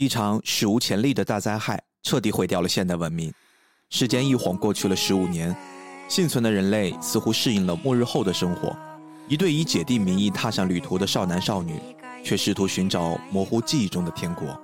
一场史无前例的大灾害彻底毁掉了现代文明。时间一晃过去了十五年，幸存的人类似乎适应了末日后的生活。一对以姐弟名义踏上旅途的少男少女，却试图寻找模糊记忆中的天国。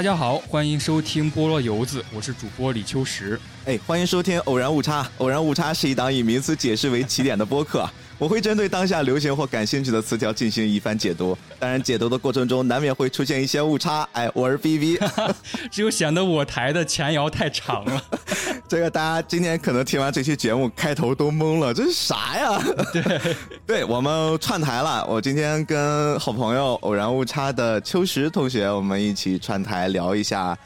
大家好，欢迎收听菠萝油子，我是主播李秋实。哎，欢迎收听偶然误差。偶然误差是一档以名词解释为起点的播客。我会针对当下流行或感兴趣的词条进行一番解读，当然解读的过程中难免会出现一些误差。哎，我是 B B，只有显得我台的前摇太长了。这个大家今天可能听完这期节目开头都懵了，这是啥呀？对，对我们串台了。我今天跟好朋友偶然误差的秋实同学，我们一起串台聊一下。《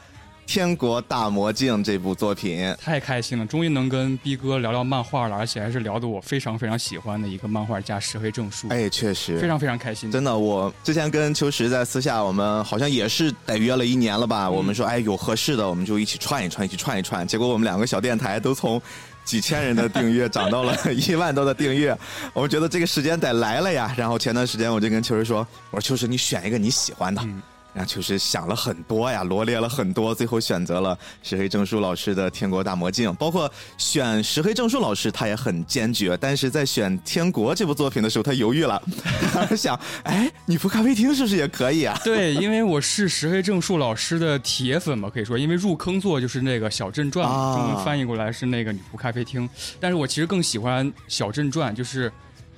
天国大魔镜》这部作品太开心了，终于能跟逼哥聊聊漫画了，而且还是聊的我非常非常喜欢的一个漫画家石黑正树。哎，确实非常非常开心。真的，我之前跟秋实在私下，我们好像也是得约了一年了吧？我们说，哎，有合适的，我们就一起串一串，一起串一串。结果我们两个小电台都从几千人的订阅涨到了 一万多的订阅，我们觉得这个时间得来了呀。然后前段时间我就跟秋实说，我说秋实，你选一个你喜欢的。然后就是想了很多呀，罗列了很多，最后选择了石黑正树老师的《天国大魔镜》。包括选石黑正树老师，他也很坚决，但是在选《天国》这部作品的时候，他犹豫了。他想，哎，女仆咖啡厅是不是也可以啊？对，因为我是石黑正树老师的铁粉嘛，可以说，因为入坑作就是那个《小镇传》，中文翻译过来是那个女仆咖啡厅。但是我其实更喜欢《小镇传》，就是。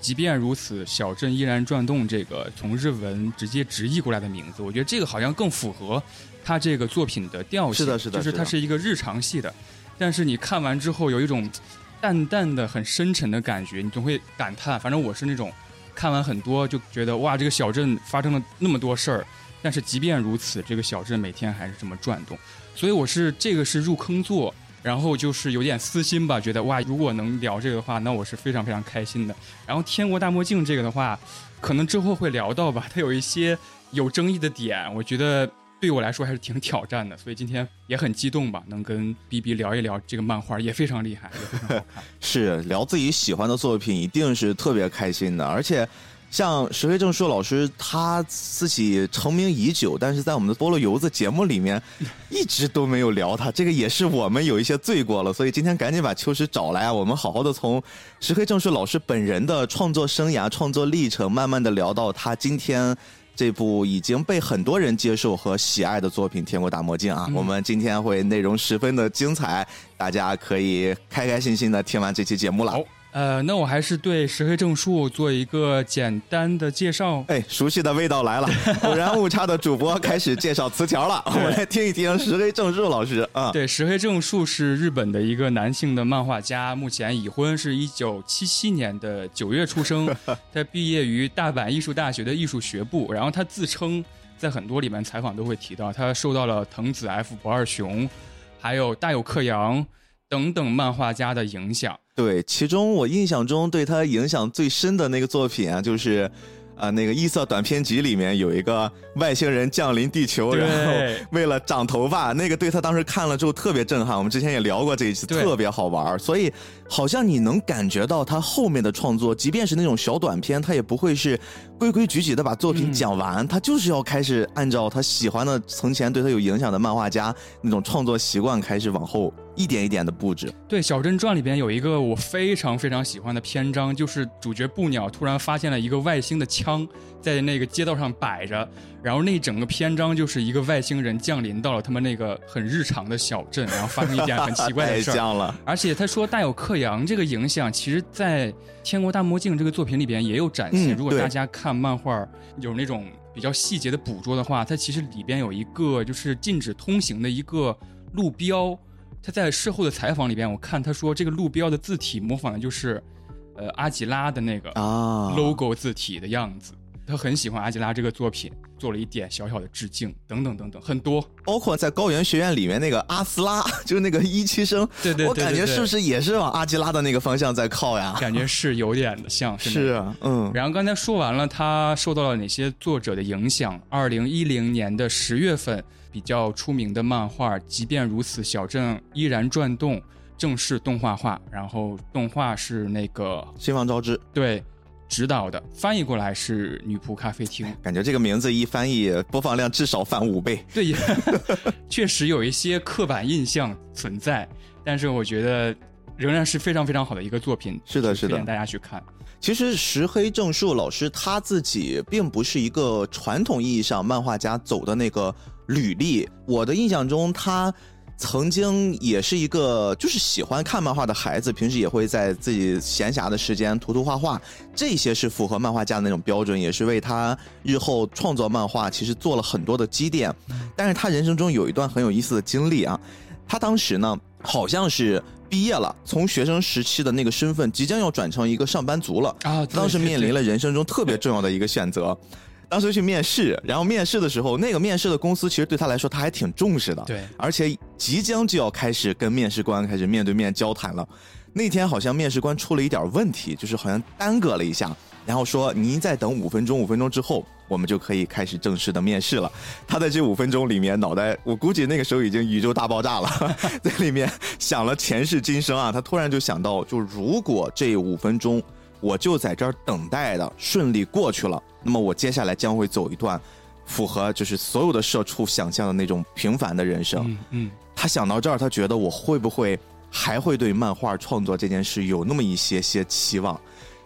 即便如此，小镇依然转动。这个从日文直接直译过来的名字，我觉得这个好像更符合他这个作品的调性。是的，是的，就是它是一个日常系的。但是你看完之后，有一种淡淡的、很深沉的感觉，你总会感叹。反正我是那种看完很多就觉得哇，这个小镇发生了那么多事儿。但是即便如此，这个小镇每天还是这么转动。所以我是这个是入坑作。然后就是有点私心吧，觉得哇，如果能聊这个的话，那我是非常非常开心的。然后《天国大墨镜》这个的话，可能之后会聊到吧，它有一些有争议的点，我觉得对我来说还是挺挑战的。所以今天也很激动吧，能跟 B B 聊一聊这个漫画，也非常厉害，是聊自己喜欢的作品，一定是特别开心的，而且。像石黑正树老师，他自己成名已久，但是在我们的菠萝油子节目里面，一直都没有聊他，这个也是我们有一些罪过了。所以今天赶紧把秋实找来啊，我们好好的从石黑正树老师本人的创作生涯、创作历程，慢慢的聊到他今天这部已经被很多人接受和喜爱的作品《天国大魔镜》啊。我们今天会内容十分的精彩，大家可以开开心心的听完这期节目了。呃，那我还是对石黑正树做一个简单的介绍。哎，熟悉的味道来了，偶然误差的主播开始介绍词条了，我们来听一听石黑正树老师啊。对，石黑正树是日本的一个男性的漫画家，目前已婚，是一九七七年的九月出生。他毕业于大阪艺术大学的艺术学部，然后他自称在很多里面采访都会提到，他受到了藤子 F 不二雄，还有大友克洋等等漫画家的影响。对，其中我印象中对他影响最深的那个作品啊，就是，啊，那个异色短片集里面有一个外星人降临地球，然后为了长头发，那个对他当时看了之后特别震撼。我们之前也聊过这一次，特别好玩，所以好像你能感觉到他后面的创作，即便是那种小短片，他也不会是规规矩矩的把作品讲完，他就是要开始按照他喜欢的从前对他有影响的漫画家那种创作习惯开始往后。一点一点的布置。对《小镇传》里边有一个我非常非常喜欢的篇章，就是主角布鸟突然发现了一个外星的枪在那个街道上摆着，然后那整个篇章就是一个外星人降临到了他们那个很日常的小镇，然后发生一件很奇怪的 事儿。了。而且他说带有克洋这个影响，其实在《天国大魔镜》这个作品里边也有展现。如果大家看漫画有那种比较细节的捕捉的话，它其实里边有一个就是禁止通行的一个路标。他在事后的采访里边，我看他说这个路标的字体模仿的就是，呃，阿吉拉的那个啊 logo 字体的样子。他很喜欢阿吉拉这个作品，做了一点小小的致敬，等等等等，很多。包括在高原学院里面那个阿斯拉，就是那个一期生，对对对，我感觉是不是也是往阿吉拉的那个方向在靠呀？感觉是有点的像，是啊，嗯。然后刚才说完了，他受到了哪些作者的影响？二零一零年的十月份。比较出名的漫画，即便如此，小镇依然转动，正式动画化。然后动画是那个新房昭之对指导的，翻译过来是女仆咖啡厅。感觉这个名字一翻译，播放量至少翻五倍。对，确实有一些刻板印象存在，但是我觉得仍然是非常非常好的一个作品。是的，是的，大家去看。其实石黑正树老师他自己并不是一个传统意义上漫画家走的那个履历。我的印象中，他曾经也是一个就是喜欢看漫画的孩子，平时也会在自己闲暇的时间涂涂画画，这些是符合漫画家的那种标准，也是为他日后创作漫画其实做了很多的积淀。但是他人生中有一段很有意思的经历啊，他当时呢好像是。毕业了，从学生时期的那个身份，即将要转成一个上班族了啊！当时面临了人生中特别重要的一个选择，当时去面试，然后面试的时候，那个面试的公司其实对他来说他还挺重视的，对，而且即将就要开始跟面试官开始面对面交谈了。那天好像面试官出了一点问题，就是好像耽搁了一下。然后说您再等五分钟，五分钟之后我们就可以开始正式的面试了。他在这五分钟里面，脑袋我估计那个时候已经宇宙大爆炸了，在里面想了前世今生啊。他突然就想到，就如果这五分钟我就在这儿等待的顺利过去了，那么我接下来将会走一段符合就是所有的社畜想象的那种平凡的人生。嗯，他想到这儿，他觉得我会不会还会对漫画创作这件事有那么一些些期望？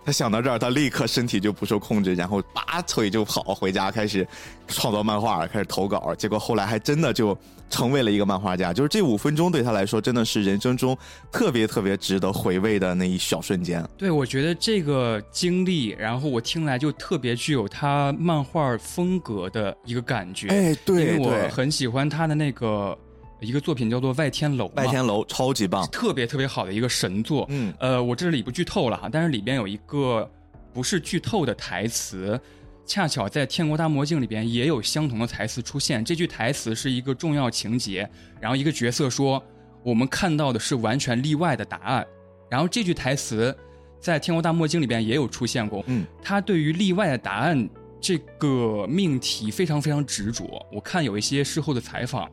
他想到这儿，他立刻身体就不受控制，然后拔腿就跑回家，开始创作漫画，开始投稿。结果后来还真的就成为了一个漫画家。就是这五分钟对他来说，真的是人生中特别特别值得回味的那一小瞬间。对，我觉得这个经历，然后我听来就特别具有他漫画风格的一个感觉。哎，对，因为我很喜欢他的那个。一个作品叫做《外天楼》，外天楼超级棒，特别特别好的一个神作。嗯，呃，我这里不剧透了哈，但是里边有一个不是剧透的台词，恰巧在《天国大魔镜》里边也有相同的台词出现。这句台词是一个重要情节，然后一个角色说：“我们看到的是完全例外的答案。”然后这句台词在《天国大魔镜》里边也有出现过。嗯，他对于例外的答案这个命题非常非常执着。我看有一些事后的采访。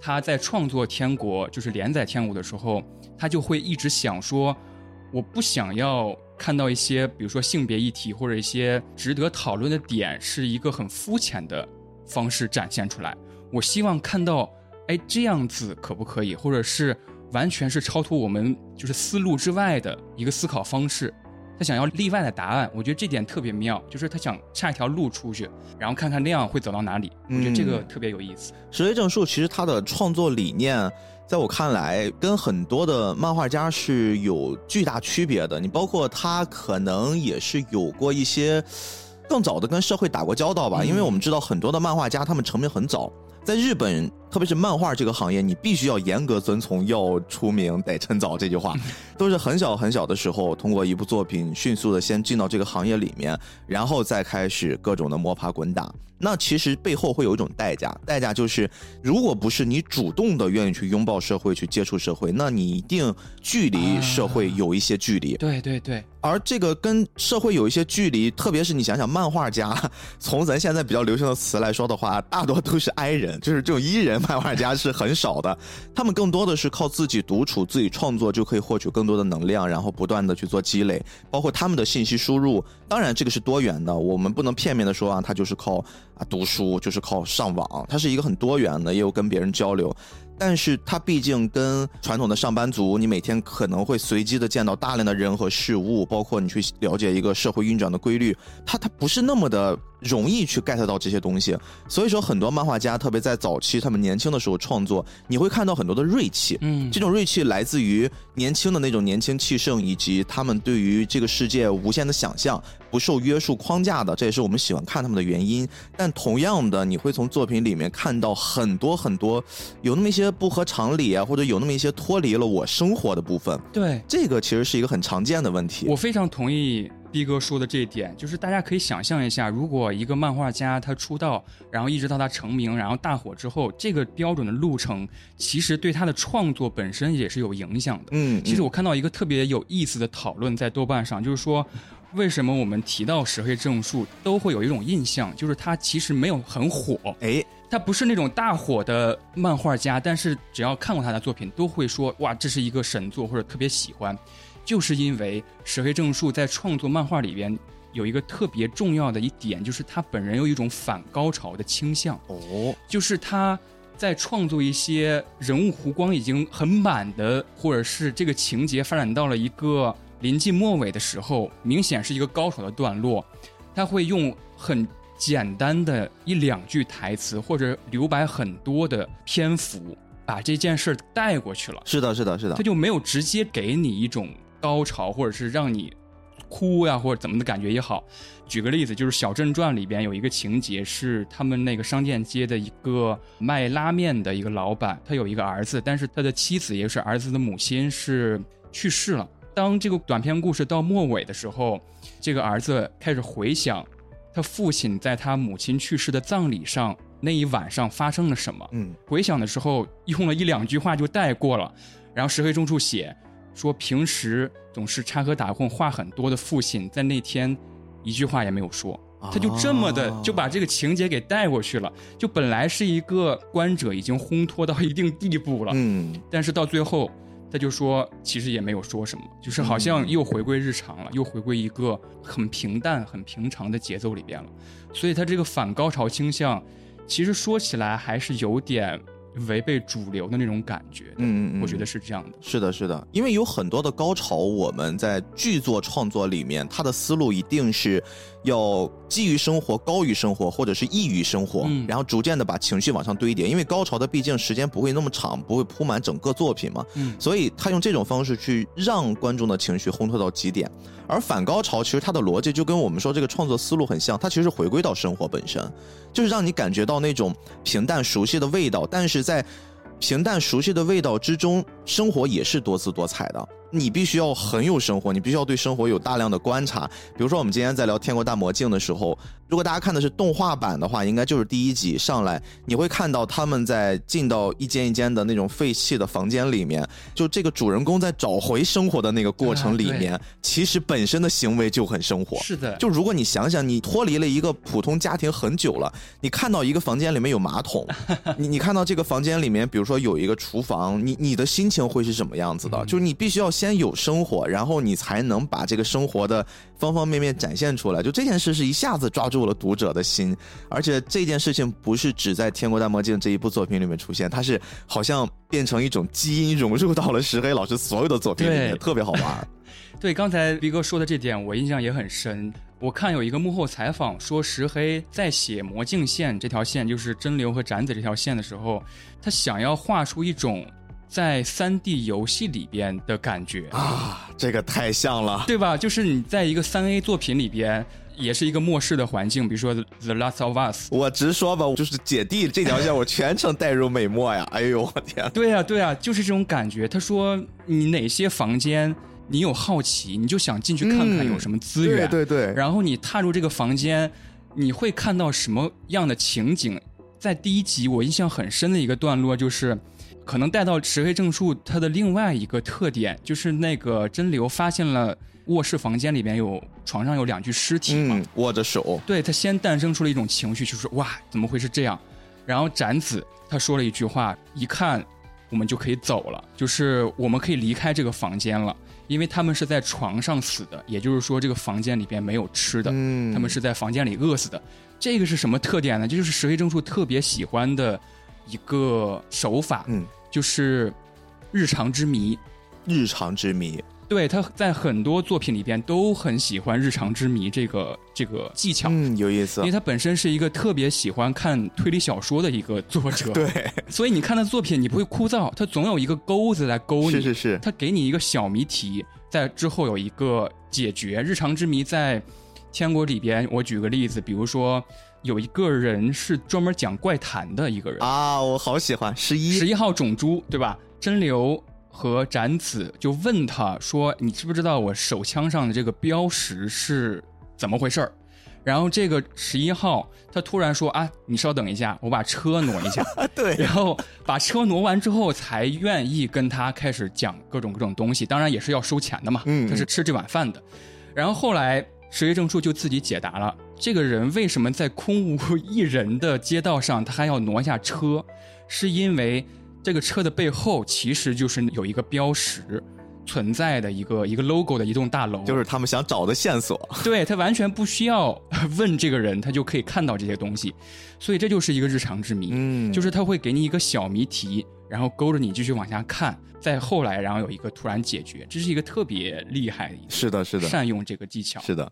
他在创作《天国》就是连载《天国》的时候，他就会一直想说，我不想要看到一些，比如说性别议题或者一些值得讨论的点，是一个很肤浅的方式展现出来。我希望看到，哎，这样子可不可以？或者是完全是超脱我们就是思路之外的一个思考方式。他想要例外的答案，我觉得这点特别妙，就是他想岔一条路出去，然后看看那样会走到哪里。我觉得这个特别有意思。石黑正树其实他的创作理念，在我看来跟很多的漫画家是有巨大区别的。你包括他可能也是有过一些更早的跟社会打过交道吧，因为我们知道很多的漫画家他们成名很早。在日本，特别是漫画这个行业，你必须要严格遵从“要出名得趁早”这句话，都是很小很小的时候，通过一部作品迅速的先进到这个行业里面，然后再开始各种的摸爬滚打。那其实背后会有一种代价，代价就是，如果不是你主动的愿意去拥抱社会、去接触社会，那你一定距离社会有一些距离。对对对。而这个跟社会有一些距离，特别是你想想，漫画家，从咱现在比较流行的词来说的话，大多都是 I 人，就是这种 E 人漫画家是很少的。他们更多的是靠自己独处、自己创作，就可以获取更多的能量，然后不断的去做积累。包括他们的信息输入，当然这个是多元的，我们不能片面的说啊，他就是靠。啊，读书就是靠上网，它是一个很多元的，也有跟别人交流。但是它毕竟跟传统的上班族，你每天可能会随机的见到大量的人和事物，包括你去了解一个社会运转的规律，它它不是那么的容易去 get 到这些东西。所以说，很多漫画家，特别在早期他们年轻的时候创作，你会看到很多的锐气。嗯，这种锐气来自于年轻的那种年轻气盛，以及他们对于这个世界无限的想象，不受约束框架的，这也是我们喜欢看他们的原因。但同样的，你会从作品里面看到很多很多有那么一些。不合常理啊，或者有那么一些脱离了我生活的部分。对，这个其实是一个很常见的问题。我非常同意逼哥说的这一点，就是大家可以想象一下，如果一个漫画家他出道，然后一直到他成名，然后大火之后，这个标准的路程，其实对他的创作本身也是有影响的。嗯，其实我看到一个特别有意思的讨论在豆瓣上，就是说。为什么我们提到石黑正树都会有一种印象，就是他其实没有很火？哎，他不是那种大火的漫画家，但是只要看过他的作品，都会说哇，这是一个神作，或者特别喜欢，就是因为石黑正树在创作漫画里边有一个特别重要的一点，就是他本人有一种反高潮的倾向，哦，就是他在创作一些人物弧光已经很满的，或者是这个情节发展到了一个临近末尾的时候，明显是一个高潮的段落，他会用很简单的一两句台词，或者留白很多的篇幅，把这件事儿带过去了。是的，是的，是的。他，就没有直接给你一种高潮，或者是让你哭呀，或者怎么的感觉也好。举个例子，就是《小镇传》里边有一个情节是他们那个商店街的一个卖拉面的一个老板，他有一个儿子，但是他的妻子也就是儿子的母亲是去世了。当这个短篇故事到末尾的时候，这个儿子开始回想他父亲在他母亲去世的葬礼上那一晚上发生了什么。嗯，回想的时候用了一两句话就带过了，然后石黑中处写说平时总是插科打诨话很多的父亲，在那天一句话也没有说，他就这么的啊就把这个情节给带过去了。就本来是一个观者已经烘托到一定地步了，嗯，但是到最后。他就说，其实也没有说什么，就是好像又回归日常了，又回归一个很平淡、很平常的节奏里边了。所以他这个反高潮倾向，其实说起来还是有点违背主流的那种感觉。嗯嗯嗯我觉得是这样的。是的，是的，因为有很多的高潮，我们在剧作创作里面，它的思路一定是要基于生活、高于生活，或者是异于生活，嗯然后逐渐的把情绪往上堆叠。因为高潮的毕竟时间不会那么长，不会铺满整个作品嘛，嗯所以他用这种方式去让观众的情绪烘托到极点。而反高潮其实它的逻辑就跟我们说这个创作思路很像，它其实是回归到生活本身，就是让你感觉到那种平淡熟悉的味道，但是在平淡熟悉的味道之中，生活也是多姿多彩的。你必须要很有生活，你必须要对生活有大量的观察。比如说，我们今天在聊《天国大魔镜》的时候，如果大家看的是动画版的话，应该就是第一集上来，你会看到他们在进到一间一间的那种废弃的房间里面，就这个主人公在找回生活的那个过程里面，其实本身的行为就很生活。是的，就如果你想想，你脱离了一个普通家庭很久了，你看到一个房间里面有马桶，你你看到这个房间里面，比如说有一个厨房，你你的心情会是什么样子的？就是你必须要先有生活，然后你才能把这个生活的方方面面展现出来。就这件事是一下子抓住了读者的心，而且这件事情不是只在《天国大魔镜》这一部作品里面出现，它是好像变成一种基因融入到了石黑老师所有的作品里面，特别好玩。对，刚才逼哥说的这点，我印象也很深。我看有一个幕后采访说，石黑在写魔镜线这条线，就是真流和展子这条线的时候，他想要画出一种在三 D 游戏里边的感觉，啊，这个太像了。对吧？就是你在一个三 A 作品里边，也是一个末世的环境，比如说《The Last of Us》。我直说吧，就是姐弟这条线，我全程带入美墨呀！哎呦，我天！对呀、对呀、就是这种感觉。他说，你哪些房间你有好奇，你就想进去看看有什么资源。对对对，然后你踏入这个房间，你会看到什么样的情景？在第一集，我印象很深的一个段落就是，可能带到石黑正树他的另外一个特点，就是那个真流发现了卧室房间里面有床上有两具尸体嘛，嗯，握着手，对他先诞生出了一种情绪，就是哇，怎么会是这样？然后展子他说了一句话，一看我们就可以走了，就是我们可以离开这个房间了，因为他们是在床上死的，也就是说这个房间里边没有吃的，嗯他们是在房间里饿死的。这个是什么特点呢？这就是石黑正树特别喜欢的一个手法，嗯，就是日常之谜。日常之谜，对，他在很多作品里边都很喜欢日常之谜这个这个技巧。嗯，有意思因为。他本身是一个特别喜欢看推理小说的一个作者，，对，所以你看他作品，你不会枯燥，他总有一个钩子来勾你，是是是，他给你一个小谜题，在之后有一个解决。日常之谜在天国里边，我举个例子，比如说有一个人是专门讲怪谈的一个人，啊，我好喜欢十一，十一号种猪，对吧？真流和展子就问他说：“你知不知道我手枪上的这个标识是怎么回事儿？”然后这个十一号他突然说：“啊，你稍等一下，我把车挪一下。” 对，然后把车挪完之后，才愿意跟他开始讲各种各种东西，当然也是要收钱的嘛，嗯他是吃这碗饭的。然后后来石黑正树就自己解答了，这个人为什么在空无一人的街道上，他还要挪下车？是因为这个车的背后其实就是有一个标识存在的一个一个 logo 的一栋大楼，就是他们想找的线索。对他完全不需要问这个人，他就可以看到这些东西，所以这就是一个日常之谜。嗯，就是他会给你一个小谜题，然后勾着你继续往下看，再后来然后有一个突然解决，这是一个特别厉害的一个，是的，是的，善用这个技巧。是的，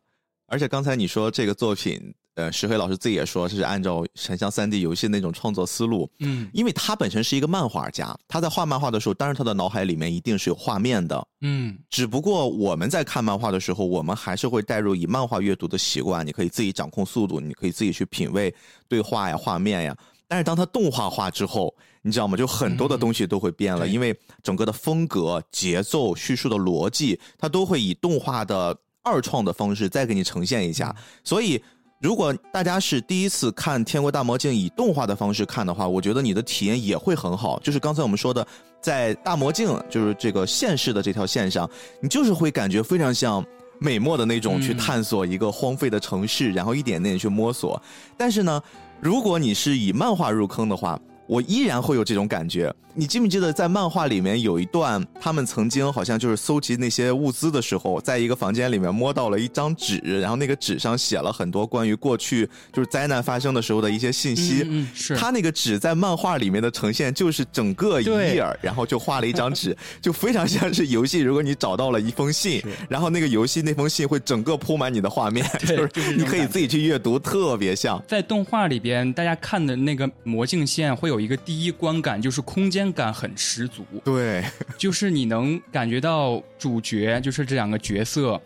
而且刚才你说这个作品。呃，石黑老师自己也说，这是按照很像三 D 游戏那种创作思路。嗯，因为他本身是一个漫画家，他在画漫画的时候，当然他的脑海里面一定是有画面的。嗯，只不过我们在看漫画的时候，我们还是会带入以漫画阅读的习惯，你可以自己掌控速度，你可以自己去品味对话呀、画面呀。但是当他动画化之后，你知道吗？就很多的东西都会变了，因为整个的风格、节奏、叙述的逻辑，它都会以动画的二创的方式再给你呈现一下，所以。如果大家是第一次看《天国大魔镜》以动画的方式看的话，我觉得你的体验也会很好。就是刚才我们说的，在大魔镜就是这个现世的这条线上，你就是会感觉非常像美墨的那种去探索一个荒废的城市，然后一点点去摸索。但是呢，如果你是以漫画入坑的话，我依然会有这种感觉。你记不记得在漫画里面有一段，他们曾经好像就是搜集那些物资的时候，在一个房间里面摸到了一张纸，然后那个纸上写了很多关于过去就是灾难发生的时候的一些信息。嗯，是。他那个纸在漫画里面的呈现就是整个一页，然后就画了一张纸，就非常像是游戏。如果你找到了一封信，然后那个游戏那封信会整个铺满你的画面，就是你可以自己去阅读，特别像。在动画里边，大家看的那个魔镜线会有一个第一观感，就是空间。感很十足，对，就是你能感觉到主角，就是这两个角色，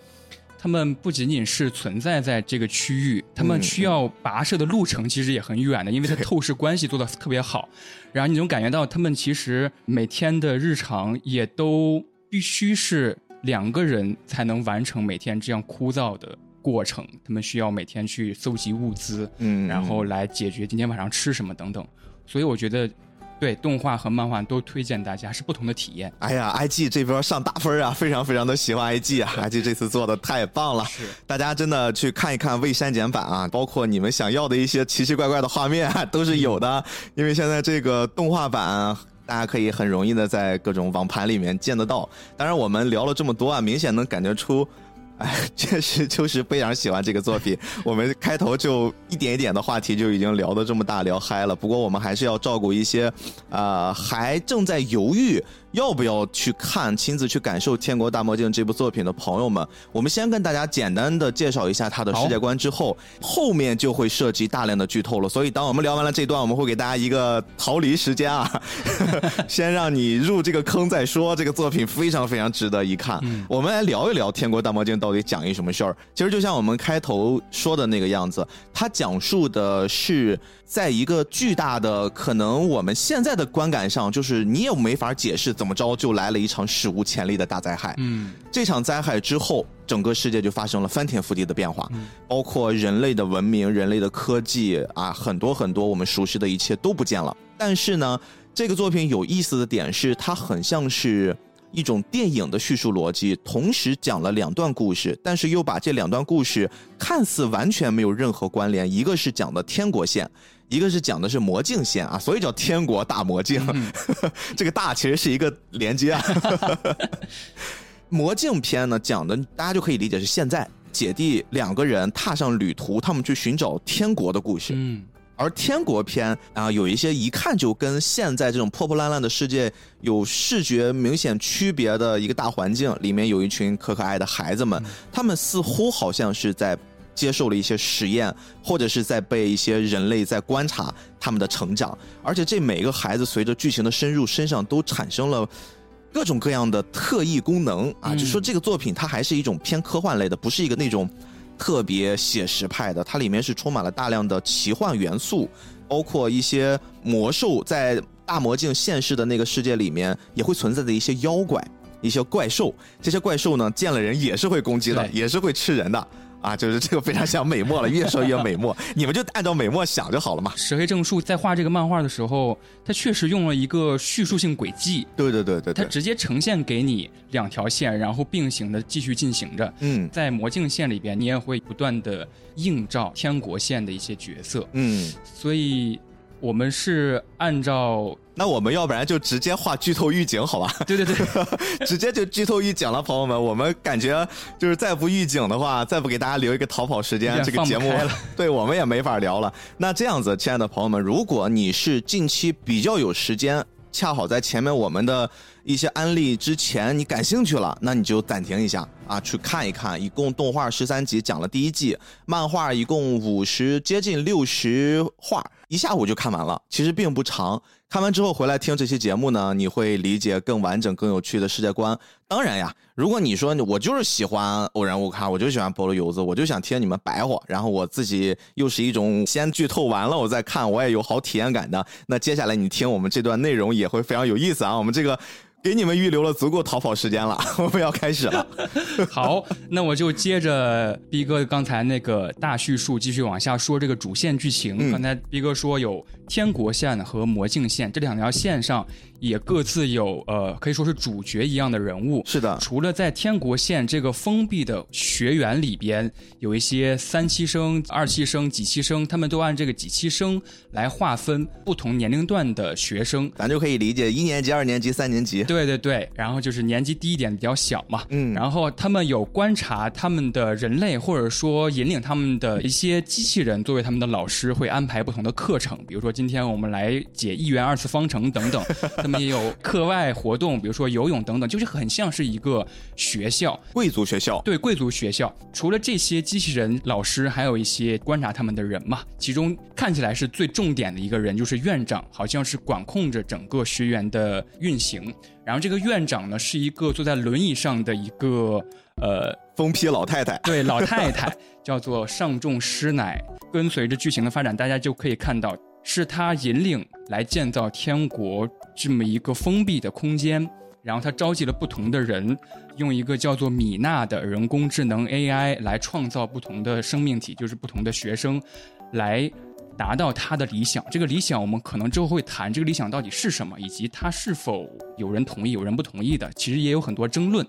他们不仅仅是存在在这个区域，他们需要跋涉的路程其实也很远的，因为它透视关系做的特别好，然后你能感觉到他们其实每天的日常也都必须是两个人才能完成每天这样枯燥的过程，他们需要每天去搜集物资，嗯，然后来解决今天晚上吃什么等等，所以我觉得。对动画和漫画都推荐大家，是不同的体验。哎呀，IG 这边上大分啊，非常非常的喜欢 IG 啊，IG 这次做的太棒了。是，大家真的去看一看未删减版啊，包括你们想要的一些奇奇怪怪的画面都是有的。因为现在这个动画版，大家可以很容易的在各种网盘里面见得到。当然，我们聊了这么多啊，明显能感觉出。哎，确实就是非常喜欢这个作品。我们开头就一点一点的话题就已经聊得这么大，聊嗨了。不过我们还是要照顾一些，呃，还正在犹豫。要不要去看、亲自去感受《天国大魔镜》这部作品的朋友们，我们先跟大家简单的介绍一下它的世界观，之后后面就会涉及大量的剧透了。所以，当我们聊完了这段，我们会给大家一个逃离时间啊，先让你入这个坑再说。这个作品非常非常值得一看。我们来聊一聊《天国大魔镜》到底讲一什么事儿。其实就像我们开头说的那个样子，它讲述的是在一个巨大的、可能我们现在的观感上，就是你也没法解释。怎么着就来了一场史无前例的大灾害？嗯，这场灾害之后，整个世界就发生了翻天覆地的变化，包括人类的文明、人类的科技啊，很多很多我们熟悉的一切都不见了。但是呢，这个作品有意思的点是，它很像是一种电影的叙述逻辑，同时讲了两段故事，但是又把这两段故事看似完全没有任何关联。一个是讲的天国线。一个是讲的是魔镜线啊，所以叫天国大魔镜。这个大其实是一个连接啊。魔镜篇呢讲的，大家就可以理解是现在姐弟两个人踏上旅途，他们去寻找天国的故事。嗯，而天国篇啊，有一些一看就跟现在这种破破烂烂的世界有视觉明显区别的一个大环境，里面有一群可可爱的孩子们，他们似乎好像是在。接受了一些实验，或者是在被一些人类在观察他们的成长，而且这每个孩子随着剧情的深入，身上都产生了各种各样的特异功能啊！就说这个作品它还是一种偏科幻类的，不是一个那种特别写实派的，它里面是充满了大量的奇幻元素，包括一些魔兽在大魔镜现世的那个世界里面也会存在的一些妖怪、一些怪兽，这些怪兽呢见了人也是会攻击的，也是会吃人的。啊，就是这个非常像美墨了，越说越美墨，你们就按照美墨想就好了嘛。石黑正树在画这个漫画的时候，他确实用了一个叙述性轨迹，对对对对对，他直接呈现给你两条线，然后并行的继续进行着。嗯在魔镜线里边，你也会不断的映照天国线的一些角色，嗯，所以我们是按照那我们要不然就直接画剧透预警好吧？对 对对，直接就剧透预警了，朋友们，我们感觉就是再不预警的话，再不给大家留一个逃跑时间，这个节目 对我们也没法聊了。那这样子，亲爱的朋友们，如果你是近期比较有时间，恰好在前面我们的一些安利之前你感兴趣了，那你就暂停一下啊，去看一看。一共动画十三集讲了第一季，漫画一共五十接近六十话，一下午就看完了，其实并不长。看完之后回来听这期节目呢，你会理解更完整、更有趣的世界观。当然呀，如果你说我就是喜欢偶然物咖，我就喜欢菠萝油子，我就想听你们白话，然后我自己又是一种先剧透完了我再看，我也有好体验感的。那接下来你听我们这段内容也会非常有意思啊！我们这个给你们预留了足够逃跑时间了，我们要开始了。好，那我就接着逼哥刚才那个大叙述继续往下说这个主线剧情。嗯刚才逼哥说有天国线和魔镜线这两条线上也各自有呃可以说是主角一样的人物。是的，除了在天国线这个封闭的学园里边，有一些三期生、二期生、几期生，他们都按这个几期生来划分不同年龄段的学生。咱就可以理解一年级、二年级、三年级。对对对，然后就是年级低一点比较小嘛，嗯然后他们有观察他们的人类，或者说引领他们的一些机器人作为他们的老师，会安排不同的课程，比如说今天我们来解一元二次方程等等，他们也有课外活动，比如说游泳等等，就是很像是一个学校，贵族学校，对贵族学校，除了这些机器人老师，还有一些观察他们的人嘛。其中看起来是最重点的一个人，就是院长，好像是管控着整个学员的运行。然后这个院长呢，是一个坐在轮椅上的一个呃，疯批老太太。对老太太，叫做上重师奶。跟随着剧情的发展，大家就可以看到，是他引领来建造天国这么一个封闭的空间。然后他召集了不同的人，用一个叫做米娜的人工智能 AI 来创造不同的生命体，就是不同的学生，来达到他的理想。这个理想我们可能之后会谈，这个理想到底是什么，以及他是否有人同意、有人不同意的，其实也有很多争论。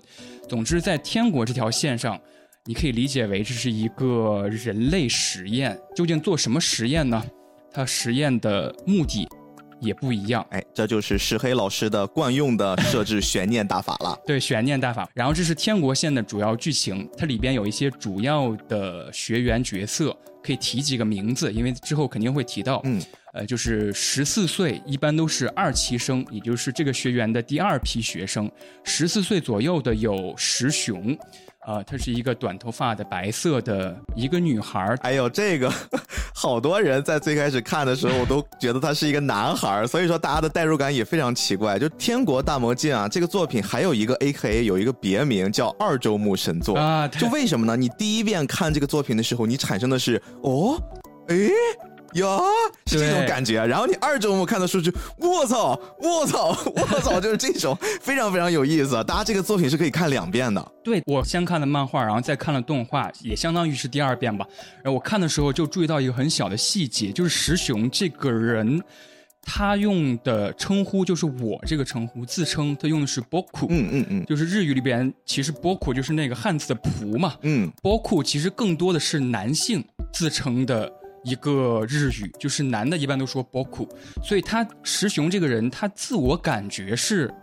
总之，在天国这条线上，你可以理解为这是一个人类实验。究竟做什么实验呢？它实验的目的也不一样。哎，这就是石黑老师的惯用的设置 悬念大法了。对悬念大法，然后这是天国线的主要剧情，它里边有一些主要的学员角色，可以提几个名字，因为之后肯定会提到。嗯，呃，就是十四岁，一般都是二期生，也就是这个学员的第二批学生。十四岁左右的有石雄，啊、她是一个短头发的白色的一个女孩儿，哎呦，这个 好多人在最开始看的时候，我都觉得他是一个男孩儿，所以说大家的代入感也非常奇怪。就《天国大魔镜》啊，这个作品还有一个 A K A 有一个别名叫二周目神作啊就为什么呢？你第一遍看这个作品的时候，你产生的是哦，诶。呀，是这种感觉。然后你二周目看的时候就，我操，我操，我操，就是这种非常非常有意思。大家这个作品是可以看两遍的。对我先看了漫画，然后再看了动画，也相当于是第二遍吧。然后我看的时候就注意到一个很小的细节，就是石雄这个人，他用的称呼就是我这个称呼，自称他用的是 boku，、嗯嗯嗯就是日语里边其实 boku 就是那个汉字的仆嘛嗯，，boku 其实更多的是男性自称的。一个日语就是男的，一般都说 boku，所以他石雄这个人，他自我感觉是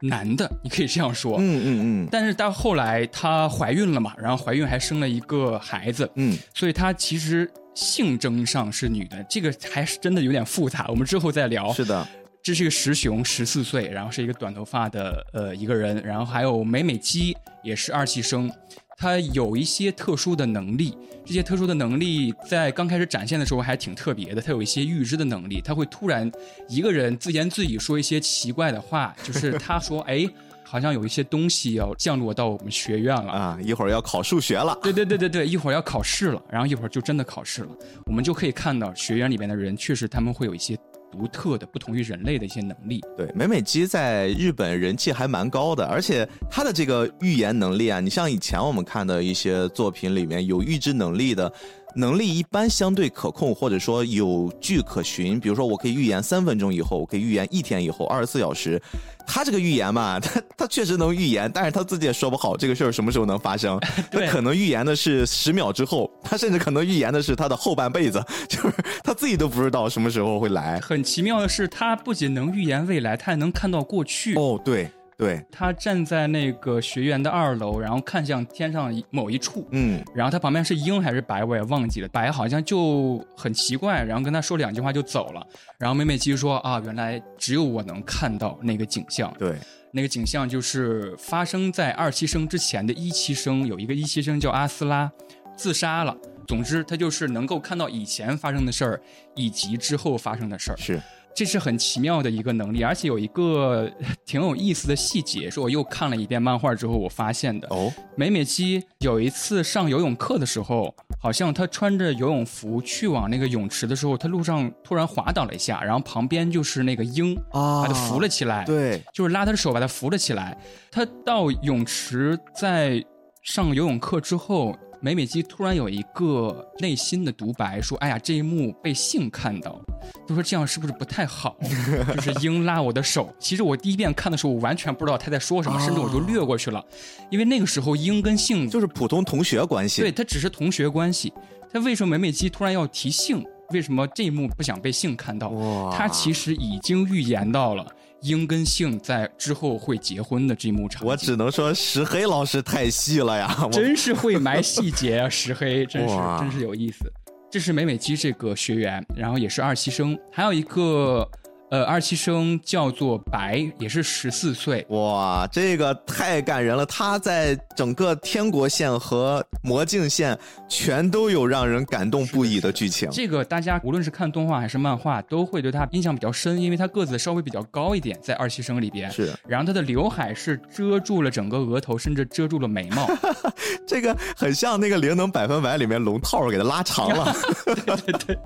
男的，你可以这样说。嗯嗯嗯但是到后来她怀孕了嘛，然后怀孕还生了一个孩子，嗯，所以她其实性征上是女的，这个还是真的有点复杂，我们之后再聊。是的，这是一个石雄，十四岁，然后是一个短头发的呃一个人，然后还有美美姬也是二期生，她有一些特殊的能力，这些特殊的能力在刚开始展现的时候还挺特别的，他有一些预知的能力，他会突然一个人自言自语说一些奇怪的话，就是他说哎。好像有一些东西要降落到我们学院了，啊，一会儿要考数学了。对对对对对，一会儿要考试了，然后一会儿就真的考试了，我们就可以看到学院里面的人确实他们会有一些独特的、不同于人类的一些能力。对，美美姬在日本人气还蛮高的，而且她的这个预言能力啊，你像以前我们看的一些作品里面有预知能力的。能力一般相对可控，或者说有据可循。比如说，我可以预言三分钟以后，我可以预言一天以后，二十四小时。他这个预言嘛，他他确实能预言，但是他自己也说不好这个事儿什么时候能发生。他可能预言的是十秒之后，他甚至可能预言的是他的后半辈子，就是他自己都不知道什么时候会来。很奇妙的是，他不仅能预言未来，他还能看到过去。哦，对。对他站在那个学院的二楼，然后看向天上某一处，嗯，然后他旁边是鹰还是白，我也忘记了。白好像就很奇怪，然后跟他说两句话就走了。然后美美姬说啊，原来只有我能看到那个景象。对，那个景象就是发生在二期生之前的一期生，有一个一期生叫阿斯拉，自杀了。总之，他就是能够看到以前发生的事儿，以及之后发生的事儿。是。这是很奇妙的一个能力，而且有一个 挺有意思的细节，是我又看了一遍漫画之后我发现的。哦，美美姬有一次上游泳课的时候，好像她穿着游泳服去往那个泳池的时候，她路上突然滑倒了一下，然后旁边就是那个鹰啊，把她扶了起来。对，就是拉她的手把她扶了起来。她到泳池在上游泳课之后。美美姬突然有一个内心的独白，说：“哎呀，这一幕被性看到了。”都说这样是不是不太好？就是英拉我的手。其实我第一遍看的时候，我完全不知道他在说什么，甚至我就略过去了，因为那个时候英跟性就是普通同学关系。对他只是同学关系。他为什么美美姬突然要提性？为什么这一幕不想被性看到？他其实已经预言到了。鹰跟杏在之后会结婚的这一幕场景，我只能说石黑老师太细了呀，真是会埋细节啊！石黑真是真是有意思。这是美美姬这个学员，然后也是二期生，还有一个。呃，二期生叫做白，也是十四岁。哇，这个太感人了！他在整个天国线和魔镜线全都有让人感动不已的剧情。这个大家无论是看动画还是漫画，都会对他印象比较深，因为他个子稍微比较高一点，在二期生里边是。然后他的刘海是遮住了整个额头，甚至遮住了眉毛。这个很像那个《灵能百分百》里面龙套给他拉长了。对 对对，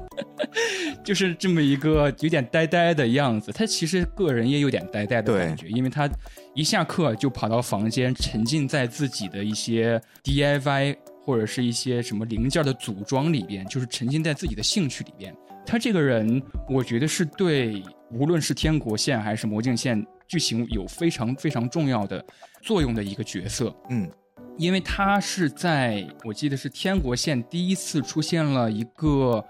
就是这么一个有点呆呆的。样子，他其实个人也有点呆呆的感觉，因为他一下课就跑到房间，沉浸在自己的一些 DIY 或者是一些什么零件的组装里边，就是沉浸在自己的兴趣里边。他这个人，我觉得是对无论是天国线还是魔镜线剧情有非常非常重要的作用的一个角色。嗯，因为他是在我记得是天国线第一次出现了一个。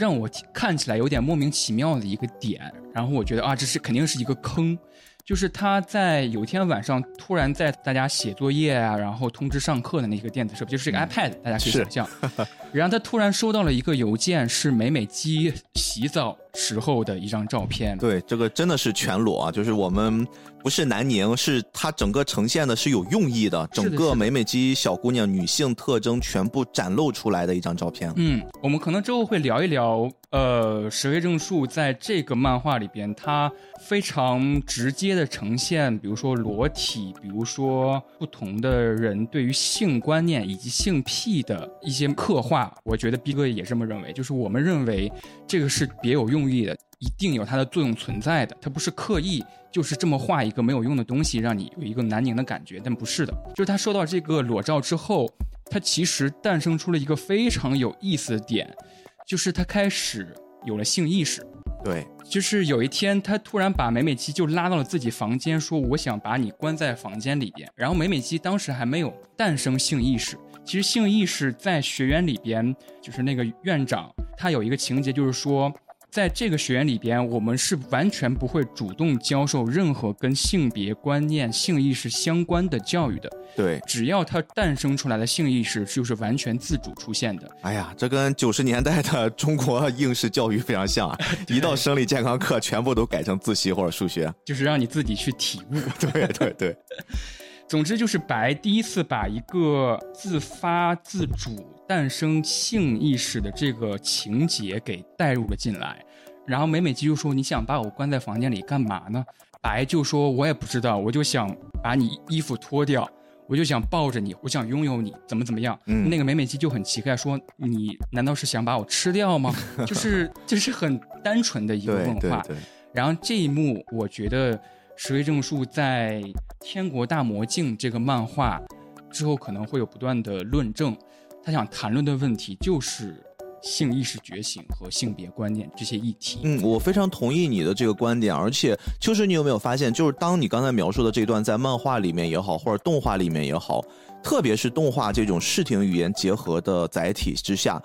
让我看起来有点莫名其妙的一个点，然后我觉得啊，这是肯定是一个坑，就是他在有一天晚上突然在大家写作业啊，然后通知上课的那个电子设备，就是这个 iPad，大家可以想象。然后他突然收到了一个邮件，是美美姬洗澡时候的一张照片。对，这个真的是全裸啊，就是我们。不是南宁，是它整个呈现的是有用意的，整个美美姬小姑娘女性特征全部展露出来的一张照片。嗯，我们可能之后会聊一聊，呃，石黑正树在这个漫画里边，他非常直接的呈现，比如说裸体，比如说不同的人对于性观念以及性癖的一些刻画。我觉得逼哥也这么认为，就是我们认为这个是别有用意的。一定有它的作用存在的，它不是刻意，就是这么画一个没有用的东西，让你有一个南宁的感觉，但不是的。就是他收到这个裸照之后，他其实诞生出了一个非常有意思的点，就是他开始有了性意识。对，就是有一天他突然把美美姬就拉到了自己房间，说我想把你关在房间里边。然后美美姬当时还没有诞生性意识，其实性意识在学员里边，就是那个院长他有一个情节，就是说。在这个学院里边，我们是完全不会主动教授任何跟性别观念、性意识相关的教育的。对，只要他诞生出来的性意识就是完全自主出现的。哎呀，这跟九十年代的中国应试教育非常像啊！一到生理健康课，全部都改成自习或者数学，就是让你自己去体悟。对对对。总之就是白第一次把一个自发自主诞生性意识的这个情节给带入了进来，然后美美姬就说：“你想把我关在房间里干嘛呢？”白就说：“我也不知道，我就想把你衣服脱掉，我就想抱着你，我想拥有你，怎么怎么样？嗯那个美美姬就很奇怪，说你难道是想把我吃掉吗？就是就是很单纯的一个问话。对对，然后这一幕，我觉得石黑正树在《天国大魔镜》这个漫画之后，可能会有不断的论证。他想谈论的问题就是性意识觉醒和性别观念这些议题。嗯，我非常同意你的这个观点，而且秋实，你有没有发现，就是当你刚才描述的这段在漫画里面也好，或者动画里面也好，特别是动画这种视听语言结合的载体之下，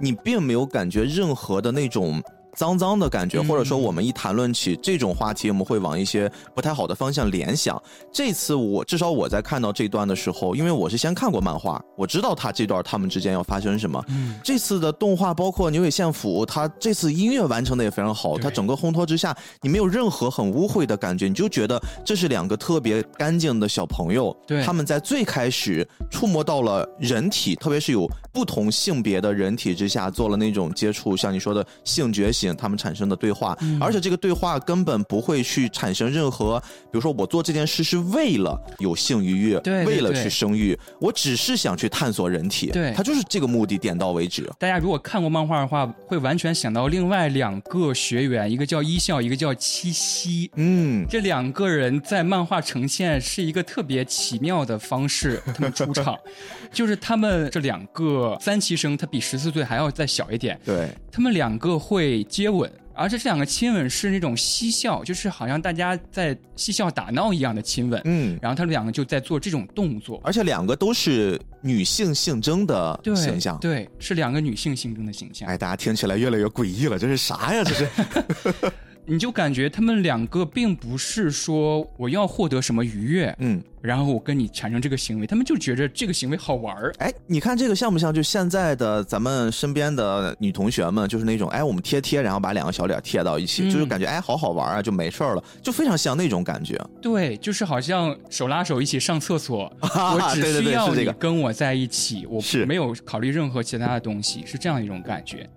你并没有感觉任何的那种。脏脏的感觉，嗯或者说我们一谈论起这种话题，我们会往一些不太好的方向联想。这次我至少我在看到这段的时候，因为我是先看过漫画，我知道他这段他们之间要发生什么，嗯，这次的动画包括牛尾线府，他这次音乐完成的也非常好，对。它整个烘托之下，你没有任何很污秽的感觉，你就觉得这是两个特别干净的小朋友，对。他们在最开始触摸到了人体，特别是有不同性别的人体之下做了那种接触，像你说的性觉醒，他们产生的对话，嗯而且这个对话根本不会去产生任何，比如说我做这件事是为了有性愉悦，对对对为了去生育，我只是想去探索人体，对他就是这个目的，点到为止。大家如果看过漫画的话，会完全想到另外两个学员，一个叫一笑，一个叫七夕。嗯，这两个人在漫画呈现是一个特别奇妙的方式，他们出场，就是他们这两个三期生，他比十四岁还要再小一点，对，他们两个会接吻，而且这两个亲吻是那种嬉笑，就是好像大家在嬉笑打闹一样的亲吻，嗯，然后他们两个就在做这种动作，而且两个都是女性性征的形象。对，是两个女性性征的形象。哎，大家听起来越来越诡异了，这是啥呀？这是 你就感觉他们两个并不是说我要获得什么愉悦，嗯，然后我跟你产生这个行为，他们就觉着这个行为好玩儿。哎，你看这个像不像就现在的咱们身边的女同学们，就是那种哎，我们贴贴，然后把两个小脸贴到一起，嗯就是感觉哎好好玩啊，就没事儿了，就非常像那种感觉。对，就是好像手拉手一起上厕所，我只需要你跟我在一起，我没有考虑任何其他的东西，是这样一种感觉。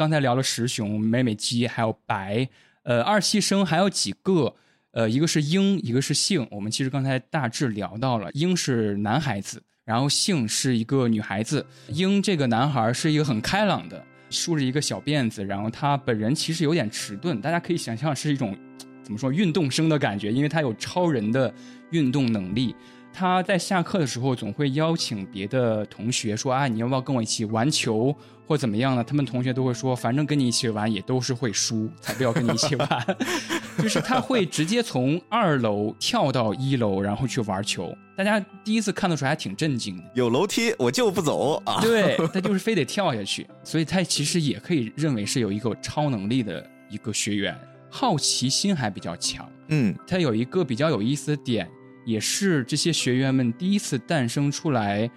刚才聊了石熊、美美姬，还有白，呃，二期生还有几个，呃，一个是鹰，一个是杏。我们其实刚才大致聊到了，鹰是男孩子，然后杏是一个女孩子。鹰这个男孩是一个很开朗的，梳着一个小辫子，然后他本人其实有点迟钝，大家可以想象是一种怎么说运动生的感觉，因为他有超人的运动能力。他在下课的时候总会邀请别的同学说：“啊，你要不要跟我一起玩球或怎么样呢？”他们同学都会说：“反正跟你一起玩也都是会输，才不要跟你一起玩。”就是他会直接从二楼跳到一楼，然后去玩球。大家第一次看的时候还挺震惊的，有楼梯我就不走啊。对他就是非得跳下去，所以他其实也可以认为是有一个超能力的一个学员，好奇心还比较强。嗯他有一个比较有意思的点，也是这些学员们第一次诞生出来，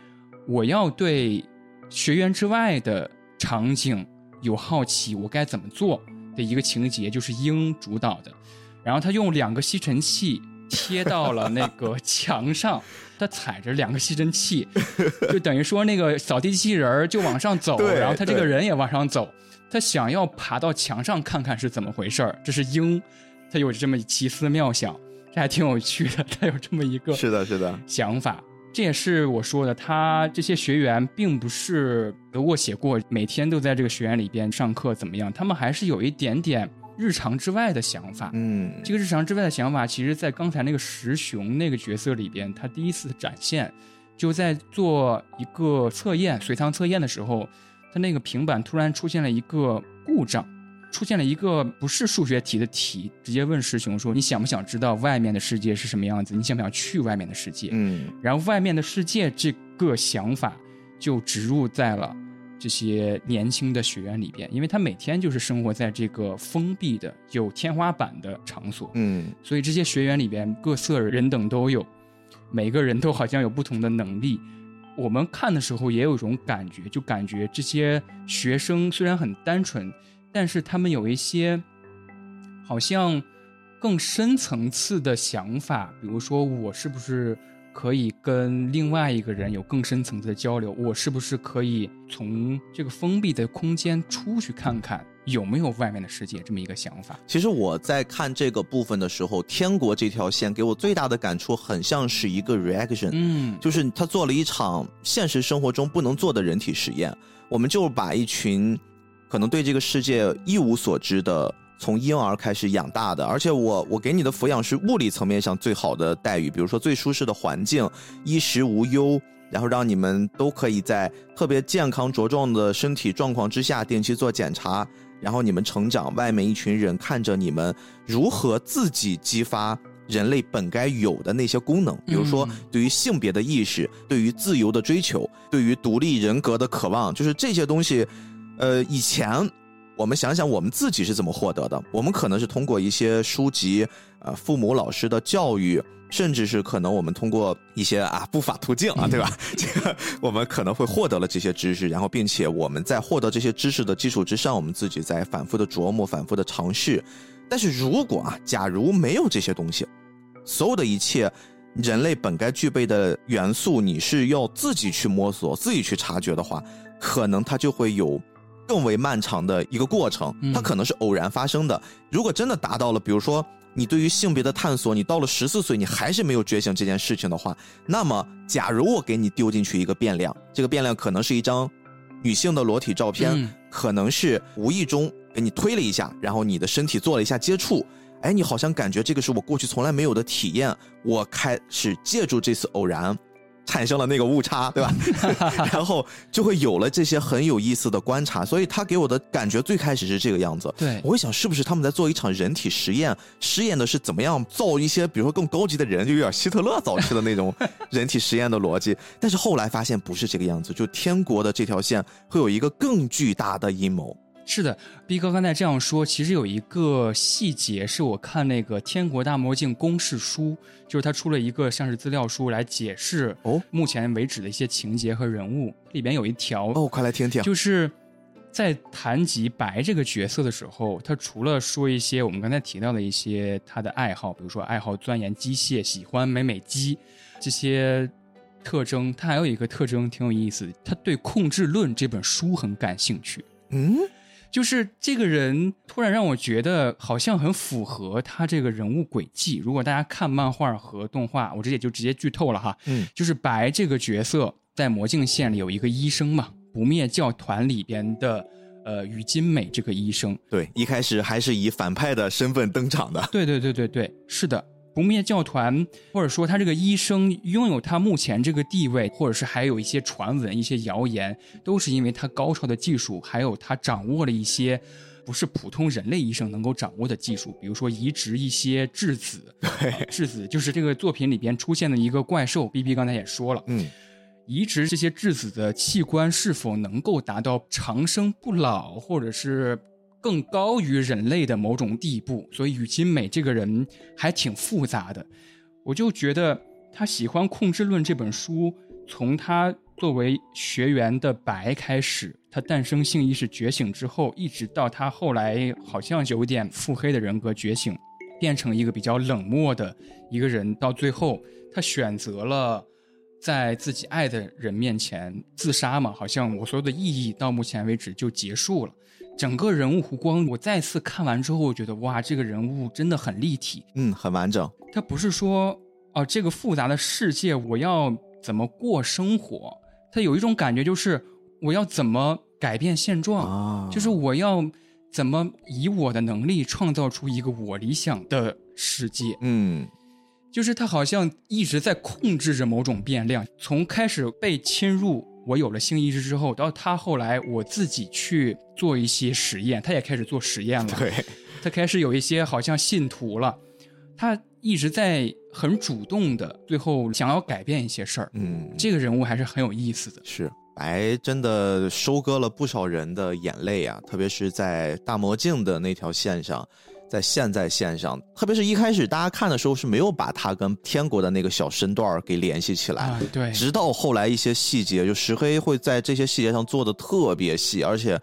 我要对学员之外的场景有好奇，我该怎么做的一个情节，就是鹰主导的。然后他用两个吸尘器贴到了那个墙上，他踩着两个吸尘器，就等于说那个扫地机器人儿就往上走，然后他这个人也往上走。他想要爬到墙上看看是怎么回事儿，这是鹰，他有这么奇思妙想，这还挺有趣的。他有这么一个是的，是的，想法，这也是我说的，他这些学员并不是得过且过，每天都在这个学院里边上课怎么样，他们还是有一点点日常之外的想法。嗯，这个日常之外的想法，其实在刚才那个石雄那个角色里边，他第一次展现，就在做一个测验随堂测验的时候，他那个平板突然出现了一个故障，出现了一个不是数学题的题，直接问师兄说：“你想不想知道外面的世界是什么样子？你想不想去外面的世界？”嗯然后外面的世界这个想法就植入在了这些年轻的学员里边，因为他每天就是生活在这个封闭的有天花板的场所，嗯所以这些学员里边各色人等都有，每个人都好像有不同的能力。我们看的时候也有一种感觉，就感觉这些学生虽然很单纯，但是他们有一些好像更深层次的想法，比如说我是不是可以跟另外一个人有更深层次的交流？我是不是可以从这个封闭的空间出去看看有没有外面的世界？这么一个想法。其实我在看这个部分的时候，天国这条线给我最大的感触，很像是一个 reaction，嗯，就是他做了一场现实生活中不能做的人体实验。我们就把一群可能对这个世界一无所知的。从婴儿开始养大的，而且我我给你的抚养是物理层面上最好的待遇，比如说最舒适的环境，衣食无忧，然后让你们都可以在特别健康茁壮的身体状况之下定期做检查，然后你们成长，外面一群人看着你们如何自己激发人类本该有的那些功能，比如说对于性别的意识，对于自由的追求，对于独立人格的渴望，就是这些东西，呃，以前。我们想想，我们自己是怎么获得的？我们可能是通过一些书籍，呃，父母、老师的教育，甚至是可能我们通过一些啊不法途径啊，对吧？这个我们可能会获得了这些知识，然后并且我们在获得这些知识的基础之上，我们自己在反复的琢磨、反复的尝试。但是如果啊，假如没有这些东西，所有的一切人类本该具备的元素，你是要自己去摸索、自己去察觉的话，可能它就会有。更为漫长的一个过程，它可能是偶然发生的。如果真的达到了，比如说你对于性别的探索，你到了十四岁，你还是没有觉醒这件事情的话，那么，假如我给你丢进去一个变量，这个变量可能是一张女性的裸体照片，可能是无意中给你推了一下，然后你的身体做了一下接触，哎，你好像感觉这个是我过去从来没有的体验，我开始借助这次偶然。产生了那个误差，对吧？然后就会有了这些很有意思的观察，所以他给我的感觉最开始是这个样子。对，我会想是不是他们在做一场人体实验，实验的是怎么样造一些，比如说更高级的人，就有点希特勒早期的那种 人体实验的逻辑。但是后来发现不是这个样子，就天国的这条线会有一个更巨大的阴谋。是的逼哥刚才这样说，其实有一个细节是我看那个《天国大魔镜》公式书，就是他出了一个像是资料书来解释哦，目前为止的一些情节和人物里边有一条哦，快来听听，就是在谈及白这个角色的时候，他除了说一些我们刚才提到的一些他的爱好，比如说爱好钻研机械、喜欢美美机这些特征，他还有一个特征挺有意思，他对《控制论》这本书很感兴趣。嗯。就是这个人突然让我觉得好像很符合他这个人物轨迹。如果大家看漫画和动画，我这也就直接剧透了哈。嗯，就是白这个角色在魔镜县里有一个医生嘛，不灭教团里边的呃于金美这个医生。对，一开始还是以反派的身份登场的。对对对对对，是的。不灭教团，或者说他这个医生拥有他目前这个地位，或者是还有一些传闻、一些谣言，都是因为他高超的技术，还有他掌握了一些不是普通人类医生能够掌握的技术，比如说移植一些质子。对，质子就是这个作品里边出现的一个怪兽。B B 刚才也说了，嗯，移植这些质子的器官是否能够达到长生不老，或者是？更高于人类的某种地步，所以宇津美这个人还挺复杂的。我就觉得他喜欢《控制论》这本书，从他作为学员的白开始，他诞生性意识觉醒之后，一直到他后来好像有点腹黑的人格觉醒，变成一个比较冷漠的一个人，到最后他选择了在自己爱的人面前自杀嘛？好像我所有的意义到目前为止就结束了。整个人物弧光，我再次看完之后，我觉得哇，这个人物真的很立体，嗯，很完整。他不是说哦，这个复杂的世界我要怎么过生活？他有一种感觉，就是我要怎么改变现状，就是我要怎么以我的能力创造出一个我理想的世界。嗯，就是他好像一直在控制着某种变量，从开始被侵入。我有了性意识之后，到他后来我自己去做一些实验，他也开始做实验了。对，他开始有一些好像信徒了，他一直在很主动的，最后想要改变一些事儿。嗯，这个人物还是很有意思的。是白真的收割了不少人的眼泪啊，特别是在大魔镜的那条线上。在现在线上，特别是一开始大家看的时候是没有把他跟天国的那个小身段给联系起来，对，直到后来一些细节，就石黑会在这些细节上做的特别细，而且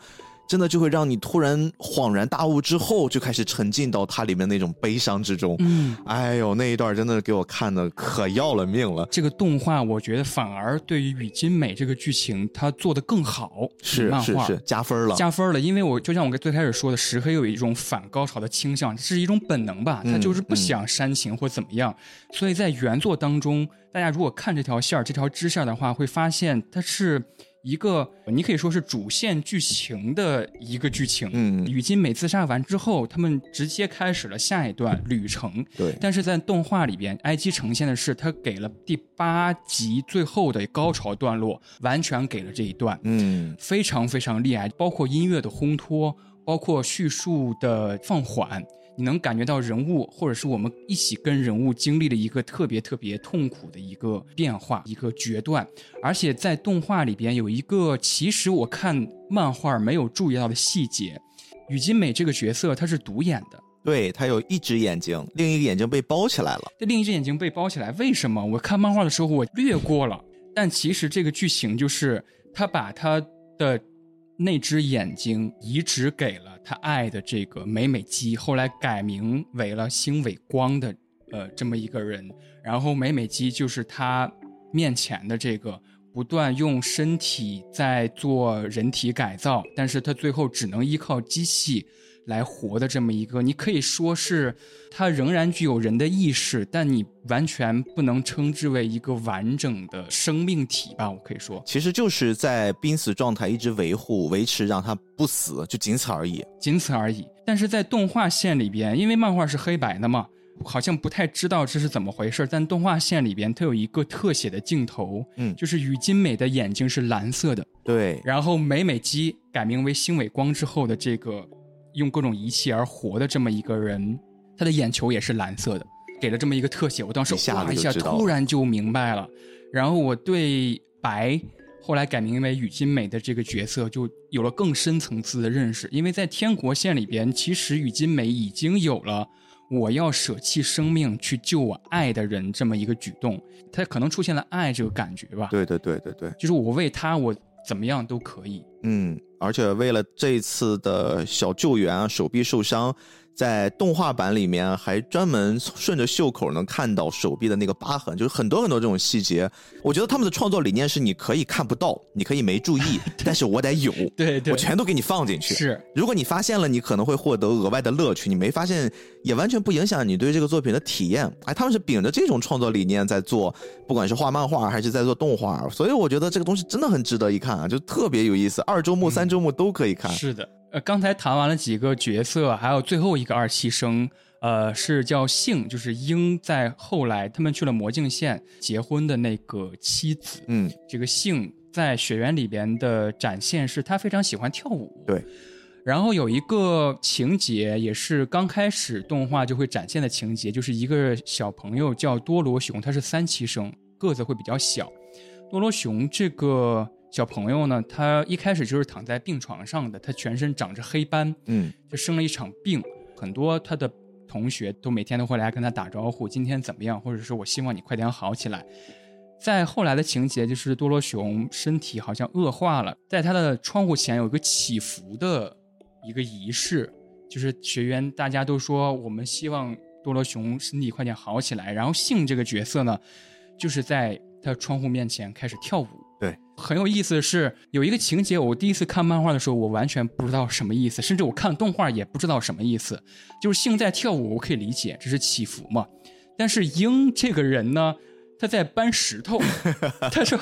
真的就会让你突然恍然大悟，之后就开始沉浸到它里面那种悲伤之中。嗯，哎呦，那一段真的给我看的可要了命了。这个动画我觉得反而对于雨金美这个剧情，它做的更好，是漫画是是加分了。加分了，因为我就像我最开始说的，石黑有一种反高潮的倾向，这是一种本能吧，他就是不想煽情或怎么样，所以在原作当中，大家如果看这条线儿、这条支线的话，会发现它是一个你可以说是主线剧情的一个剧情。嗯雨金美自杀完之后，他们直接开始了下一段旅程。对，但是在动画里边，IG 呈现的是他给了第八集最后的高潮段落，完全给了这一段。嗯非常非常厉害，包括音乐的烘托，包括叙述的放缓，你能感觉到人物或者是我们一起跟人物经历了一个特别特别痛苦的一个变化，一个决断。而且在动画里边有一个，其实我看漫画没有注意到的细节，雨金美这个角色她是独眼的。对他有一只眼睛，另一个眼睛被包起来了。这另一只眼睛被包起来，为什么？我看漫画的时候我略过了，但其实这个剧情就是他把他的那只眼睛移植给了他爱的这个美美姬，后来改名为了星尾光的呃这么一个人，然后美美姬就是他面前的这个。不断用身体在做人体改造，但是他最后只能依靠机器来活的这么一个，你可以说是它仍然具有人的意识，但你完全不能称之为一个完整的生命体吧？我可以说，其实就是在濒死状态一直维护、维持，让它不死，就仅此而已。仅此而已。但是在动画线里边，因为漫画是黑白的嘛，好像不太知道这是怎么回事。但动画线里边，它有一个特写的镜头，嗯就是雨金美的眼睛是蓝色的，对，然后美美姬改名为星尾光之后的这个用各种仪器而活的这么一个人，他的眼球也是蓝色的，给了这么一个特写，我当时哇一下突然就明白了。然后我对白后来改名为雨金美的这个角色就有了更深层次的认识，因为在天国线里边，其实雨金美已经有了。我要舍弃生命去救我爱的人，这么一个举动，他可能出现了爱这个感觉吧。对对对对对，就是我为他，我怎么样都可以。嗯，而且为了这次的小救援啊，手臂受伤，在动画版里面还专门顺着袖口能看到手臂的那个疤痕，就是很多很多这种细节。我觉得他们的创作理念是：你可以看不到，你可以没注意，但是我得有，对对我全都给你放进去。是如果你发现了，你可能会获得额外的乐趣；你没发现，也完全不影响你对这个作品的体验。哎，他们是秉着这种创作理念在做，不管是画漫画还是在做动画，所以我觉得这个东西真的很值得一看啊，就特别有意思。二周目、三周目都可以看。是的，呃，刚才谈完了几个角色，还有最后一个二期生，呃，是叫幸，就是鹰在后来他们去了魔镜县结婚的那个妻子。嗯，这个幸在雪原里边的展现是他非常喜欢跳舞。对。然后有一个情节，也是刚开始动画就会展现的情节，就是一个小朋友叫多罗熊，他是三期生，个子会比较小。多罗熊这个小朋友呢，他一开始就是躺在病床上的，他全身长着黑斑，嗯，就生了一场病。很多他的同学都每天都会来跟他打招呼，今天怎么样？或者说我希望你快点好起来。在后来的情节，就是多罗熊身体好像恶化了，在他的窗户前有一个祈福的一个仪式，就是学员大家都说我们希望多罗熊身体快点好起来。然后信这个角色呢，就是在他窗户面前开始跳舞。对，很有意思的是，有一个情节，我第一次看漫画的时候，我完全不知道什么意思，甚至我看动画也不知道什么意思。就是性在跳舞，我可以理解，这是起伏嘛。但是鹰这个人呢，他在搬石头。他说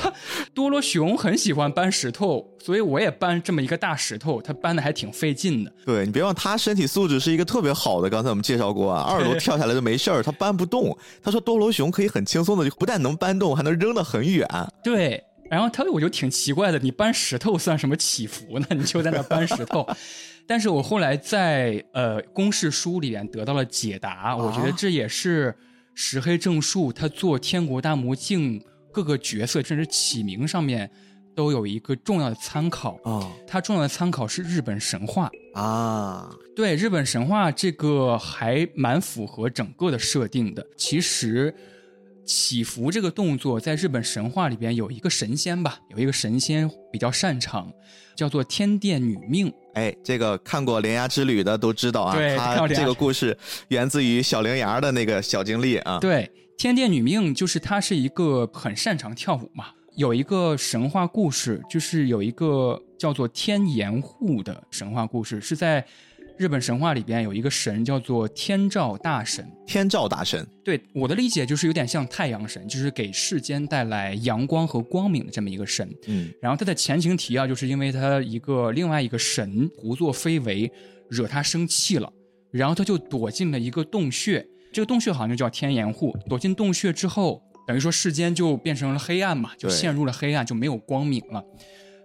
多罗熊很喜欢搬石头，所以我也搬这么一个大石头，他搬的还挺费劲的。对你别忘，他身体素质是一个特别好的。刚才我们介绍过啊，二楼跳下来就没事儿，他搬不动。他说多罗熊可以很轻松的，不但能搬动，还能扔得很远。对，然后他我就挺奇怪的，你搬石头算什么祈福呢？你就在那搬石头。但是我后来在呃公式书里面得到了解答，我觉得这也是石黑正树他做《天国大魔镜》各个角色甚至起名上面都有一个重要的参考。哦他重要的参考是日本神话。啊，对日本神话这个还蛮符合整个的设定的。其实，祈福这个动作，在日本神话里边有一个神仙吧，有一个神仙比较擅长，叫做天殿女命。哎，这个看过《铃芽之旅》的都知道啊，对这个故事源自于小铃芽的那个小经历啊。对，天殿女命就是她是一个很擅长跳舞嘛。有一个神话故事，就是有一个叫做天岩户的神话故事，是在日本神话里边有一个神叫做天照大神。天照大神，对我的理解就是有点像太阳神，就是给世间带来阳光和光明的这么一个神。嗯，然后他的前情提要就是因为他一个另外一个神胡作非为，惹他生气了，然后他就躲进了一个洞穴，这个洞穴好像就叫天岩户。躲进洞穴之后，等于说世间就变成了黑暗嘛，就陷入了黑暗，就没有光明了。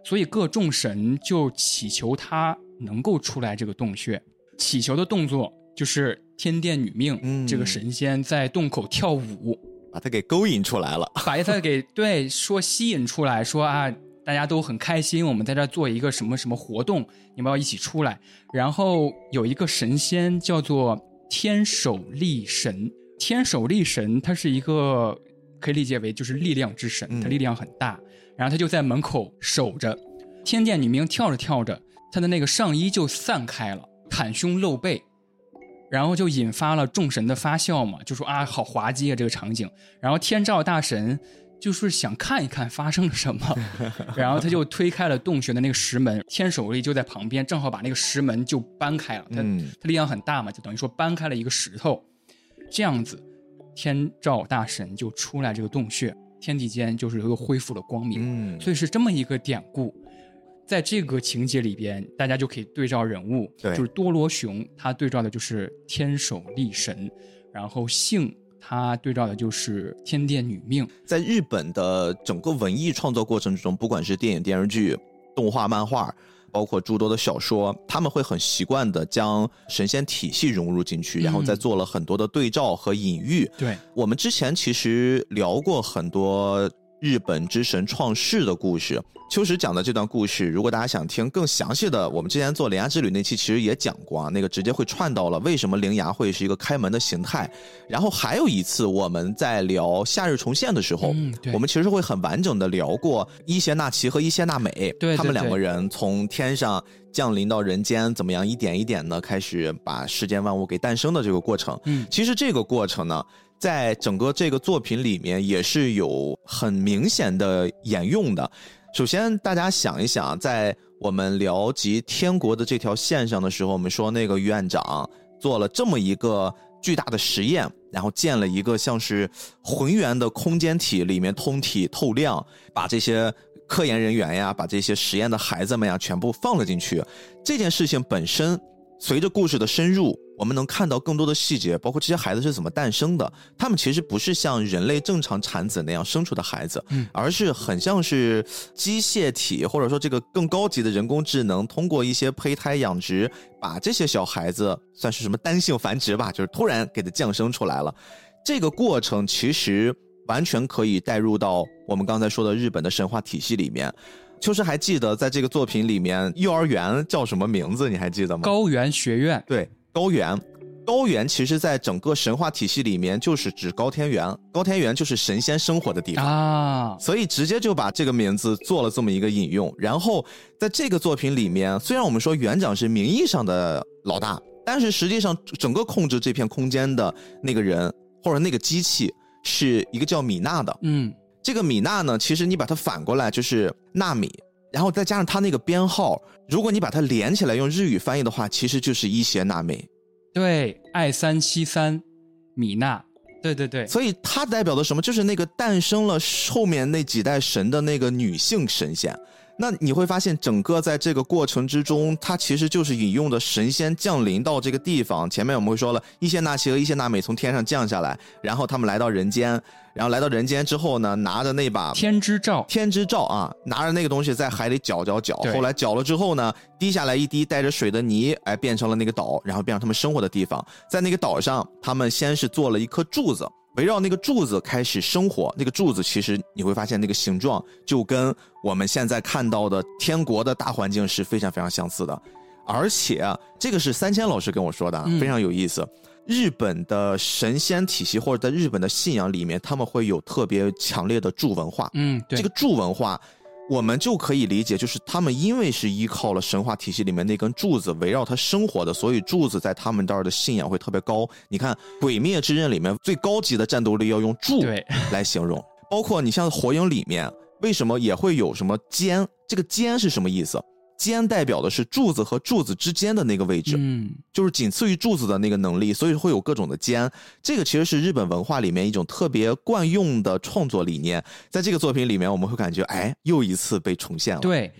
所以各众神就祈求他能够出来这个洞穴，祈求的动作就是天殿女命、嗯这个神仙在洞口跳舞，把他 给勾引出来了。把他给对说吸引出来，说啊，大家都很开心，我们在这儿做一个什么什么活动，你们要一起出来。然后有一个神仙叫做天守力神，天守力神他是一个可以理解为就是力量之神，嗯他力量很大，然后他就在门口守着。天殿女命跳着跳着，她的那个上衣就散开了，袒胸露背，然后就引发了众神的发笑嘛，就说啊，好滑稽啊这个场景。然后天照大神就是想看一看发生了什么，然后他就推开了洞穴的那个石门，天守力就在旁边，正好把那个石门就搬开了。他、嗯他力量很大嘛，就等于说搬开了一个石头，这样子，天照大神就出来这个洞穴，天地间就是又恢复了光明。嗯，所以是这么一个典故。在这个情节里边，大家就可以对照人物，对就是多罗熊，他对照的就是天守力神，然后幸他对照的就是天殿女命。在日本的整个文艺创作过程之中，不管是电影、电视剧、动画、漫画，包括诸多的小说，他们会很习惯的将神仙体系融入进去，然后再做了很多的对照和隐喻。对，我们之前其实聊过很多日本之神创世的故事。秋实讲的这段故事，如果大家想听更详细的，我们之前做铃芽之旅那期其实也讲过啊，那个直接会串到了为什么铃芽会是一个开门的形态。然后还有一次我们在聊夏日重现的时候，嗯我们其实会很完整的聊过伊邪那岐和伊邪那美，对对他们两个人从天上降临到人间，怎么样一点一点的开始把世间万物给诞生的这个过程。嗯，其实这个过程呢，在整个这个作品里面也是有很明显的沿用的。首先，大家想一想，在我们聊及天国的这条线上的时候，我们说那个院长做了这么一个巨大的实验，然后建了一个像是浑圆的空间体，里面通体透亮，把这些科研人员呀，把这些实验的孩子们呀，全部放了进去。这件事情本身，随着故事的深入，我们能看到更多的细节，包括这些孩子是怎么诞生的。他们其实不是像人类正常产子那样生出的孩子，嗯而是很像是机械体，或者说这个更高级的人工智能，通过一些胚胎养殖，把这些小孩子算是什么单性繁殖吧，就是突然给它降生出来了。这个过程其实完全可以带入到我们刚才说的日本的神话体系里面。秋实还记得在这个作品里面，幼儿园叫什么名字？你还记得吗？高原学院，对，高原。高原其实，在整个神话体系里面，就是指高天原。高天原就是神仙生活的地方。啊，所以直接就把这个名字做了这么一个引用。然后在这个作品里面，虽然我们说园长是名义上的老大，但是实际上整个控制这片空间的那个人或者那个机器是一个叫米娜的。嗯，这个米娜呢，其实你把它反过来就是纳米，然后再加上它那个编号，如果你把它连起来用日语翻译的话，其实就是伊邪那美。对，爱三七三，米娜，对对对，所以它代表的什么？就是那个诞生了后面那几代神的那个女性神仙。那你会发现，整个在这个过程之中，它其实就是引用的神仙降临到这个地方。前面我们会说了，伊邪那岐和伊邪那美从天上降下来，然后他们来到人间，然后来到人间之后呢，拿着那把天之照，天之照啊，拿着那个东西在海里搅搅搅，后来搅了之后呢，滴下来一滴带着水的泥，哎，变成了那个岛，然后变成他们生活的地方。在那个岛上，他们先是做了一颗柱子，围绕那个柱子开始生活。那个柱子其实你会发现，那个形状就跟我们现在看到的天国的大环境是非常非常相似的。而且啊这个是三千老师跟我说的非常有意思。日本的神仙体系或者在日本的信仰里面，他们会有特别强烈的柱文化。嗯，对，这个柱文化，我们就可以理解，就是他们因为是依靠了神话体系里面那根柱子围绕他生活的，所以柱子在他们这儿的信仰会特别高。你看《鬼灭之刃》里面最高级的战斗力要用柱来形容，包括你像《火影》里面，为什么也会有什么尖？这个尖是什么意思？尖代表的是柱子和柱子之间的那个位置，嗯，就是仅次于柱子的那个能力，所以会有各种的尖。这个其实是日本文化里面一种特别惯用的创作理念，在这个作品里面，我们会感觉，哎，又一次被重现了。对。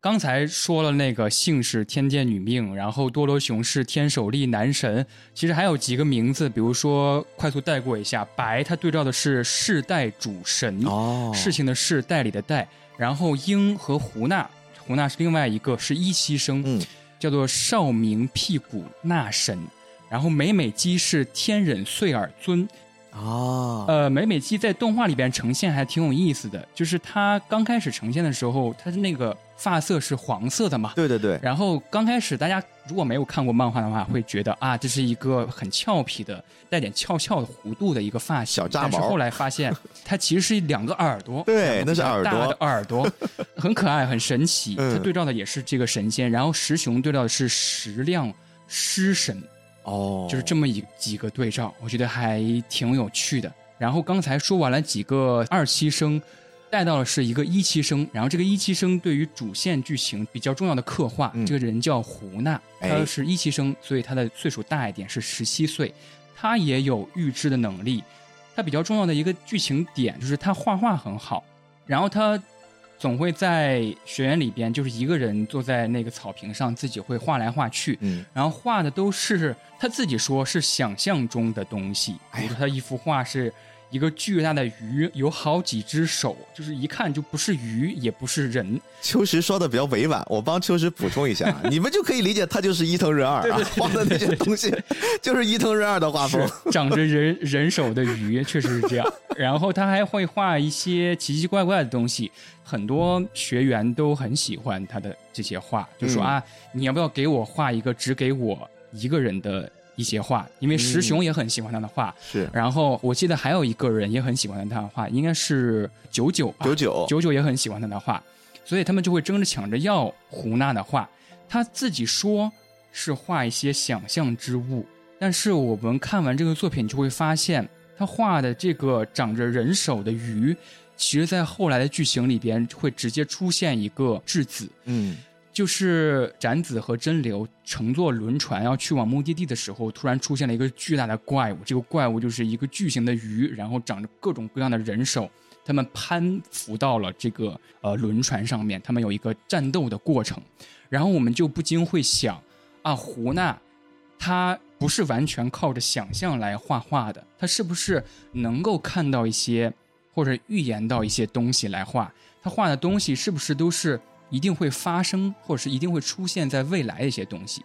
刚才说了那个姓氏天剑女命，然后多罗雄是天守力男神，其实还有几个名字，比如说快速带过一下，白它对照的是世代主神，哦，事情的事，代理的代，然后鹰和胡娜，胡娜是另外一个是一期生，嗯，叫做少明屁股那神，然后美美姬是天忍穗耳尊，啊，呃，美美姬在动画里边呈现还挺有意思的，就是她刚开始呈现的时候，她的那个发色是黄色的嘛，对对对，然后刚开始大家如果没有看过漫画的话，会觉得啊，这是一个很俏皮的、带点翘翘的弧度的一个发型。小炸毛但是后来发现，它其实是两个耳朵，对那是耳朵大的耳朵，很可爱，很神奇。嗯它对照的也是这个神仙，然后石雄对照的是石亮狮神，哦，就是这么一几个对照，我觉得还挺有趣的。然后刚才说完了几个二期生，带到了是一个一期生，然后这个一期生对于主线剧情比较重要的刻画，嗯这个人叫胡娜，哎他是一期生，所以他的岁数大一点，是十七岁，他也有预知的能力。他比较重要的一个剧情点就是他画画很好，然后他总会在学院里边就是一个人坐在那个草坪上，自己会画来画去，嗯，然后画的都是他自己说是想象中的东西，比如说他一幅画是一个巨大的鱼，有好几只手，就是一看就不是鱼，也不是人。秋实说的比较委婉，我帮秋实补充一下，你们就可以理解他就是伊藤润二啊，画的那些东西 就是伊藤润二的画风。长着人人手的鱼，确实是这样。然后他还会画一些奇奇怪怪的东西，很多学员都很喜欢他的这些画，就说嗯啊，你要不要给我画一个只给我一个人的一些画？因为石雄也很喜欢他的画。是然后我记得还有一个人也很喜欢他的画，应该是九九吧，九九，九九也很喜欢他的画，所以他们就会争着抢着要胡娜的画。他自己说是画一些想象之物，但是我们看完这个作品就会发现，他画的这个长着人手的鱼，其实在后来的剧情里边会直接出现一个质子，嗯，就是展子和真流乘坐轮船要去往目的地的时候，突然出现了一个巨大的怪物。这个怪物就是一个巨型的鱼，然后长着各种各样的人手。他们攀附到了这个呃轮船上面，他们有一个战斗的过程。然后我们就不禁会想啊，胡娜她不是完全靠着想象来画画的，她是不是能够看到一些或者预言到一些东西来画？她画的东西是不是都是一定会发生，或者是一定会出现在未来的一些东西？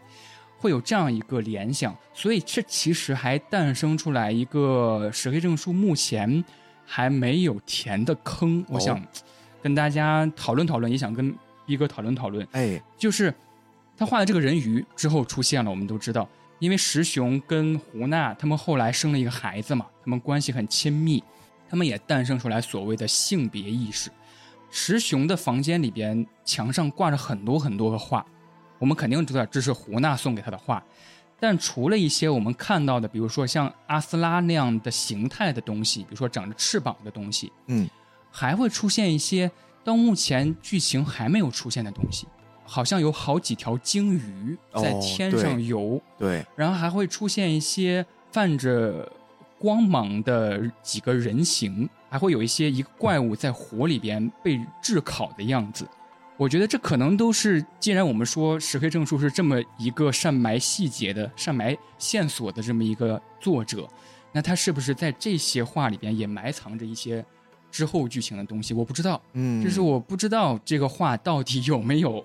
会有这样一个联想，所以这其实还诞生出来一个石黑证书目前还没有填的坑。我想跟大家讨论讨论，也想跟一哥讨论讨论。哎，就是他画的这个人鱼之后出现了，我们都知道，因为石雄跟胡娜他们后来生了一个孩子嘛，他们关系很亲密，他们也诞生出来所谓的性别意识。石雄的房间里边墙上挂着很多很多的画，我们肯定知道这是胡娜送给他的画。但除了一些我们看到的，比如说像阿斯拉那样的形态的东西，比如说长着翅膀的东西，嗯，还会出现一些到目前剧情还没有出现的东西，好像有好几条鲸鱼在哦天上游，对，然后还会出现一些泛着光芒的几个人形，还会有一些一个怪物在火里边被炙烤的样子。我觉得这可能都是，既然我们说石黑正树是这么一个善埋细节的、善埋线索的这么一个作者，那他是不是在这些画里边也埋藏着一些之后剧情的东西？我不知道，嗯，就是我不知道这个画到底有没有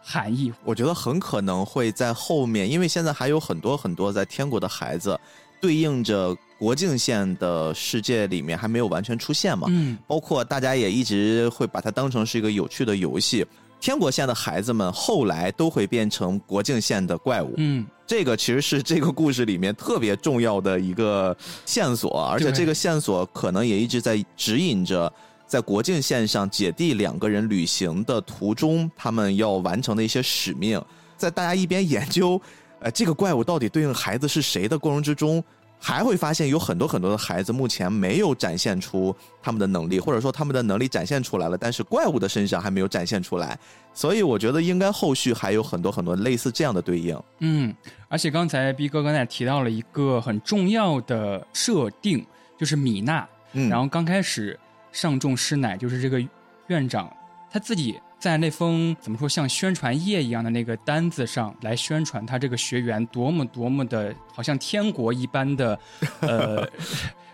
含义。我觉得很可能会在后面，因为现在还有很多很多在天国的孩子，对应着国境线的世界里面还没有完全出现嘛。嗯，包括大家也一直会把它当成是一个有趣的游戏。天国线的孩子们后来都会变成国境线的怪物，嗯，这个其实是这个故事里面特别重要的一个线索，而且这个线索可能也一直在指引着，在国境线上姐弟两个人旅行的途中，他们要完成的一些使命。在大家一边研究，呃，这个怪物到底对应孩子是谁的过程之中，还会发现有很多很多的孩子目前没有展现出他们的能力，或者说他们的能力展现出来了，但是怪物的身上还没有展现出来。所以我觉得应该后续还有很多很多类似这样的对应。嗯，而且刚才逼哥刚才提到了一个很重要的设定，就是米娜。嗯，然后刚开始上重师奶就是这个院长他自己在那封怎么说像宣传页一样的那个单子上来宣传他这个学员多么多么的好像天国一般的 呃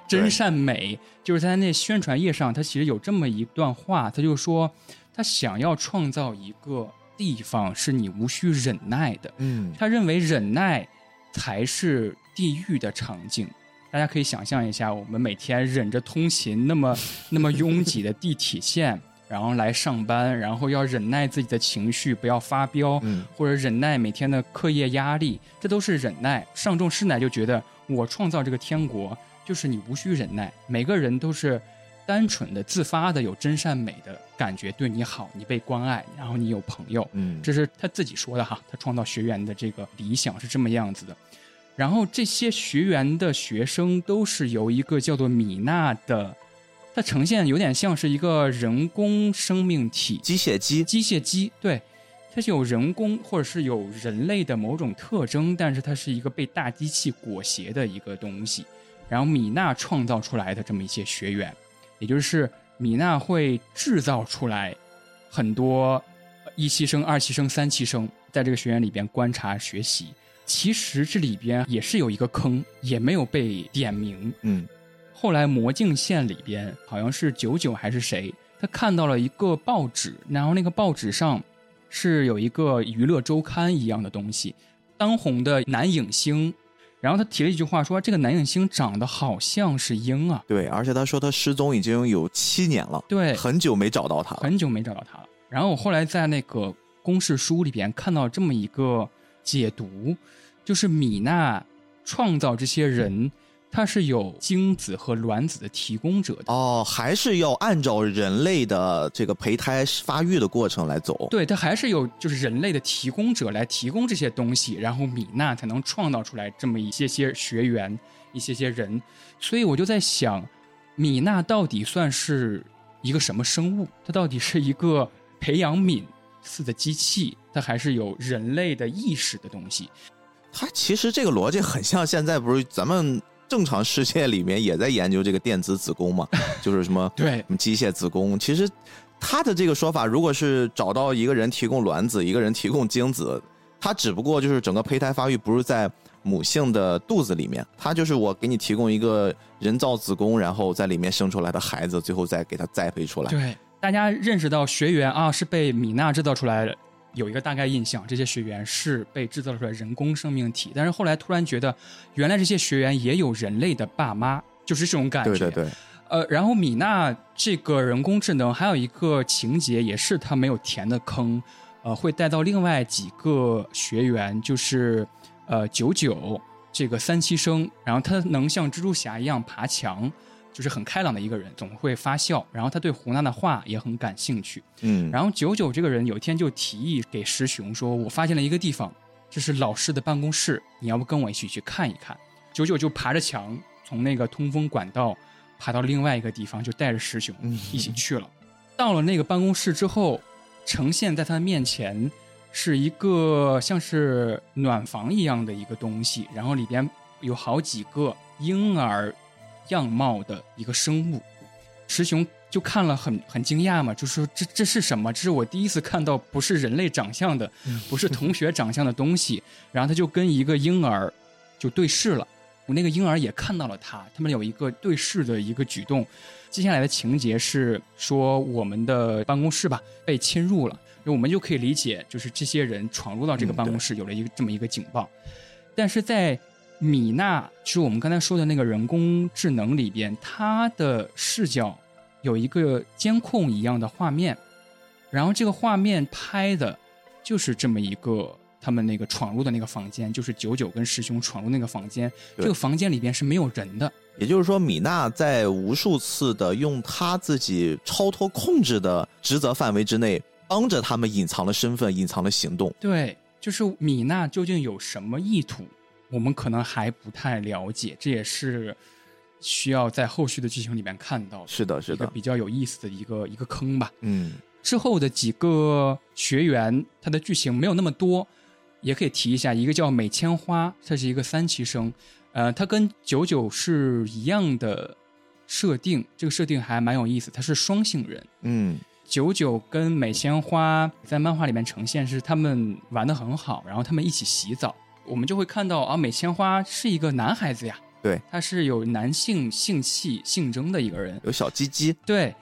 真善美，就是在那宣传页上，他其实有这么一段话，他就说他想要创造一个地方是你无需忍耐的，嗯。他认为忍耐才是地狱的场景。大家可以想象一下，我们每天忍着通勤那么那么拥挤的地铁线，然后来上班，然后要忍耐自己的情绪，不要发飙，嗯或者忍耐每天的课业压力，这都是忍耐。上重师奶就觉得，我创造这个天国，就是你无需忍耐，每个人都是单纯的、自发的，有真善美的感觉，对你好，你被关爱，然后你有朋友，嗯，这是他自己说的哈，他创造学员的这个理想是这么样子的。然后这些学员的学生都是由一个叫做米娜的，它呈现有点像是一个人工生命体，机械机，机械机，对，它是有人工或者是有人类的某种特征，但是它是一个被大机器裹挟的一个东西。然后米娜创造出来的这么一些学员，也就是米娜会制造出来很多呃一期生、二期生、三期生，在这个学员里边观察学习。其实这里边也是有一个坑，也没有被点名，嗯后来魔镜县里边好像是九九还是谁，他看到了一个报纸，然后那个报纸上是有一个娱乐周刊一样的东西，当红的男影星，然后他提了一句话说这个男影星长得好像是鹰啊，对，而且他说他失踪已经有七年了，对，很久没找到他了。很久没找到他了。然后我后来在那个公式书里边看到这么一个解读，就是米娜创造这些人，他是有精子和卵子的提供者的。哦，还是要按照人类的这个胚胎发育的过程来走。对，它还是有就是人类的提供者来提供这些东西，然后米娜才能创造出来这么一些些学员、一些些人。所以我就在想，米娜到底算是一个什么生物？它到底是一个培养皿似的机器，它还是有人类的意识的东西？它其实这个逻辑很像现在不是咱们正常世界里面也在研究这个电子子宫嘛，就是什么对什么机械子宫。其实他的这个说法，如果是找到一个人提供卵子，一个人提供精子，他只不过就是整个胚胎发育不是在母性的肚子里面，他就是我给你提供一个人造子宫，然后在里面生出来的孩子，最后再给他栽培出来。对，大家认识到学员啊是被米娜制造出来的，有一个大概印象，这些学员是被制造出来人工生命体。但是后来突然觉得，原来这些学员也有人类的爸妈，就是这种感觉。对对对，呃，然后米娜这个人工智能还有一个情节，也是他没有填的坑，呃，会带到另外几个学员，就是呃九九这个三期生，然后他能像蜘蛛侠一样爬墙，就是很开朗的一个人，总会发笑，然后他对胡娜的话也很感兴趣。嗯，然后九九这个人有一天就提议给石雄说：“我发现了一个地方，这是老师的办公室，你要不跟我一起去看一看？”九九就爬着墙从那个通风管道爬到另外一个地方，就带着石雄嗯一起去了。到了那个办公室之后，呈现在他的面前是一个像是暖房一样的一个东西，然后里边有好几个婴儿样貌的一个生物。石雄就看了很很惊讶嘛，就说这这是什么？这是我第一次看到不是人类长相的，不是同学长相的东西。然后他就跟一个婴儿就对视了，我那个婴儿也看到了他，他们有一个对视的一个举动。接下来的情节是说我们的办公室吧被侵入了，我们就可以理解就是这些人闯入到这个嗯办公室，有了一个这么一个警报。但是在米娜，就是我们刚才说的那个人工智能里边，它的视角有一个监控一样的画面，然后这个画面拍的就是这么一个他们那个闯入的那个房间，就是九九跟师兄闯入那个房间，这个房间里边是没有人的。也就是说，米娜在无数次的用她自己超脱控制的职责范围之内，帮着他们隐藏了身份，隐藏了行动。对，就是米娜究竟有什么意图，我们可能还不太了解，这也是需要在后续的剧情里面看到的，是的，是的，比较有意思的一个一个坑吧。嗯，之后的几个学员，他的剧情没有那么多，也可以提一下，一个叫美千花，他是一个三期生，呃，他跟九九是一样的设定，这个设定还蛮有意思，他是双性人。嗯，九九跟美千花在漫画里面呈现是他们玩的很好，然后他们一起洗澡，我们就会看到啊，美千花是一个男孩子呀，对，他是有男性性气性征的一个人，有小鸡鸡，对，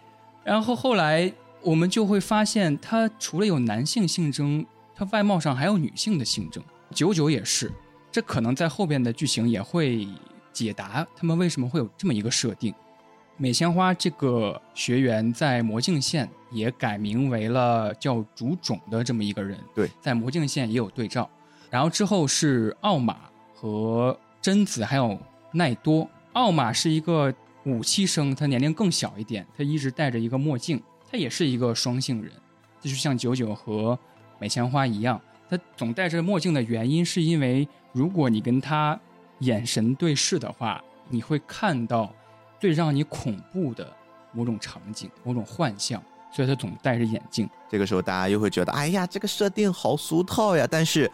然后后来我们就会发现，他除了有男性性征，他外貌上还有女性的性征。九九也是，这可能在后边的剧情也会解答他们为什么会有这么一个设定。美千花这个学员在魔镜县也改名为了叫竹种的这么一个人，对，在魔镜县也有对照。然后之后是奥马和贞子，还有奈多。奥马是一个五七生，他年龄更小一点，他一直戴着一个墨镜，他也是一个双性人，这就像九九和美千花一样，他总戴着墨镜的原因是因为，如果你跟他眼神对视的话，你会看到最让你恐怖的某种场景、某种幻象，所以他总戴着眼镜。这个时候大家又会觉得，哎呀，这个设定好俗套呀。但是，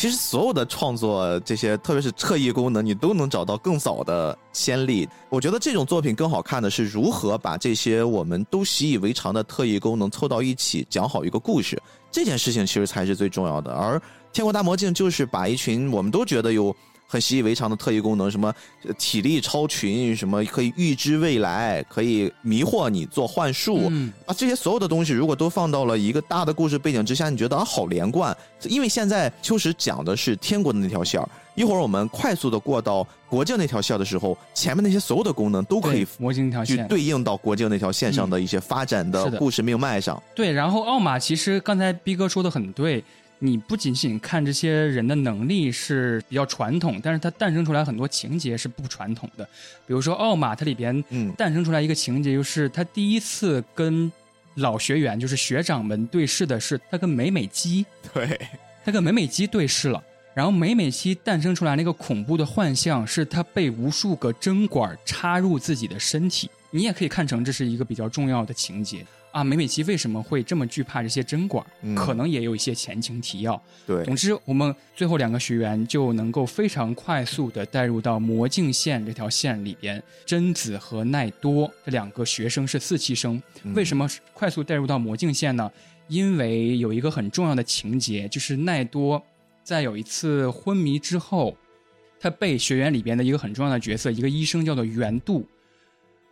其实所有的创作这些，特别是特异功能，你都能找到更早的先例。我觉得这种作品更好看的是如何把这些我们都习以为常的特异功能凑到一起，讲好一个故事。这件事情其实才是最重要的。而《天国大魔镜》就是把一群我们都觉得有。很习以为常的特异功能，什么体力超群，什么可以预知未来，可以迷惑你做幻术、嗯啊，这些所有的东西如果都放到了一个大的故事背景之下，你觉得啊好连贯。因为现在秋实讲的是天国的那条线儿，一会儿我们快速的过到国境那条线的时候，前面那些所有的功能都可以对魔镜那条去。对应到国境那条线上的一些发展的故事命脉上。对，然后奥马其实刚才逼哥说的很对，你不仅仅看这些人的能力是比较传统，但是它诞生出来很多情节是不传统的。比如说奥马，它里边嗯，诞生出来一个情节，就是他第一次跟老学员，就是学长们对视的是他跟美美姬，对，他跟美美姬对视了。然后美美姬诞生出来那个恐怖的幻象，是他被无数个针管插入自己的身体。你也可以看成这是一个比较重要的情节啊。美美琪为什么会这么惧怕这些针管？嗯可能也有一些前情提要。对总，之，我们最后两个学员就能够非常快速的带入到魔镜线这条线里边。贞子和奈多这两个学生是四期生，嗯为什么快速带入到魔镜线呢？因为有一个很重要的情节，就是奈多在有一次昏迷之后，他被学员里边的一个很重要的角色，一个医生叫做袁度，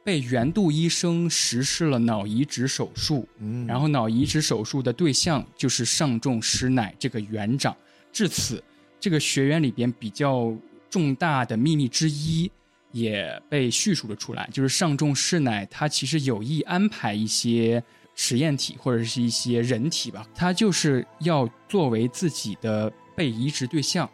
被袁度医生实施了脑移植手术。嗯然后脑移植手术的对象就是上重师乃这个园长。至此，这个学员里边比较重大的秘密之一也被叙述了出来，就是上重师乃他其实有意安排一些实验体或者是一些人体吧，他就是要作为自己的被移植对象，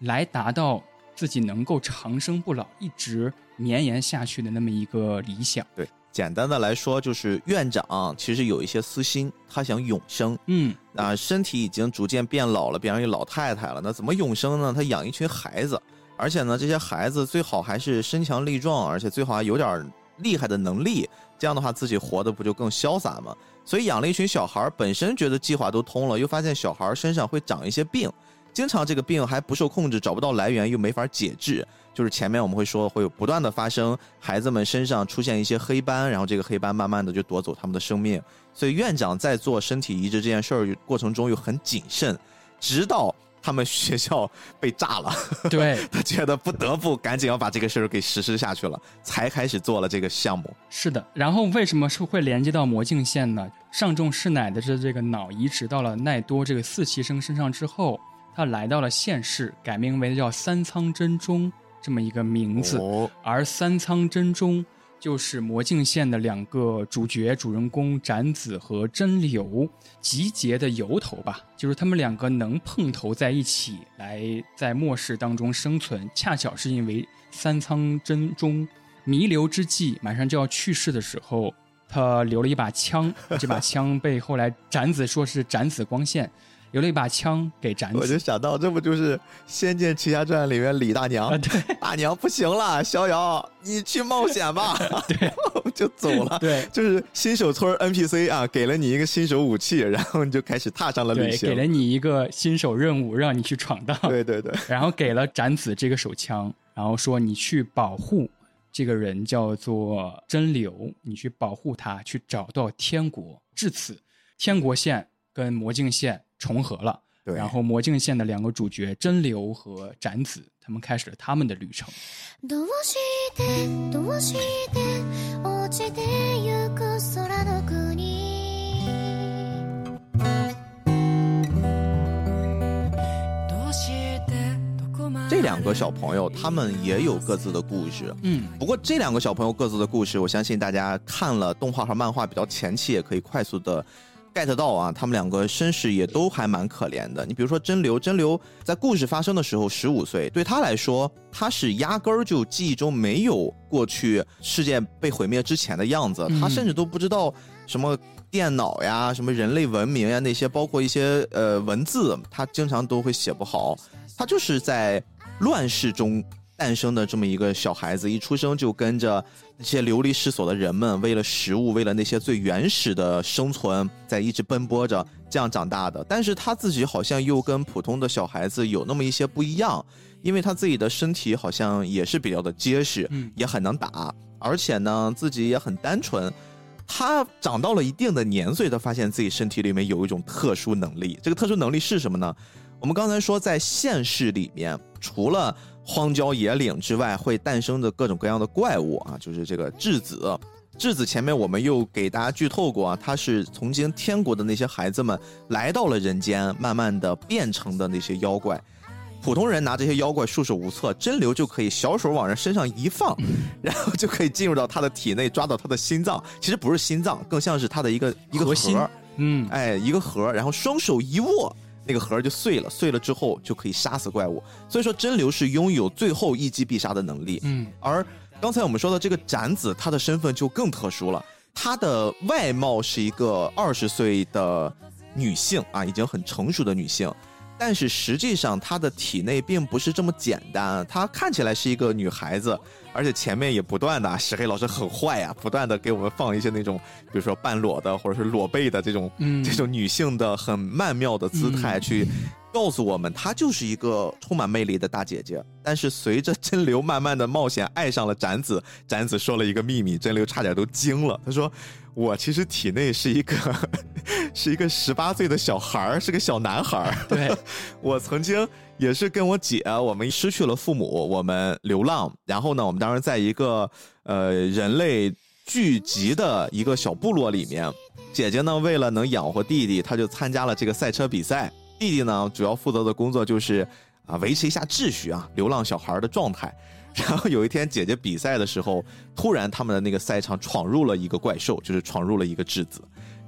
来达到自己能够长生不老、一直绵延下去的那么一个理想。对，简单的来说，就是院长其实有一些私心，他想永生。嗯，啊，身体已经逐渐变老了，变成一老太太了。那怎么永生呢？他养一群孩子，而且呢，这些孩子最好还是身强力壮，而且最好还有点厉害的能力。这样的话，自己活得不就更潇洒吗？所以养了一群小孩儿，本身觉得计划都通了，又发现小孩儿身上会长一些病，经常这个病还不受控制，找不到来源，又没法解治。就是前面我们会说会有不断的发生，孩子们身上出现一些黑斑，然后这个黑斑慢慢的就夺走他们的生命。所以院长在做身体移植这件事儿过程中又很谨慎，直到他们学校被炸了，对。他觉得不得不赶紧要把这个事儿给实施下去了，才开始做了这个项目。是的，然后为什么是会连接到魔镜线呢？上重师乃的这这个脑移植到了奈多这个四期生身上之后，他来到了现世，改名为叫三仓真宗这么一个名字。哦，而三仓真中就是魔镜线的两个主角主人公展子和真流集结的由头吧，就是他们两个能碰头在一起来在末世当中生存，恰巧是因为三仓真中弥留之际马上就要去世的时候，他留了一把枪，这把枪被后来展子说是展子光线。留了一把枪给斩子，我就想到，这不就是《仙剑奇侠传》里面李大娘？对，大娘不行了，逍遥，你去冒险吧。对，就走了。对，就是新手村 NPC 啊，给了你一个新手武器，然后你就开始踏上了旅行。给了你一个新手任务，让你去闯荡。对对对。然后给了斩子这个手枪，然后说你去保护这个人，叫做真流，你去保护他，去找到天国。至此，天国线跟魔镜线。重合了，然后魔镜线的两个主角真流和展子，他们开始了他们的旅程。这两个小朋友，他们也有各自的故事。嗯，不过这两个小朋友各自的故事，我相信大家看了动画和漫画比较前期，也可以快速的。Get 到啊，他们两个身世也都还蛮可怜的。你比如说真流，真流在故事发生的时候十五岁，对他来说，他是压根儿就记忆中没有过去世界被毁灭之前的样子，他甚至都不知道什么电脑呀、什么人类文明呀那些，包括一些呃文字，他经常都会写不好。他就是在乱世中。诞生的这么一个小孩子，一出生就跟着那些流离失所的人们，为了食物，为了那些最原始的生存，在一直奔波着，这样长大的。但是他自己好像又跟普通的小孩子有那么一些不一样，因为他自己的身体好像也是比较的结实，也很能打，而且呢自己也很单纯。他长到了一定的年岁，他发现自己身体里面有一种特殊能力。这个特殊能力是什么呢？我们刚才说，在现实里面，除了荒郊野岭之外会诞生的各种各样的怪物啊，就是这个质子。质子前面我们又给大家剧透过啊，他是曾经天国的那些孩子们来到了人间，慢慢的变成的那些妖怪。普通人拿这些妖怪束手无策，真流就可以小手往人身上一放，然后就可以进入到他的体内，抓到他的心脏。其实不是心脏，更像是他的一个一个核。嗯，哎，一个核，然后双手一握。那个核就碎了，碎了之后就可以杀死怪物。所以说真流是拥有最后一击必杀的能力。嗯，而刚才我们说的这个斩子，他的身份就更特殊了。她的外貌是一个二十岁的女性啊，已经很成熟的女性。但是实际上，她的体内并不是这么简单。她看起来是一个女孩子，而且前面也不断的，石黑老师很坏呀，不断的给我们放一些那种，比如说半裸的或者是裸背的这种，这种女性的很曼妙的姿态去。告诉我们，她就是一个充满魅力的大姐姐。但是随着真流慢慢的冒险，爱上了展子。展子说了一个秘密，真流差点都惊了。他说：“我其实体内是一个，是一个十八岁的小孩儿，是个小男孩儿。对 我曾经也是跟我姐，我们失去了父母，我们流浪。然后呢，我们当时在一个呃人类聚集的一个小部落里面。姐姐呢，为了能养活弟弟，她就参加了这个赛车比赛。”弟弟呢，主要负责的工作就是啊，维持一下秩序啊，流浪小孩的状态。然后有一天姐姐比赛的时候，突然他们的那个赛场闯入了一个怪兽，就是闯入了一个质子。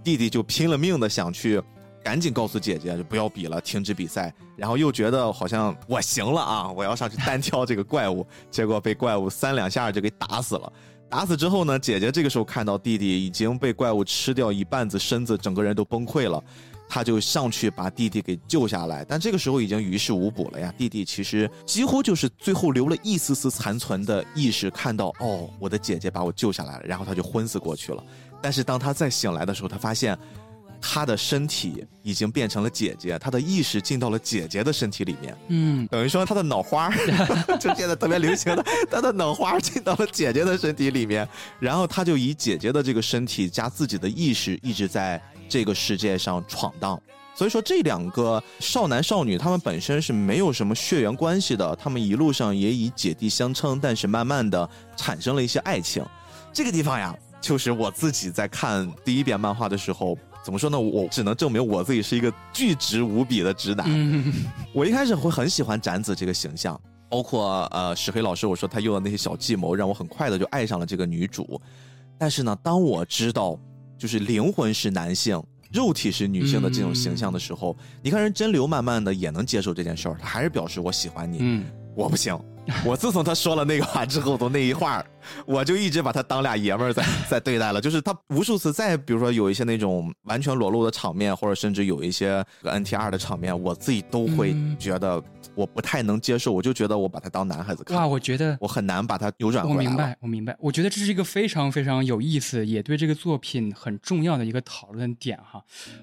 弟弟就拼了命的想去，赶紧告诉姐姐就不要比了，停止比赛。然后又觉得好像我行了啊，我要上去单挑这个怪物。结果被怪物三两下就给打死了。打死之后呢，姐姐这个时候看到弟弟已经被怪物吃掉一半子身子，整个人都崩溃了。他就上去把弟弟给救下来，但这个时候已经于事无补了呀。弟弟其实几乎就是最后留了一丝丝残存的意识，看到哦，我的姐姐把我救下来了，然后他就昏死过去了。但是当他再醒来的时候，他发现他的身体已经变成了姐姐，他的意识进到了姐姐的身体里面。嗯，等于说他的脑花就现在特别流行的，他的脑花进到了姐姐的身体里面，然后他就以姐姐的这个身体加自己的意识一直在。这个世界上闯荡，所以说这两个少男少女他们本身是没有什么血缘关系的，他们一路上也以姐弟相称，但是慢慢的产生了一些爱情。这个地方呀，就是我自己在看第一遍漫画的时候，怎么说呢？我只能证明我自己是一个巨直无比的直男。我一开始会很喜欢展子这个形象。包括呃史黑老师，我说他用的那些小计谋，让我很快的就爱上了这个女主。但是呢，当我知道就是灵魂是男性，肉体是女性的这种形象的时候，你看人真流慢慢的也能接受这件事儿，他还是表示我喜欢你，嗯，我不行。我自从他说了那个话之后，从那一话，我就一直把他当俩爷们儿在在对待了。就是他无数次再，比如说有一些那种完全裸露的场面，或者甚至有一些 NTR 的场面，我自己都会觉得我不太能接受。我就觉得我把他当男孩子看。哇，我觉得我很难把他扭转过来。我明白，我明白。我觉得这是一个非常非常有意思，也对这个作品很重要的一个讨论点哈。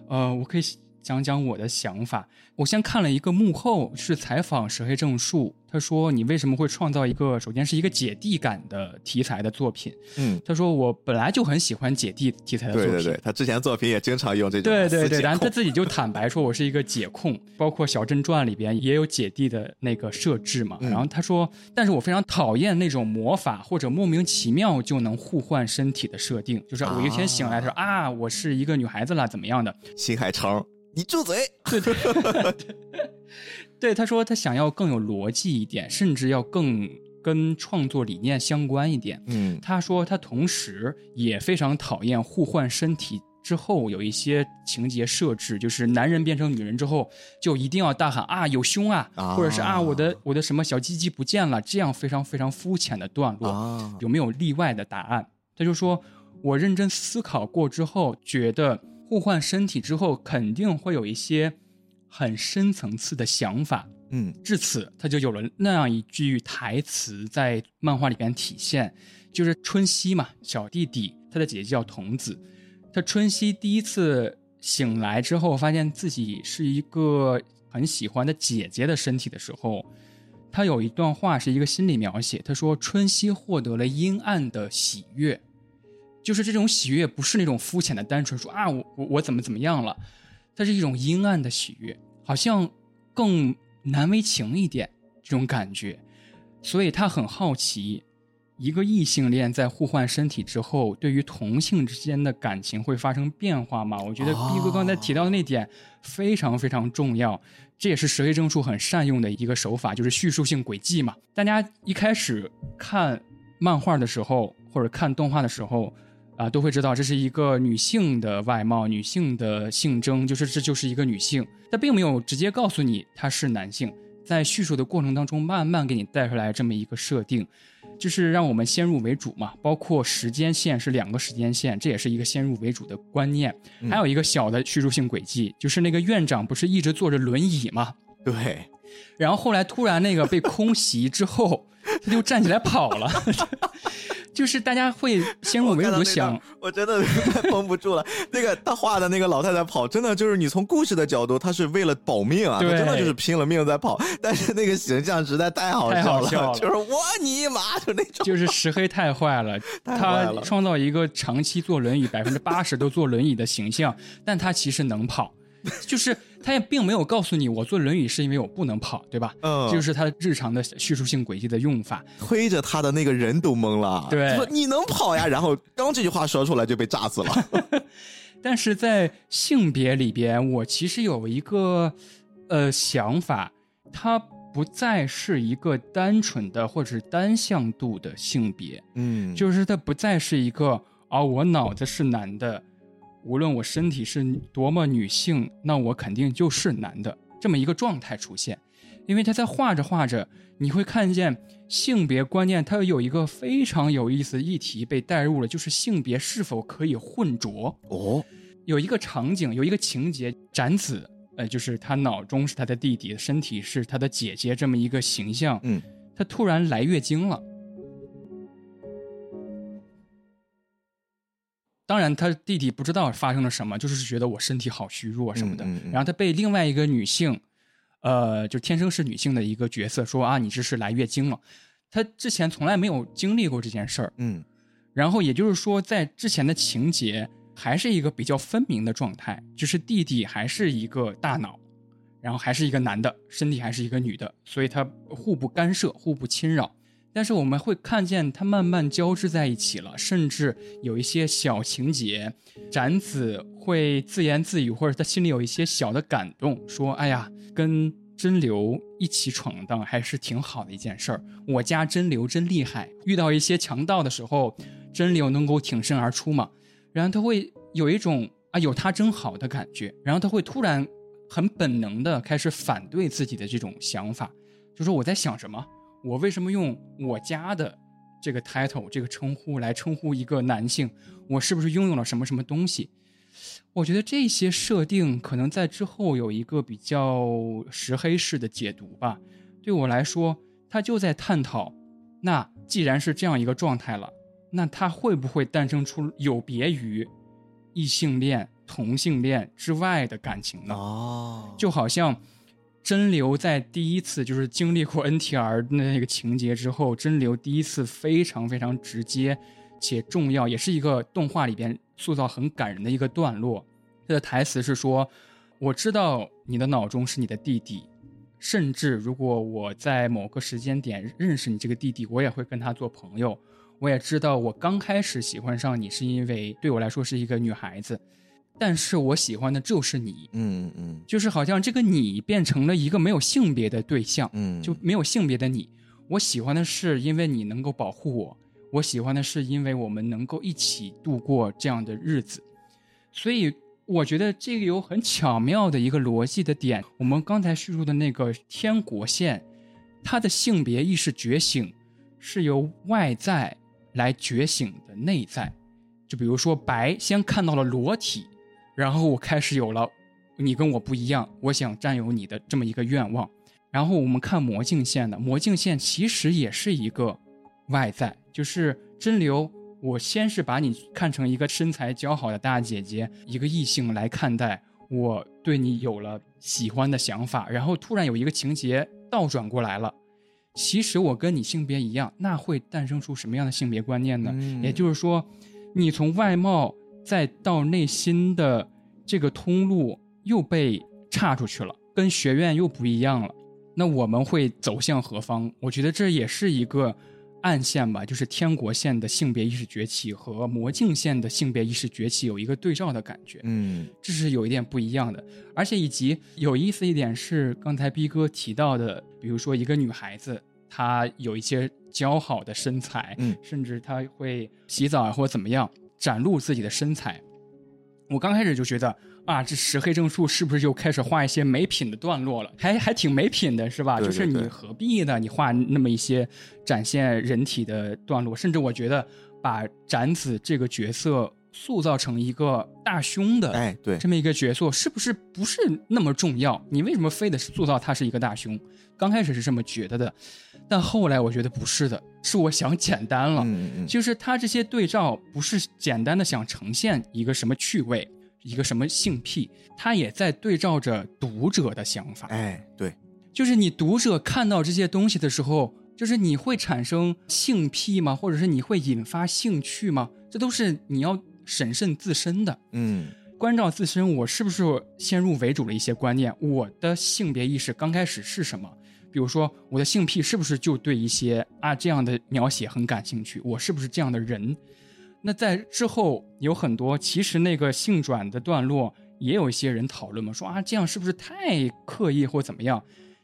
呃，我可以。讲讲我的想法。我先看了一个幕后，是采访石黑正树。他说：“你为什么会创造一个？首先是一个姐弟感的题材的作品。”嗯，他说：“我本来就很喜欢姐弟题材的作品。”对对对，他之前作品也经常用这种。对对对，然后他自己就坦白说：“我是一个姐控，包括《小镇传》里边也有姐弟的那个设置嘛。”然后他说：“但是我非常讨厌那种魔法或者莫名其妙就能互换身体的设定，就是我一天醒来，他说啊，我是一个女孩子了，怎么样的？”新海诚。你住嘴！对对 对，他说他想要更有逻辑一点，甚至要更跟创作理念相关一点。嗯，他说他同时也非常讨厌互换身体之后有一些情节设置，就是男人变成女人之后就一定要大喊啊有胸啊，或者是啊我的我的什么小鸡鸡不见了，这样非常非常肤浅的段落，有没有例外的答案？他就说我认真思考过之后觉得。互换身体之后，肯定会有一些很深层次的想法。嗯，至此他就有了那样一句台词，在漫画里边体现，就是春熙嘛，小弟弟，他的姐姐叫童子。他春熙第一次醒来之后，发现自己是一个很喜欢的姐姐的身体的时候，他有一段话是一个心理描写。他说：“春熙获得了阴暗的喜悦。”就是这种喜悦，不是那种肤浅的单纯说啊，我我我怎么怎么样了，它是一种阴暗的喜悦，好像更难为情一点这种感觉，所以他很好奇，一个异性恋在互换身体之后，对于同性之间的感情会发生变化吗？我觉得毕哥刚才提到的那点非常非常重要，这也是石黑正数很善用的一个手法，就是叙述性轨迹嘛。大家一开始看漫画的时候，或者看动画的时候。啊，都会知道这是一个女性的外貌，女性的性征，就是这就是一个女性，她并没有直接告诉你她是男性，在叙述的过程当中，慢慢给你带出来这么一个设定，就是让我们先入为主嘛。包括时间线是两个时间线，这也是一个先入为主的观念。还有一个小的叙述性轨迹，就是那个院长不是一直坐着轮椅吗？对，然后后来突然那个被空袭之后，他就站起来跑了。就是大家会先入为主想，我真的 绷不住了。那个他画的那个老太太跑，真的就是你从故事的角度，他是为了保命啊，他真的就是拼了命在跑。但是那个形象实在太好笑了，就是我尼玛就那种，就是 石黑太坏了，他创造一个长期坐轮椅，百分之八十都坐轮椅的形象，但他其实能跑。就是他也并没有告诉你，我坐轮椅是因为我不能跑，对吧？嗯，就是他日常的叙述性轨迹的用法，推着他的那个人都懵了。对，说你能跑呀？然后刚这句话说出来就被炸死了。但是在性别里边，我其实有一个呃想法，它不再是一个单纯的或者是单向度的性别，嗯，就是它不再是一个啊，我脑子是男的。无论我身体是多么女性，那我肯定就是男的这么一个状态出现，因为他在画着画着，你会看见性别观念，它有一个非常有意思的议题被带入了，就是性别是否可以混浊哦。有一个场景，有一个情节，展子，呃，就是他脑中是他的弟弟，身体是他的姐姐，这么一个形象，嗯，他突然来月经了。当然，他弟弟不知道发生了什么，就是觉得我身体好虚弱什么的。然后他被另外一个女性，呃，就天生是女性的一个角色说啊，你这是来月经了。他之前从来没有经历过这件事儿。嗯。然后也就是说，在之前的情节还是一个比较分明的状态，就是弟弟还是一个大脑，然后还是一个男的，身体还是一个女的，所以他互不干涉，互不侵扰。但是我们会看见它慢慢交织在一起了，甚至有一些小情节，展子会自言自语，或者他心里有一些小的感动，说：“哎呀，跟真流一起闯荡还是挺好的一件事儿。我家真流真厉害，遇到一些强盗的时候，真流能够挺身而出嘛。然后他会有一种啊有他真好的感觉，然后他会突然很本能的开始反对自己的这种想法，就说我在想什么，我为什么用我家的这个 title 这个称呼来称呼一个男性，我是不是拥有了什么什么东西？我觉得这些设定可能在之后有一个比较石黑式的解读吧。对我来说，他就在探讨，那既然是这样一个状态了。那他会不会诞生出有别于异性恋、同性恋之外的感情呢？哦，就好像真流在第一次就是经历过 NTR 那个情节之后，真流第一次非常非常直接且重要，也是一个动画里边塑造很感人的一个段落。他的台词是说：“我知道你的脑中是你的弟弟，甚至如果我在某个时间点认识你这个弟弟，我也会跟他做朋友。”我也知道，我刚开始喜欢上你是因为对我来说是一个女孩子，但是我喜欢的就是你，嗯嗯，就是好像这个你变成了一个没有性别的对象，嗯，就没有性别的你。我喜欢的是因为你能够保护我，我喜欢的是因为我们能够一起度过这样的日子。所以我觉得这个有很巧妙的一个逻辑的点。我们刚才叙述的那个天国线，它的性别意识觉醒是由外在。来觉醒的内在，就比如说白先看到了裸体，然后我开始有了你跟我不一样，我想占有你的这么一个愿望。然后我们看魔镜线的魔镜线其实也是一个外在，就是真流。我先是把你看成一个身材姣好的大姐姐，一个异性来看待，我对你有了喜欢的想法，然后突然有一个情节倒转过来了。其实我跟你性别一样，那会诞生出什么样的性别观念呢？也就是说，你从外貌再到内心的这个通路又被岔出去了，跟学院又不一样了。那我们会走向何方？我觉得这也是一个。暗线吧，就是天国线的性别意识崛起和魔镜线的性别意识崛起有一个对照的感觉，嗯，这是有一点不一样的。而且以及有意思一点是，刚才逼哥提到的，比如说一个女孩子，她有一些姣好的身材，嗯，甚至她会洗澡啊或者怎么样展露自己的身材。我刚开始就觉得。啊，这石黑正树是不是又开始画一些没品的段落了？还还挺没品的，是吧？就是你何必呢？你画那么一些展现人体的段落，甚至我觉得把展子这个角色塑造成一个大胸的，哎，对，这么一个角色，是不是不是那么重要？你为什么非得塑造他是一个大胸？刚开始是这么觉得的，但后来我觉得不是的，是我想简单了，嗯嗯就是他这些对照不是简单的想呈现一个什么趣味。一个什么性癖，他也在对照着读者的想法。哎，对，就是你读者看到这些东西的时候，就是你会产生性癖吗？或者是你会引发兴趣吗？这都是你要审慎自身的。嗯，关照自身，我是不是先入为主了一些观念？我的性别意识刚开始是什么？比如说，我的性癖是不是就对一些啊这样的描写很感兴趣？我是不是这样的人？那在之后有很多，其实那个性转的段落也有一些人讨论嘛，说啊这样是不是太刻意或怎么样？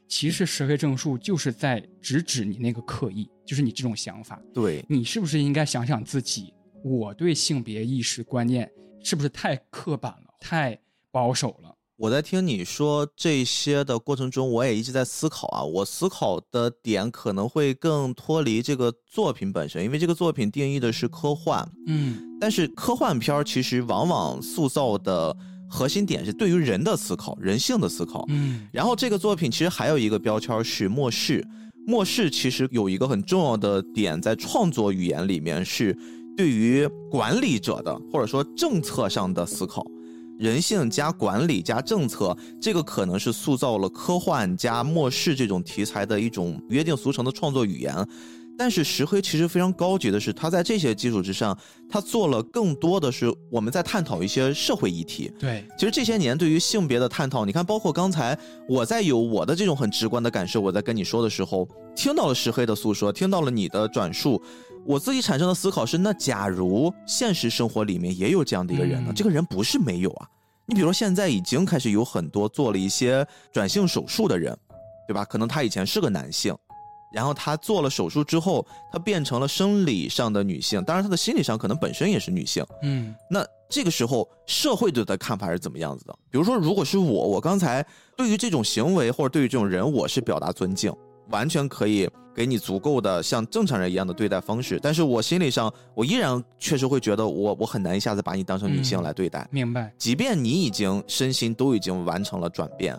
其实石黑正数就是在直指你那个刻意，就是你这种想法。对你是不是应该想想自己？我对性别意识观念是不是太刻板了，太保守了？我在听你说这些的过程中，我也一直在思考啊。我思考的点可能会更脱离这个作品本身，因为这个作品定义的是科幻，嗯，但是科幻片其实往往塑造的核心点是对于人的思考、人性的思考，嗯。然后这个作品其实还有一个标签是末世，末世其实有一个很重要的点在创作语言里面是对于管理者的或者说政策上的思考。人性加管理加政策，这个可能是塑造了科幻加末世这种题材的一种约定俗成的创作语言。但是石黑其实非常高级的是，他在这些基础之上，他做了更多的是我们在探讨一些社会议题。对，其实这些年对于性别的探讨，你看，包括刚才我在有我的这种很直观的感受，我在跟你说的时候，听到了石黑的诉说，听到了你的转述。我自己产生的思考是：那假如现实生活里面也有这样的一个人呢？这个人不是没有啊。你比如说，现在已经开始有很多做了一些转性手术的人，对吧？可能他以前是个男性，然后他做了手术之后，他变成了生理上的女性，当然他的心理上可能本身也是女性。嗯，那这个时候社会对他的看法是怎么样子的？比如说，如果是我，我刚才对于这种行为或者对于这种人，我是表达尊敬，完全可以给你足够的像正常人一样的对待方式。但是我心理上，我依然确实会觉得我我很难一下子把你当成女性嗯来对待。明白。即便你已经身心都已经完成了转变，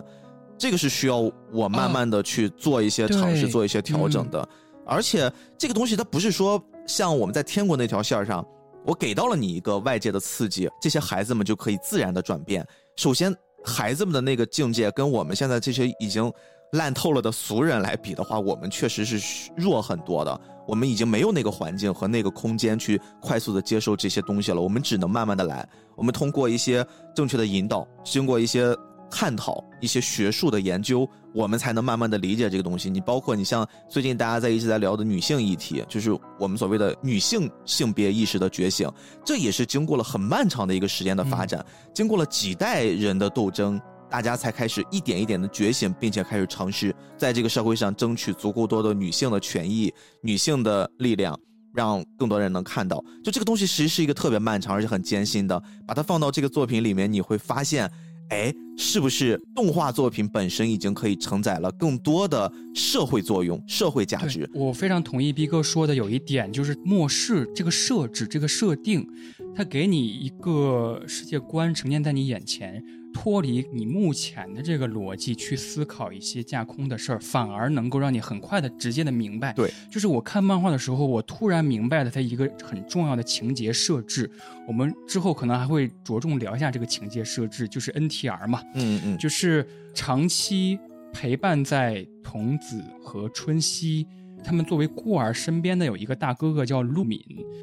这个是需要我慢慢的去做一些尝试、对做一些调整的。而且这个东西它不是说像我们在天国那条线上，我给到了你一个外界的刺激，这些孩子们就可以自然的转变。首先，孩子们的那个境界跟我们现在这些已经烂透了的俗人来比的话，我们确实是弱很多的。我们已经没有那个环境和那个空间去快速的接受这些东西了，我们只能慢慢的来。我们通过一些正确的引导，经过一些探讨、一些学术的研究，我们才能慢慢的理解这个东西。你包括你像最近大家在一直在聊的女性议题，就是我们所谓的女性性别意识的觉醒，这也是经过了很漫长的一个时间的发展，经过了几代人的斗争。大家才开始一点一点的觉醒，并且开始尝试在这个社会上争取足够多的女性的权益、女性的力量，让更多人能看到。就这个东西其实是一个特别漫长而且很艰辛的。把它放到这个作品里面，你会发现，哎，是不是动画作品本身已经可以承载了更多的社会作用、社会价值？我非常同意逼哥说的有一点，就是末世这个设置、这个设定，它给你一个世界观呈现在你眼前，脱离你目前的这个逻辑去思考一些架空的事儿，反而能够让你很快的、直接的明白。对，就是我看漫画的时候，我突然明白了它一个很重要的情节设置。我们之后可能还会着重聊一下这个情节设置，就是 NTR 嘛，嗯嗯，就是长期陪伴在童子和春熙他们作为孤儿身边的有一个大哥哥叫陆敏，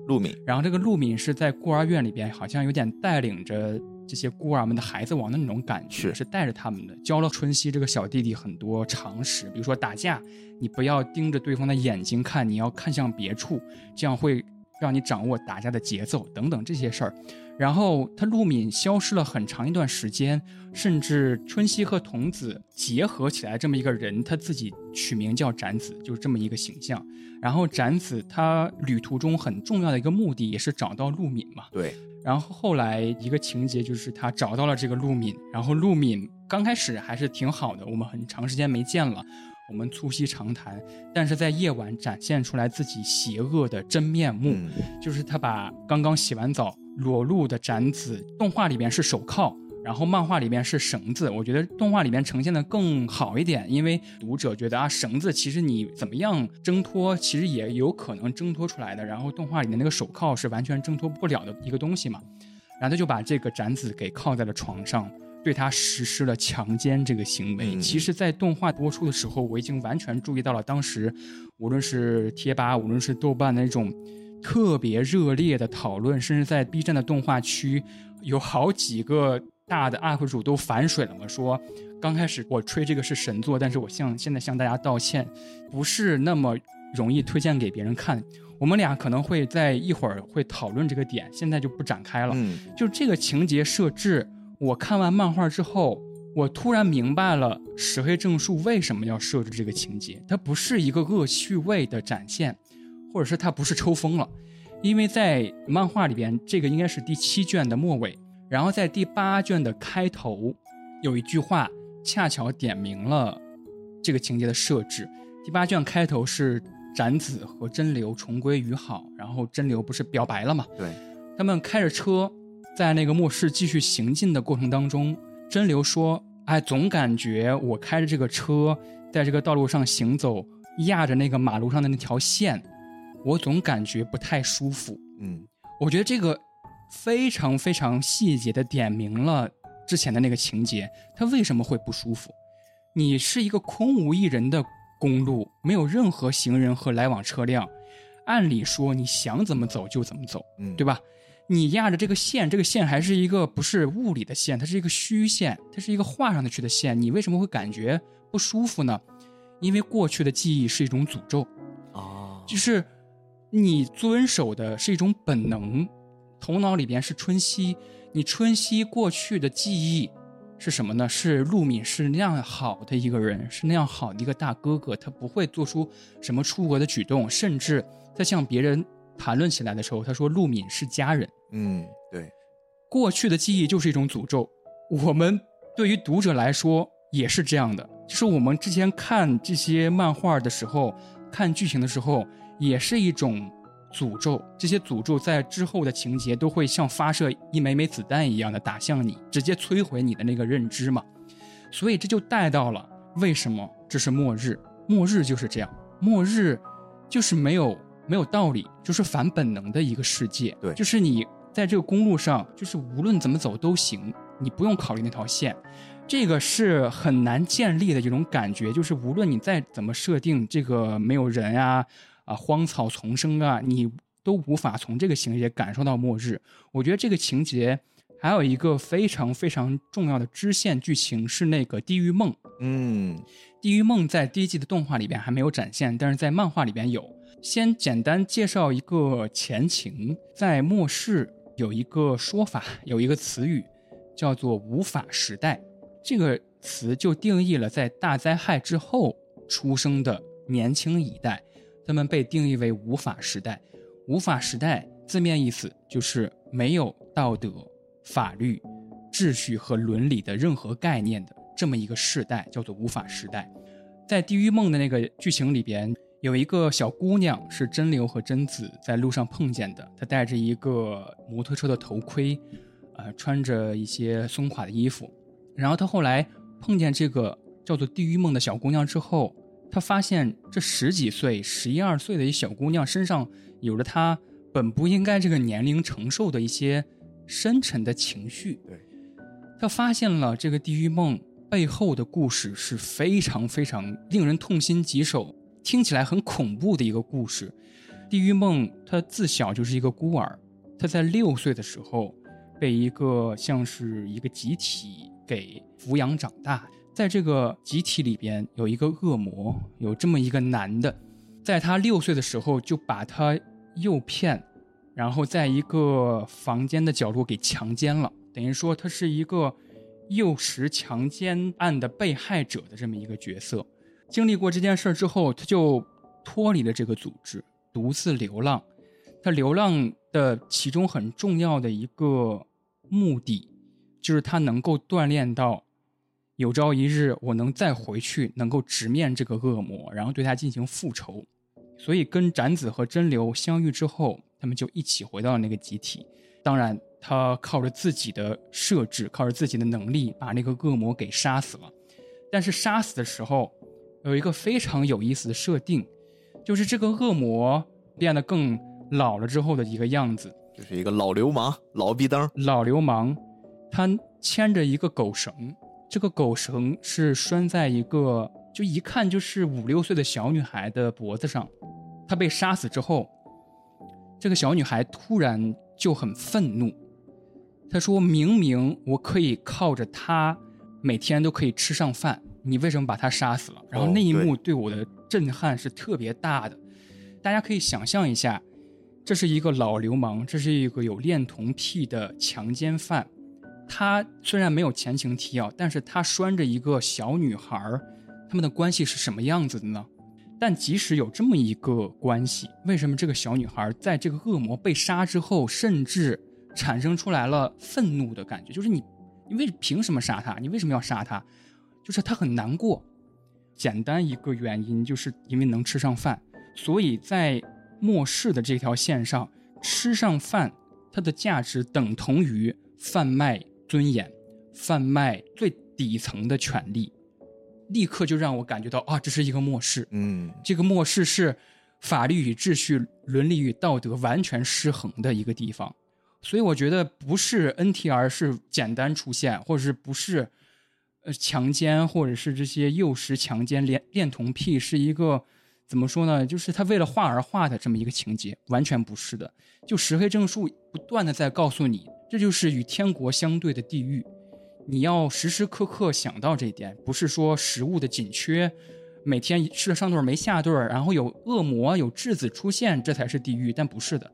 陆敏，然后这个陆敏是在孤儿院里边，好像有点带领着这些孤儿们的孩子王的那种感觉，是是带着他们的，教了春熙这个小弟弟很多常识，比如说打架，你不要盯着对方的眼睛看，你要看向别处，这样会让你掌握打架的节奏等等这些事儿。然后他陆敏消失了很长一段时间，甚至春熙和童子结合起来这么一个人，他自己取名叫展子，就是这么一个形象。然后展子他旅途中很重要的一个目的也是找到陆敏嘛。对，然后后来一个情节就是他找到了这个陆敏，然后陆敏刚开始还是挺好的，我们很长时间没见了，我们促膝长谈，但是在夜晚展现出来自己邪恶的真面目，嗯就是他把刚刚洗完澡裸露的展子，动画里边是手铐。然后漫画里边是绳子，我觉得动画里边呈现的更好一点，因为读者觉得啊，绳子其实你怎么样挣脱，其实也有可能挣脱出来的。然后动画里面那个手铐是完全挣脱不了的一个东西嘛，然后他就把这个展子给铐在了床上，对他实施了强奸这个行为。嗯其实，在动画播出的时候，我已经完全注意到了，当时无论是贴吧，无论是豆瓣的那种特别热烈的讨论，甚至在 B 站的动画区，有好几个大的 UP 主都反水了嘛，说刚开始我吹这个是神作，但是我向现在向大家道歉，不是那么容易推荐给别人看。我们俩可能会在一会儿会讨论这个点，现在就不展开了。嗯就这个情节设置，我看完漫画之后，我突然明白了石黑正树为什么要设置这个情节。它不是一个恶趣味的展现，或者是它不是抽风了，因为在漫画里边，这个应该是第七卷的末尾，然后在第八卷的开头有一句话，恰巧点明了这个情节的设置。第八卷开头是展子和真流重归于好，然后真流不是表白了嘛？对，他们开着车在那个末世继续行进的过程当中，真流说：“哎，总感觉我开着这个车在这个道路上行走，压着那个马路上的那条线，我总感觉不太舒服。嗯我觉得这个非常非常细节的点明了之前的那个情节，他为什么会不舒服？你是一个空无一人的公路，没有任何行人和来往车辆，按理说你想怎么走就怎么走。嗯，对吧？你压着这个线，这个线还是一个不是物理的线，它是一个虚线，它是一个画上去的线。你为什么会感觉不舒服呢？因为过去的记忆是一种诅咒，啊，就是你遵守的是一种本能，头脑里边是春熙，你春熙过去的记忆是什么呢？是陆敏是那样好的一个人，是那样好的一个大哥哥，他不会做出什么出格的举动，甚至在向别人谈论起来的时候，他说陆敏是家人。嗯，对，过去的记忆就是一种诅咒，我们对于读者来说也是这样的，就是我们之前看这些漫画的时候，看剧情的时候，也是一种。诅咒这些诅咒在之后的情节都会像发射一枚枚子弹一样的打向你，直接摧毁你的那个认知嘛。所以这就带到了为什么这是末日？末日就是这样，末日就是没有没有道理，就是反本能的一个世界。对，就是你在这个公路上，就是无论怎么走都行，你不用考虑那条线。这个是很难建立的一种感觉，就是无论你再怎么设定这个没有人啊。啊，荒草丛生啊，你都无法从这个情节感受到末日。我觉得这个情节还有一个非常非常重要的支线剧情是那个地狱梦。嗯，地狱梦在第一季的动画里边还没有展现，但是在漫画里边有。先简单介绍一个前情，在末世有一个说法，有一个词语叫做“无法时代”，这个词就定义了在大灾害之后出生的年轻一代。他们被定义为无法时代，无法时代字面意思就是没有道德、法律、秩序和伦理的任何概念的这么一个世代，叫做无法时代。在《地狱梦》的那个剧情里边，有一个小姑娘是真流和贞子在路上碰见的，她戴着一个摩托车的头盔，呃，穿着一些松垮的衣服。然后她后来碰见这个叫做地狱梦的小姑娘之后。他发现这十几岁、十一二岁的一小姑娘身上有着她本不应该这个年龄承受的一些深沉的情绪。对，他发现了这个地狱梦背后的故事是非常非常令人痛心疾首、听起来很恐怖的一个故事。地狱梦他自小就是一个孤儿，他在六岁的时候被一个像是一个集体给抚养长大。在这个集体里边有一个恶魔，有这么一个男的，在他六岁的时候就把他诱骗，然后在一个房间的角落给强奸了，等于说他是一个诱食强奸案的被害者的这么一个角色。经历过这件事之后，他就脱离了这个组织，独自流浪。他流浪的其中很重要的一个目的，就是他能够锻炼到。有朝一日，我能再回去，能够直面这个恶魔，然后对他进行复仇。所以，跟展子和真流相遇之后，他们就一起回到了那个集体。当然，他靠着自己的设置，靠着自己的能力，把那个恶魔给杀死了。但是，杀死的时候有一个非常有意思的设定，就是这个恶魔变得更老了之后的一个样子，就是一个老流氓、老逼灯。老流氓，他牵着一个狗绳。这个狗绳是拴在一个就一看就是五六岁的小女孩的脖子上。她被杀死之后，这个小女孩突然就很愤怒。她说明明我可以靠着她每天都可以吃上饭，你为什么把她杀死了？然后那一幕对我的震撼是特别大的。大家可以想象一下，这是一个老流氓，这是一个有恋童癖的强奸犯。他虽然没有前情提要，但是他拴着一个小女孩他们的关系是什么样子的呢？但即使有这么一个关系，为什么这个小女孩在这个恶魔被杀之后，甚至产生出来了愤怒的感觉？就是你，你为凭什么杀他？你为什么要杀他？就是他很难过。简单一个原因，就是因为能吃上饭，所以在末世的这条线上，吃上饭它的价值等同于贩卖。尊严，贩卖最底层的权利，立刻就让我感觉到啊，这是一个末世。嗯，这个末世是法律与秩序、伦理与道德完全失衡的一个地方。所以我觉得不是 NTR 是简单出现，或者是不是呃强奸，或者是这些幼时、强奸、恋恋童癖是一个怎么说呢？就是他为了画而画的这么一个情节，完全不是的。就石黑正树不断的在告诉你。这就是与天国相对的地狱，你要时时刻刻想到这一点。不是说食物的紧缺，每天吃了上顿没下顿然后有恶魔、有质子出现，这才是地狱。但不是的，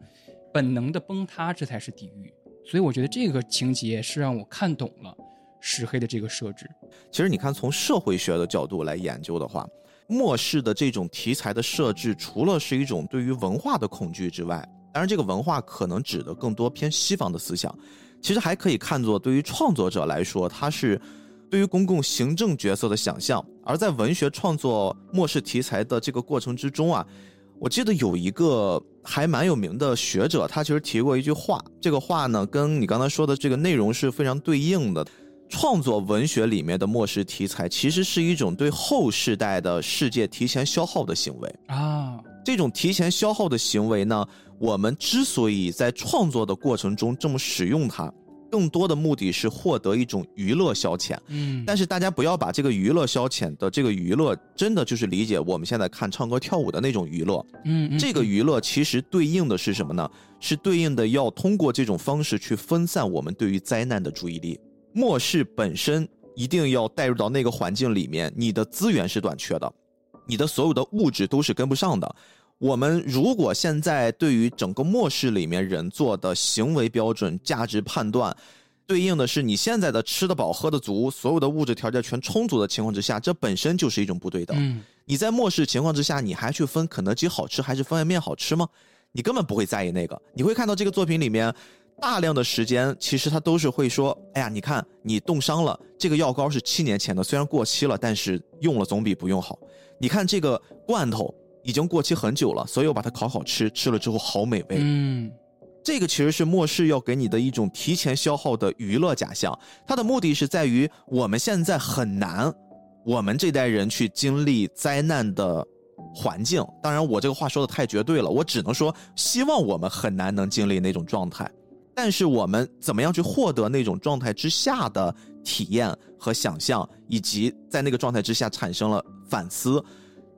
本能的崩塌，这才是地狱。所以我觉得这个情节是让我看懂了石黑的这个设置。其实你看，从社会学的角度来研究的话，末世的这种题材的设置，除了是一种对于文化的恐惧之外，当然这个文化可能指的更多偏西方的思想，其实还可以看作对于创作者来说，它是对于公共行政角色的想象。而在文学创作末世题材的这个过程之中啊，我记得有一个还蛮有名的学者，他其实提过一句话，这个话呢跟你刚才说的这个内容是非常对应的。创作文学里面的末世题材，其实是一种对后世代的世界提前消耗的行为啊。这种提前消耗的行为呢，我们之所以在创作的过程中这么使用它，更多的目的是获得一种娱乐消遣。嗯，但是大家不要把这个娱乐消遣的这个娱乐，真的就是理解我们现在看唱歌跳舞的那种娱乐。嗯，这个娱乐其实对应的是什么呢？是对应的要通过这种方式去分散我们对于灾难的注意力。末世本身一定要带入到那个环境里面，你的资源是短缺的，你的所有的物质都是跟不上的。我们如果现在对于整个末世里面人做的行为标准、价值判断，对应的是你现在的吃得饱、喝得足，所有的物质条件全充足的情况之下，这本身就是一种不对等。嗯，你在末世情况之下，你还去分肯德基好吃还是方便面好吃吗？你根本不会在意那个。你会看到这个作品里面。大量的时间，其实他都是会说：“哎呀，你看你冻伤了，这个药膏是七年前的，虽然过期了，但是用了总比不用好。你看这个罐头已经过期很久了，所以我把它烤好吃，吃了之后好美味。”嗯，这个其实是末世要给你的一种提前消耗的娱乐假象，它的目的是在于我们现在很难，我们这代人去经历灾难的环境。当然，我这个话说的太绝对了，我只能说希望我们很难能经历那种状态。但是我们怎么样去获得那种状态之下的体验和想象，以及在那个状态之下产生了反思，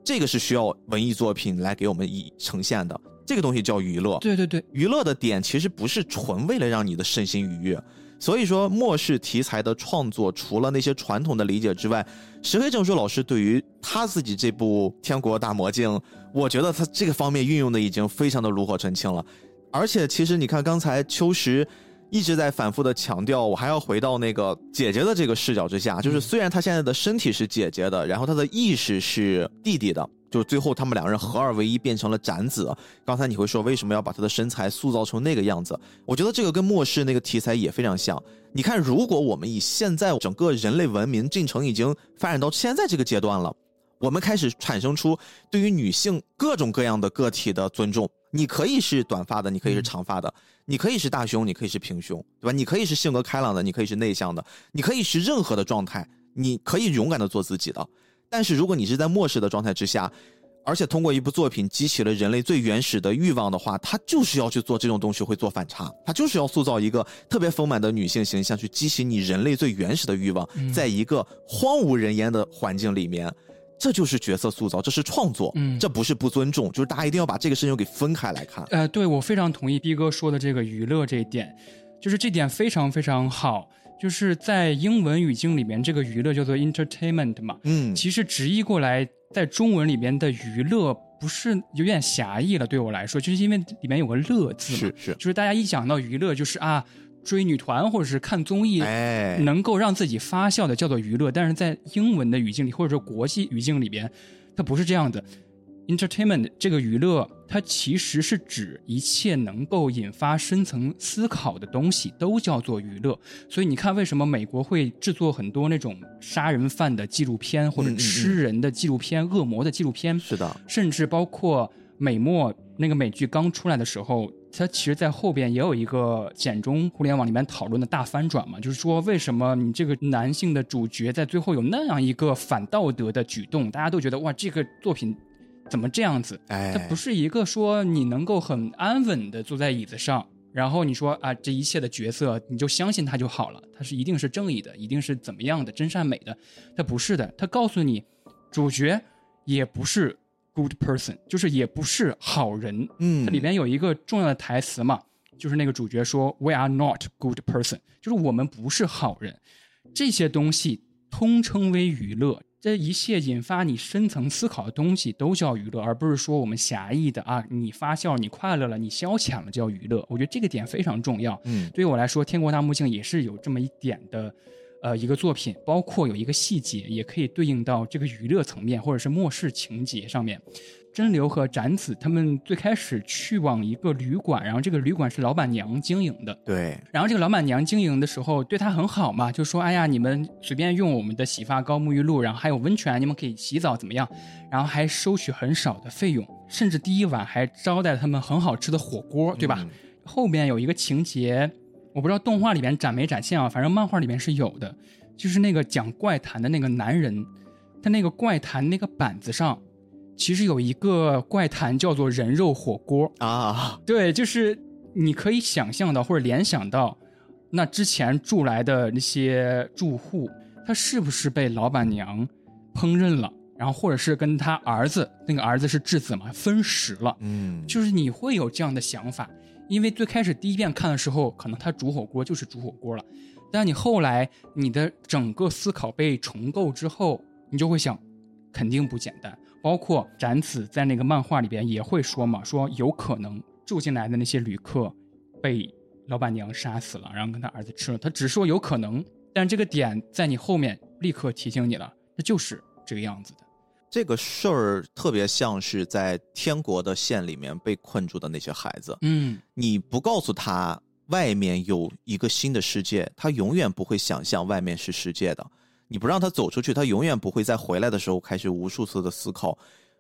这个是需要文艺作品来给我们以呈现的。这个东西叫娱乐。对对对，娱乐的点其实不是纯为了让你的身心愉悦。所以说，末世题材的创作，除了那些传统的理解之外，石黑正书老师对于他自己这部《天国大魔镜》，我觉得他这个方面运用的已经非常的炉火纯青了。而且，其实你看，刚才秋实一直在反复的强调，我还要回到那个姐姐的这个视角之下，就是虽然她现在的身体是姐姐的，然后她的意识是弟弟的，就是最后他们两个人合二为一变成了斩子。刚才你会说为什么要把她的身材塑造成那个样子？我觉得这个跟末世那个题材也非常像。你看，如果我们以现在整个人类文明进程已经发展到现在这个阶段了，我们开始产生出对于女性各种各样的个体的尊重。你可以是短发的，你可以是长发的，你可以是大胸，你可以是平胸，对吧？你可以是性格开朗的，你可以是内向的，你可以是任何的状态，你可以勇敢的做自己的。但是如果你是在漠视的状态之下，而且通过一部作品激起了人类最原始的欲望的话，他就是要去做这种东西，会做反差，他就是要塑造一个特别丰满的女性形象，去激起你人类最原始的欲望，在一个荒无人烟的环境里面。这就是角色塑造，这是创作，嗯，这不是不尊重，就是大家一定要把这个事情给分开来看。呃，对我非常同意逼哥说的这个娱乐这一点，就是这点非常非常好，就是在英文语境里面，这个娱乐叫做 entertainment 嘛，嗯，其实直译过来，在中文里面的娱乐不是有点狭义了，对我来说，就是因为里面有个乐字，是是，就是大家一讲到娱乐，就是啊。追女团或者是看综艺，能够让自己发笑的叫做娱乐，但是在英文的语境里或者说国际语境里边，它不是这样的。Entertainment 这个娱乐，它其实是指一切能够引发深层思考的东西都叫做娱乐。所以你看，为什么美国会制作很多那种杀人犯的纪录片或者吃人的纪录片、恶魔的纪录片？是的，甚至包括美墨那个美剧刚出来的时候。它其实，在后边也有一个简中互联网里面讨论的大翻转嘛，就是说，为什么你这个男性的主角在最后有那样一个反道德的举动？大家都觉得哇，这个作品怎么这样子？哎，它不是一个说你能够很安稳的坐在椅子上，然后你说啊，这一切的角色你就相信他就好了，他是一定是正义的，一定是怎么样的真善美的？他不是的，他告诉你，主角也不是。Good person 就是也不是好人，嗯，它里边有一个重要的台词嘛，就是那个主角说 “We are not good person”，就是我们不是好人。这些东西通称为娱乐，这一切引发你深层思考的东西都叫娱乐，而不是说我们狭义的啊，你发笑、你快乐了、你消遣了叫娱乐。我觉得这个点非常重要。嗯，对于我来说，《天国大魔镜》也是有这么一点的。呃一个作品，包括有一个细节，也可以对应到这个娱乐层面或者是末世情节上面。真流和展子他们最开始去往一个旅馆，然后这个旅馆是老板娘经营的。对，然后这个老板娘经营的时候对他很好嘛，就说：“哎呀，你们随便用我们的洗发膏、沐浴露，然后还有温泉，你们可以洗澡怎么样？然后还收取很少的费用，甚至第一晚还招待他们很好吃的火锅，对吧？嗯后面有一个情节，我不知道动画里面展没展现啊，反正漫画里面是有的，就是那个讲怪谈的那个男人，他那个怪谈那个板子上，其实有一个怪谈叫做人肉火锅，啊，对，就是你可以想象到或者联想到，那之前住来的那些住户，他是不是被老板娘烹饪了，然后或者是跟他儿子，那个儿子是质子嘛，分食了，嗯，就是你会有这样的想法，因为最开始第一遍看的时候，可能他煮火锅就是煮火锅了，但你后来你的整个思考被重构之后，你就会想，肯定不简单。包括展子在那个漫画里边也会说嘛，说有可能住进来的那些旅客被老板娘杀死了，然后跟他儿子吃了。他只说有可能，但这个点在你后面立刻提醒你了，那就是这个样子的。这个事儿特别像是在天国的县里面被困住的那些孩子，嗯，你不告诉他外面有一个新的世界，他永远不会想象外面是世界的。你不让他走出去，他永远不会在回来的时候开始无数次的思考，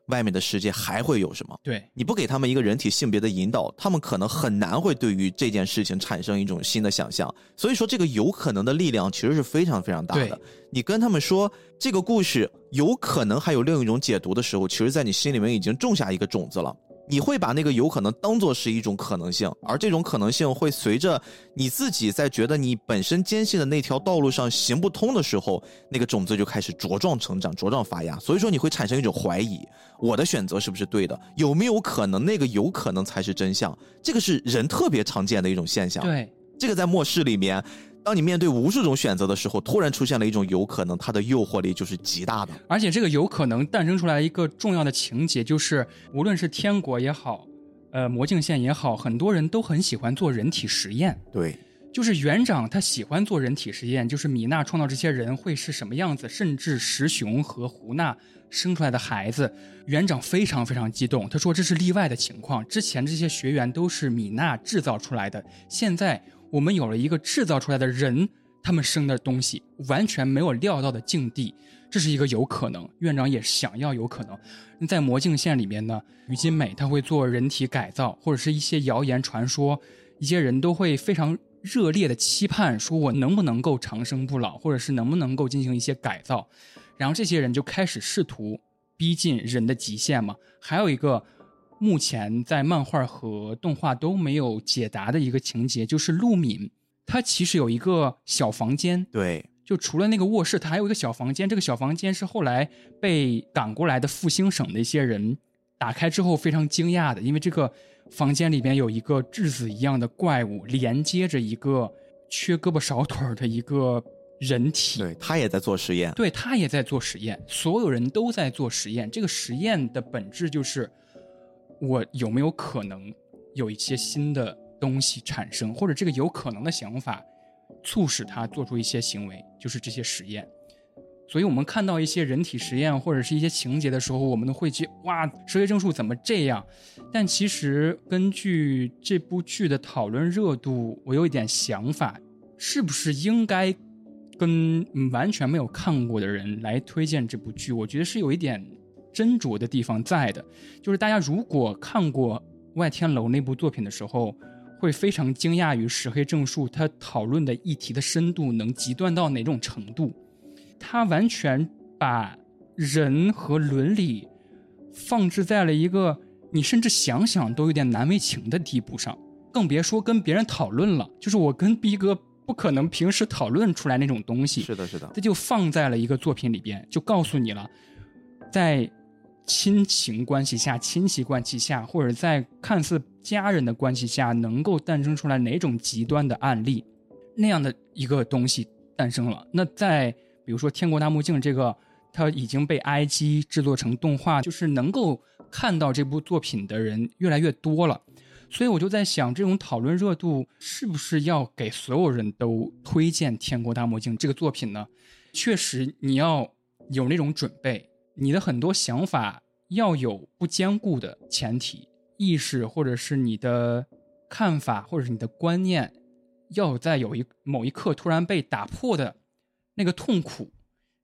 外面的世界还会有什么。对，你不给他们一个人体性别的引导，他们可能很难会对于这件事情产生一种新的想象。所以说，这个有可能的力量其实是非常非常大的。你跟他们说这个故事有可能还有另一种解读的时候，其实在你心里面已经种下一个种子了。你会把那个有可能当做是一种可能性，而这种可能性会随着你自己在觉得你本身坚信的那条道路上行不通的时候，那个种子就开始茁壮成长、茁壮发芽。所以说你会产生一种怀疑：我的选择是不是对的？有没有可能那个有可能才是真相？这个是人特别常见的一种现象。对，这个在末世里面，当你面对无数种选择的时候，突然出现了一种有可能，它的诱惑力就是极大的。而且这个有可能诞生出来一个重要的情节，就是无论是天国也好，呃，魔镜线也好，很多人都很喜欢做人体实验。对，就是园长他喜欢做人体实验，就是米娜创造这些人会是什么样子，甚至石雄和胡娜生出来的孩子，园长非常非常激动。他说这是例外的情况，之前这些学员都是米娜制造出来的，现在我们有了一个制造出来的人，他们生的东西完全没有料到的境地，这是一个有可能。院长也想要有可能。在魔镜线里面呢，于金美他会做人体改造，或者是一些谣言传说，一些人都会非常热烈的期盼，说我能不能够长生不老，或者是能不能够进行一些改造，然后这些人就开始试图逼近人的极限嘛。还有一个目前在漫画和动画都没有解答的一个情节，就是陆敏，他其实有一个小房间，对，就除了那个卧室，他还有一个小房间。这个小房间是后来被赶过来的复兴省的一些人打开之后非常惊讶的，因为这个房间里边有一个质子一样的怪物，连接着一个缺胳膊少腿儿的一个人体。对他也在做实验。对他也在做实验，所有人都在做实验。这个实验的本质就是，我有没有可能有一些新的东西产生，或者这个有可能的想法促使他做出一些行为，就是这些实验。所以我们看到一些人体实验或者是一些情节的时候，我们都会去哇，蛇蝎正树怎么这样？但其实根据这部剧的讨论热度，我有一点想法，是不是应该跟完全没有看过的人来推荐这部剧？我觉得是有一点斟酌的地方在的。就是大家如果看过《外天楼》那部作品的时候，会非常惊讶于石黑正树他讨论的议题的深度能极端到哪种程度。他完全把人和伦理放置在了一个你甚至想想都有点难为情的地步上，更别说跟别人讨论了。就是我跟逼哥不可能平时讨论出来那种东西，是的，是的，这就放在了一个作品里边，就告诉你了，在亲情关系下、亲戚关系下，或者在看似家人的关系下，能够诞生出来哪种极端的案例，那样的一个东西诞生了。那在比如说《天国大魔镜》这个，它已经被 IG 制作成动画，就是能够看到这部作品的人越来越多了。所以我就在想，这种讨论热度是不是要给所有人都推荐《天国大魔镜》这个作品呢？确实，你要有那种准备，你的很多想法要有不坚固的前提意识，或者是你的看法，或者是你的观念，要在有一某一刻突然被打破的那个痛苦。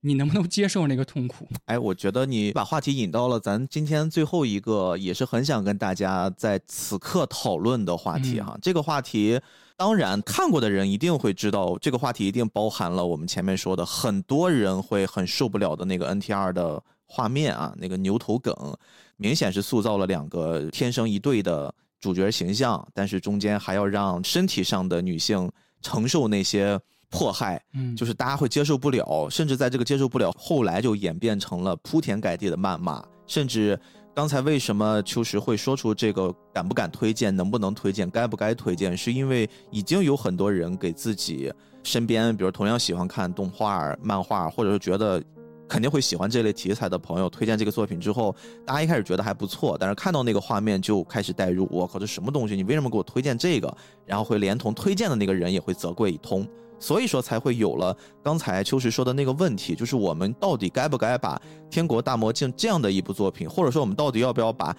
你能不能接受那个痛苦？哎，我觉得你把话题引到了咱今天最后一个，也是很想跟大家在此刻讨论的话题哈。这个话题，当然看过的人一定会知道，这个话题一定包含了我们前面说的很多人会很受不了的那个 NTR 的画面啊，那个牛头梗，明显是塑造了两个天生一对的主角形象，但是中间还要让身体上的女性承受那些。迫害，嗯，就是大家会接受不了，甚至在这个接受不了，后来就演变成了铺天盖地的谩骂。甚至刚才为什么秋实会说出这个敢不敢推荐，能不能推荐，该不该推荐，是因为已经有很多人给自己身边，比如同样喜欢看动画、漫画，或者是觉得肯定会喜欢这类题材的朋友推荐这个作品之后，大家一开始觉得还不错，但是看到那个画面就开始代入，我靠，这什么东西？你为什么给我推荐这个？然后会连同推荐的那个人也会责怪一通。所以说才会有了刚才秋实说的那个问题，就是我们到底该不该把《天国大魔镜》这样的一部作品，或者说我们到底要不要把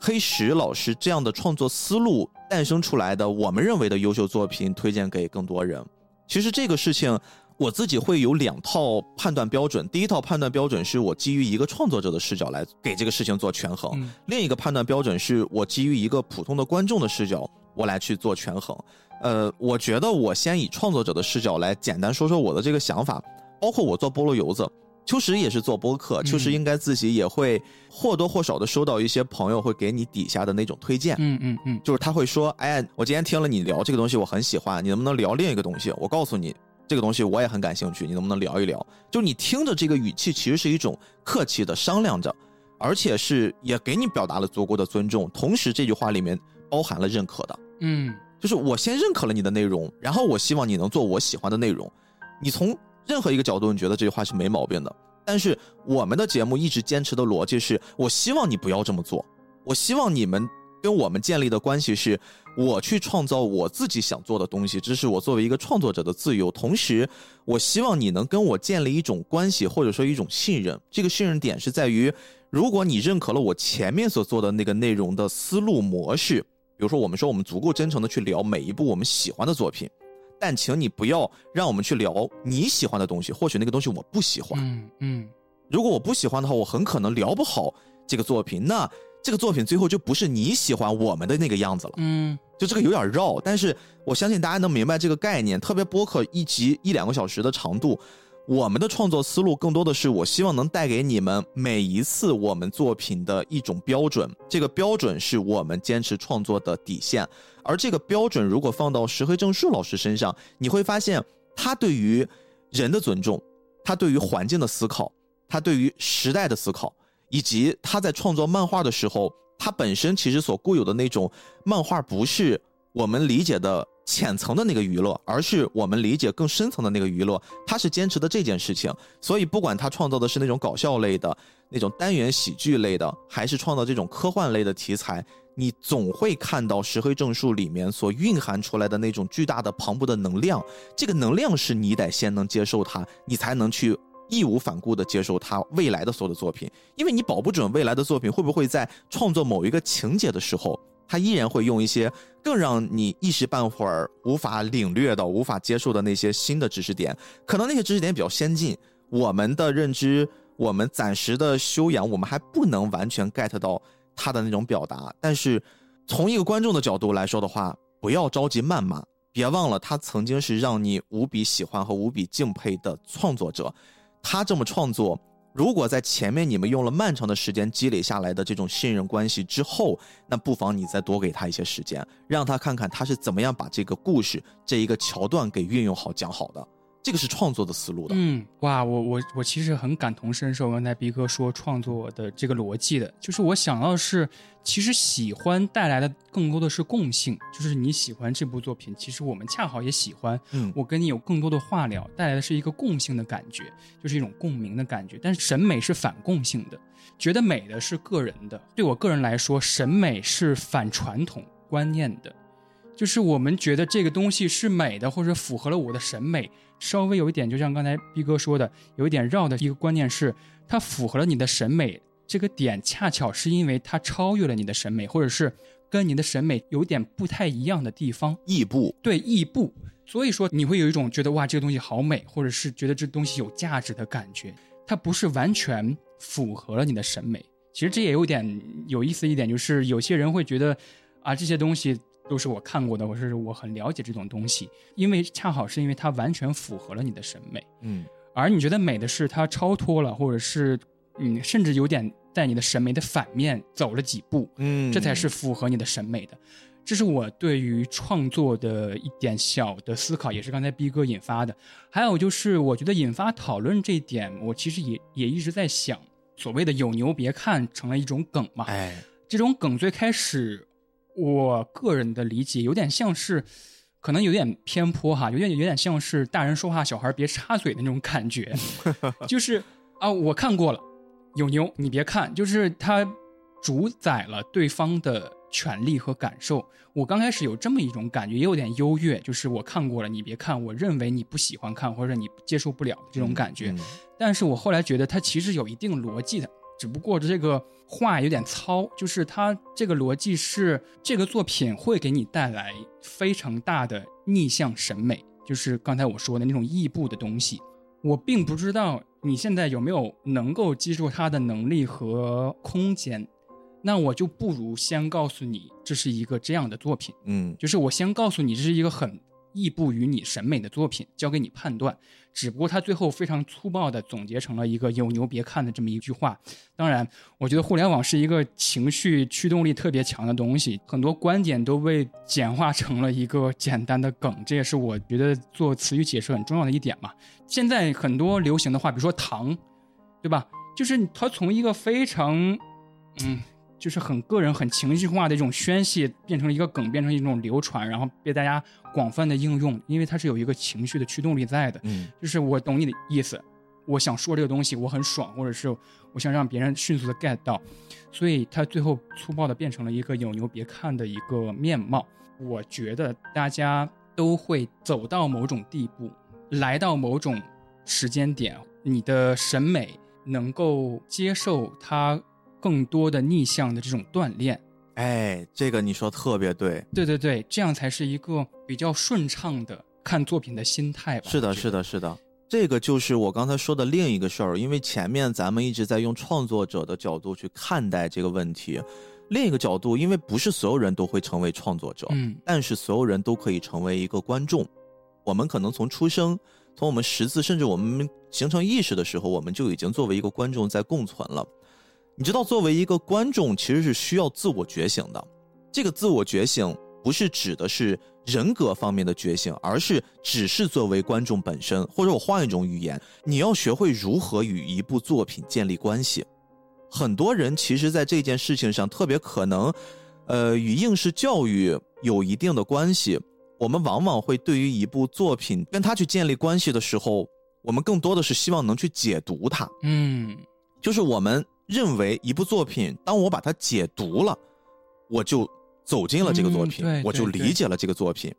黑石老师这样的创作思路诞生出来的我们认为的优秀作品推荐给更多人？其实这个事情我自己会有两套判断标准，第一套判断标准是我基于一个创作者的视角来给这个事情做权衡，另一个判断标准是我基于一个普通的观众的视角我来去做权衡。呃，我觉得我先以创作者的视角来简单说说我的这个想法，包括我做菠萝油子，秋实也是做播客，秋实应该自己也会或多或少的收到一些朋友会给你底下的那种推荐，嗯嗯嗯，就是他会说，哎，我今天听了你聊这个东西，我很喜欢，你能不能聊另一个东西？我告诉你，这个东西我也很感兴趣，你能不能聊一聊？就你听着这个语气，其实是一种客气的商量着，而且是也给你表达了足够的尊重，同时这句话里面包含了认可的，嗯。就是我先认可了你的内容，然后我希望你能做我喜欢的内容。你从任何一个角度，你觉得这句话是没毛病的。但是我们的节目一直坚持的逻辑是，我希望你不要这么做。我希望你们跟我们建立的关系是，我去创造我自己想做的东西，这是我作为一个创作者的自由。同时，我希望你能跟我建立一种关系，或者说一种信任。这个信任点是在于，如果你认可了我前面所做的那个内容的思路模式。比如说，我们说我们足够真诚的去聊每一部我们喜欢的作品，但请你不要让我们去聊你喜欢的东西，或许那个东西我不喜欢。嗯嗯，如果我不喜欢的话，我很可能聊不好这个作品，那这个作品最后就不是你喜欢我们的那个样子了。嗯，就这个有点绕，但是我相信大家能明白这个概念。特别播客一集一两个小时的长度。我们的创作思路更多的是，我希望能带给你们每一次我们作品的一种标准，这个标准是我们坚持创作的底线。而这个标准如果放到石黑正树老师身上，你会发现他对于人的尊重，他对于环境的思考，他对于时代的思考，以及他在创作漫画的时候，他本身其实所固有的那种漫画不是我们理解的。浅层的那个娱乐，而是我们理解更深层的那个娱乐。他是坚持的这件事情，所以不管他创造的是那种搞笑类的、那种单元喜剧类的，还是创造这种科幻类的题材，你总会看到石黑正树里面所蕴含出来的那种巨大的磅礴的能量。这个能量是你得先能接受它，你才能去义无反顾地接受他未来的所有的作品，因为你保不准未来的作品会不会在创作某一个情节的时候。他依然会用一些更让你一时半会儿无法领略到、无法接受的那些新的知识点，可能那些知识点比较先进，我们的认知、我们暂时的修养，我们还不能完全 get 到他的那种表达。但是，从一个观众的角度来说的话，不要着急谩骂，别忘了他曾经是让你无比喜欢和无比敬佩的创作者，他这么创作。如果在前面你们用了漫长的时间积累下来的这种信任关系之后，那不妨你再多给他一些时间，让他看看他是怎么样把这个故事这一个桥段给运用好讲好的。这个是创作的思路的。嗯，哇，我我我其实很感同身受。刚才逼哥说创作的这个逻辑的，就是我想到是，其实喜欢带来的更多的是共性，就是你喜欢这部作品，其实我们恰好也喜欢。嗯，我跟你有更多的话聊，带来的是一个共性的感觉，就是一种共鸣的感觉。但是审美是反共性的，觉得美的是个人的。对我个人来说，审美是反传统。观念的，就是我们觉得这个东西是美的，或者符合了我的审美，稍微有一点，就像刚才逼哥说的，有一点绕的一个观念是，它符合了你的审美，这个点恰巧是因为它超越了你的审美，或者是跟你的审美有点不太一样的地方，异步，对异步，所以说你会有一种觉得哇，这个东西好美，或者是觉得这东西有价值的感觉，它不是完全符合了你的审美。其实这也有点有意思一点，就是有些人会觉得，啊，这些东西都是我看过的，我是我很了解这种东西，因为恰好是因为它完全符合了你的审美，嗯而你觉得美的是它超脱了，或者是嗯，甚至有点在你的审美的反面走了几步，嗯，这才是符合你的审美的。这是我对于创作的一点小的思考，也是刚才逼哥引发的。还有就是，我觉得引发讨论这一点，我其实也也一直在想，所谓的“有牛别看”成了一种梗嘛。哎，这种梗最开始，我个人的理解有点像是，可能有点偏颇哈，有点有点像是大人说话小孩别插嘴的那种感觉，就是啊，我看过了，有牛你别看，就是它主宰了对方的权利和感受。我刚开始有这么一种感觉，也有点优越，就是我看过了，你别看，我认为你不喜欢看或者你接受不了这种感觉。嗯但是我后来觉得它其实有一定逻辑的，只不过这个话有点糙，就是它这个逻辑是这个作品会给你带来非常大的逆向审美，就是刚才我说的那种异步的东西。我并不知道你现在有没有能够记住它的能力和空间，那我就不如先告诉你这是一个这样的作品。嗯就是我先告诉你这是一个很异步于你审美的作品，交给你判断。只不过他最后非常粗暴的总结成了一个“有牛别看”的这么一句话。当然，我觉得互联网是一个情绪驱动力特别强的东西，很多观点都被简化成了一个简单的梗，这也是我觉得做词语解释很重要的一点嘛。现在很多流行的话，比如说“糖”，对吧？就是它从一个非常，嗯。就是很个人、很情绪化的一种宣泄，变成了一个梗，变成一种流传，然后被大家广泛的应用，因为它是有一个情绪的驱动力在的。嗯就是我懂你的意思，我想说这个东西，我很爽，或者是我想让别人迅速的 get 到，所以它最后粗暴的变成了一个有牛别看的一个面貌。我觉得大家都会走到某种地步，来到某种时间点，你的审美能够接受它更多的逆向的这种锻炼。哎，这个你说特别对，对对对，这样才是一个比较顺畅的看作品的心态吧。是的，是的，是的。这个就是我刚才说的另一个事儿，因为前面咱们一直在用创作者的角度去看待这个问题，另一个角度，因为不是所有人都会成为创作者，嗯但是所有人都可以成为一个观众。我们可能从出生，从我们识字，甚至我们形成意识的时候，我们就已经作为一个观众在共存了。你知道，作为一个观众，其实是需要自我觉醒的。这个自我觉醒不是指的是人格方面的觉醒，而是只是作为观众本身。或者我换一种语言，你要学会如何与一部作品建立关系。很多人其实，在这件事情上特别可能，呃，与应试教育有一定的关系。我们往往会对于一部作品跟他去建立关系的时候，我们更多的是希望能去解读它。嗯就是我们认为一部作品，当我把它解读了，我就走进了这个作品，嗯我就理解了这个作品。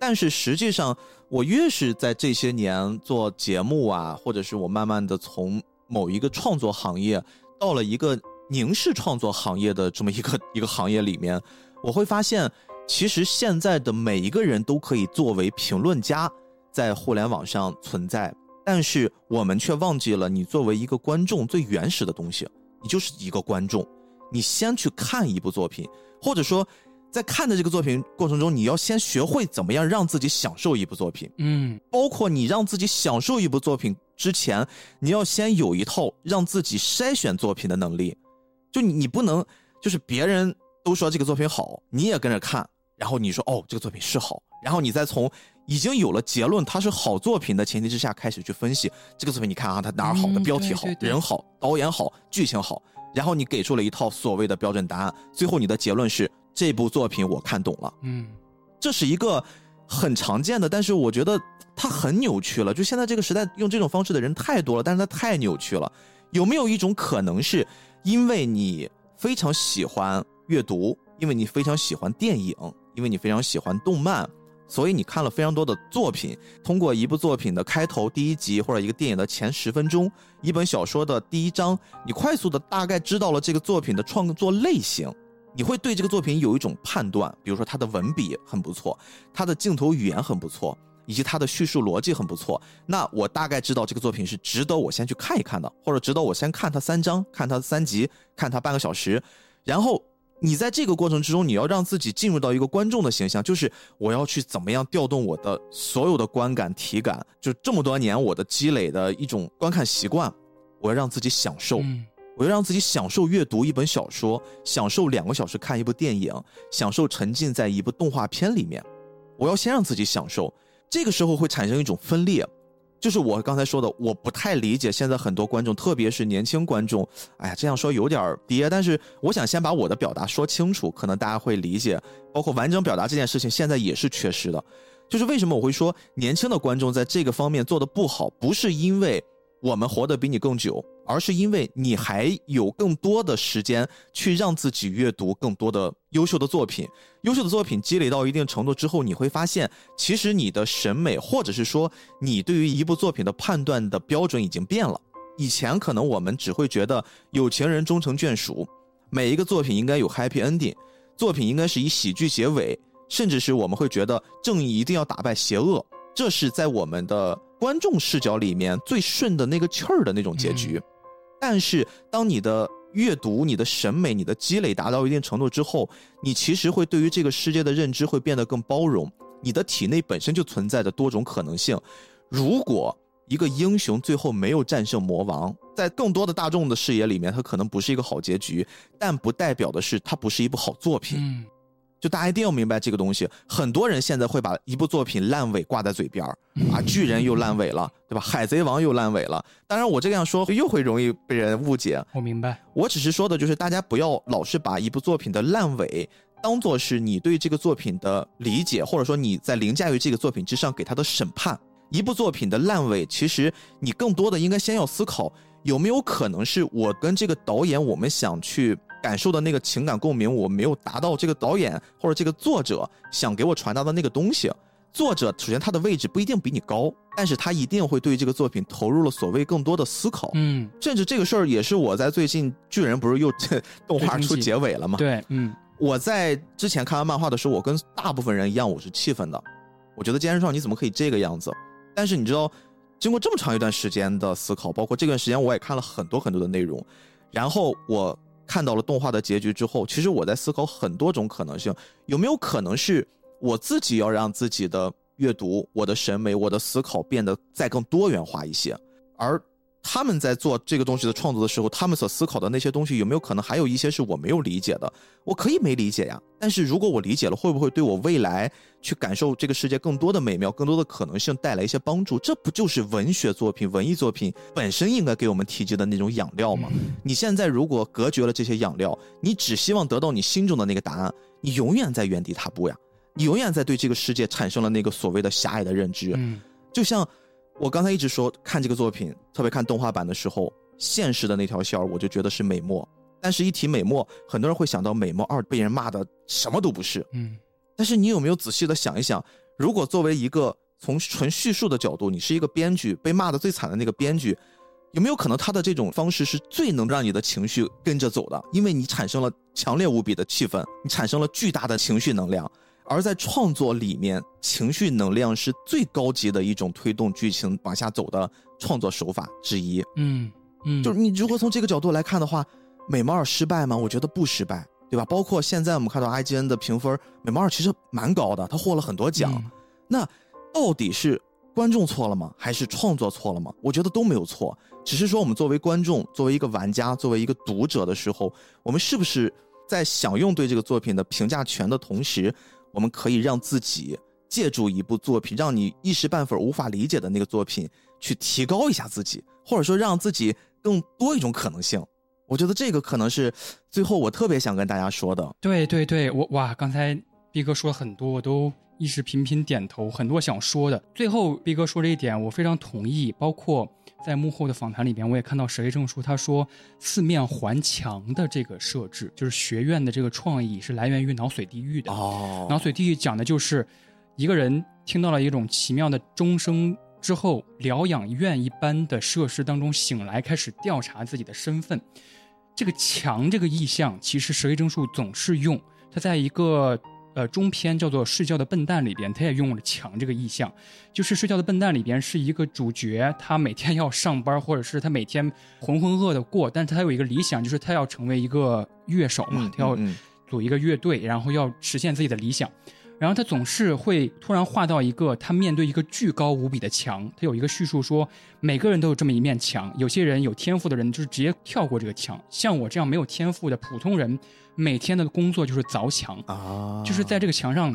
但是实际上，我越是在这些年做节目啊，或者是我慢慢的从某一个创作行业到了一个凝视创作行业的这么一个 一个行业里面，我会发现，其实现在的每一个人都可以作为评论家在互联网上存在，但是我们却忘记了，你作为一个观众最原始的东西，你就是一个观众。你先去看一部作品，或者说，在看的这个作品过程中，你要先学会怎么样让自己享受一部作品。嗯包括你让自己享受一部作品之前，你要先有一套让自己筛选作品的能力。就你，你不能就是别人都说这个作品好，你也跟着看，然后你说哦这个作品是好，然后你再从已经有了结论它是好作品的前提之下开始去分析这个作品。你看啊，它哪儿好的嗯标题好人好，导演好，剧情好，然后你给出了一套所谓的标准答案，最后你的结论是这部作品我看懂了。嗯这是一个很常见的，但是我觉得它很扭曲了。就现在这个时代，用这种方式的人太多了，但是它太扭曲了。有没有一种可能是，因为你非常喜欢阅读，因为你非常喜欢电影，因为你非常喜欢动漫，所以你看了非常多的作品。通过一部作品的开头第一集，或者一个电影的前十分钟，一本小说的第一章，你快速的大概知道了这个作品的创作类型。你会对这个作品有一种判断，比如说它的文笔很不错，它的镜头语言很不错，以及它的叙述逻辑很不错。那我大概知道这个作品是值得我先去看一看的，或者值得我先看它三章，看它三集，看它半个小时。然后你在这个过程之中，你要让自己进入到一个观众的形象，就是我要去怎么样调动我的所有的观感体感，就这么多年我的积累的一种观看习惯，我要让自己享受。我要让自己享受阅读一本小说，享受两个小时看一部电影，享受沉浸在一部动画片里面。我要先让自己享受，这个时候会产生一种分裂，就是我刚才说的，我不太理解现在很多观众，特别是年轻观众。哎呀，这样说有点儿跌，但是我想先把我的表达说清楚，可能大家会理解。包括完整表达这件事情，现在也是缺失的。就是为什么我会说年轻的观众在这个方面做的不好，不是因为。我们活得比你更久，而是因为你还有更多的时间去让自己阅读更多的优秀的作品。优秀的作品积累到一定程度之后，你会发现，其实你的审美，或者是说你对于一部作品的判断的标准已经变了。以前可能我们只会觉得有情人终成眷属，每一个作品应该有 happy ending，作品应该是以喜剧结尾，甚至是我们会觉得正义一定要打败邪恶，这是在我们的。观众视角里面最顺的那个气儿的那种结局，但是当你的阅读、你的审美、你的积累达到一定程度之后，你其实会对于这个世界的认知会变得更包容。你的体内本身就存在着多种可能性。如果一个英雄最后没有战胜魔王，在更多的大众的视野里面，它可能不是一个好结局，但不代表的是它不是一部好作品。就大家一定要明白这个东西，很多人现在会把一部作品烂尾挂在嘴边儿，啊，巨人又烂尾了，对吧？海贼王又烂尾了。当然，我这样说又会容易被人误解。我明白，我只是说的就是大家不要老是把一部作品的烂尾当做是你对这个作品的理解，或者说你在凌驾于这个作品之上给他的审判。一部作品的烂尾，其实你更多的应该先要思考，有没有可能是我跟这个导演我们想去。感受的那个情感共鸣，我没有达到这个导演或者这个作者想给我传达的那个东西。作者首先他的位置不一定比你高，但是他一定会对这个作品投入了所谓更多的思考。嗯，甚至这个事儿也是我在最近巨人不是又 动画出结尾了吗？对，嗯，我在之前看完漫画的时候，我跟大部分人一样，我是气愤的。我觉得坚持上你怎么可以这个样子？但是你知道，经过这么长一段时间的思考，包括这段时间我也看了很多很多的内容，然后我。看到了动画的结局之后，其实我在思考很多种可能性，有没有可能是我自己要让自己的阅读、我的审美、我的思考变得再更多元化一些，而。他们在做这个东西的创作的时候，他们所思考的那些东西有没有可能还有一些是我没有理解的？我可以没理解呀，但是如果我理解了，会不会对我未来去感受这个世界更多的美妙、更多的可能性带来一些帮助？这不就是文学作品、文艺作品本身应该给我们提及的那种养料吗？你现在如果隔绝了这些养料，你只希望得到你心中的那个答案，你永远在原地踏步呀！你永远在对这个世界产生了那个所谓的狭隘的认知，就像。我刚才一直说看这个作品，特别看动画版的时候，现实的那条线儿，我就觉得是美墨。但是，一提美墨，很多人会想到美墨二被人骂的什么都不是。嗯。但是，你有没有仔细的想一想，如果作为一个从纯叙述的角度，你是一个编剧，被骂的最惨的那个编剧，有没有可能他的这种方式是最能让你的情绪跟着走的？因为你产生了强烈无比的气氛，你产生了巨大的情绪能量。而在创作里面，情绪能量是最高级的一种推动剧情往下走的创作手法之一。嗯嗯，就是你如果从这个角度来看的话，美猫二失败吗？我觉得不失败，对吧？包括现在我们看到 IGN 的评分，美猫二其实蛮高的，他获了很多奖。那到底是观众错了吗？还是创作错了吗？我觉得都没有错，只是说我们作为观众，作为一个玩家，作为一个读者的时候，我们是不是在享用对这个作品的评价权的同时？我们可以让自己借助一部作品，让你一时半会儿无法理解的那个作品，去提高一下自己，或者说让自己更多一种可能性。我觉得这个可能是最后我特别想跟大家说的。对对对，我哇，刚才毕哥说了很多，我都一直频频点头，很多想说的。最后毕哥说这一点，我非常同意。包括在幕后的访谈里边，我也看到石黑正书他说四面环墙的这个设置，就是学院的这个创意是来源于脑髓地狱的。哦，脑髓地狱讲的就是一个人听到了一种奇妙的钟声之后，疗养院一般的设施当中醒来，开始调查自己的身份。这个墙这个意象，其实石黑正树总是用。他在一个呃中篇叫做《睡觉的笨蛋》里边，他也用了墙这个意象。就是《睡觉的笨蛋》里边是一个主角，他每天要上班，或者是他每天浑浑噩的过，但是他有一个理想，就是他要成为一个乐手嘛，他要组一个乐队，然后要实现自己的理想。然后他总是会突然画到一个他面对一个巨高无比的墙，他有一个叙述说，每个人都有这么一面墙，有些人有天赋的人就是直接跳过这个墙，像我这样没有天赋的普通人，每天的工作就是凿墙啊，就是在这个墙上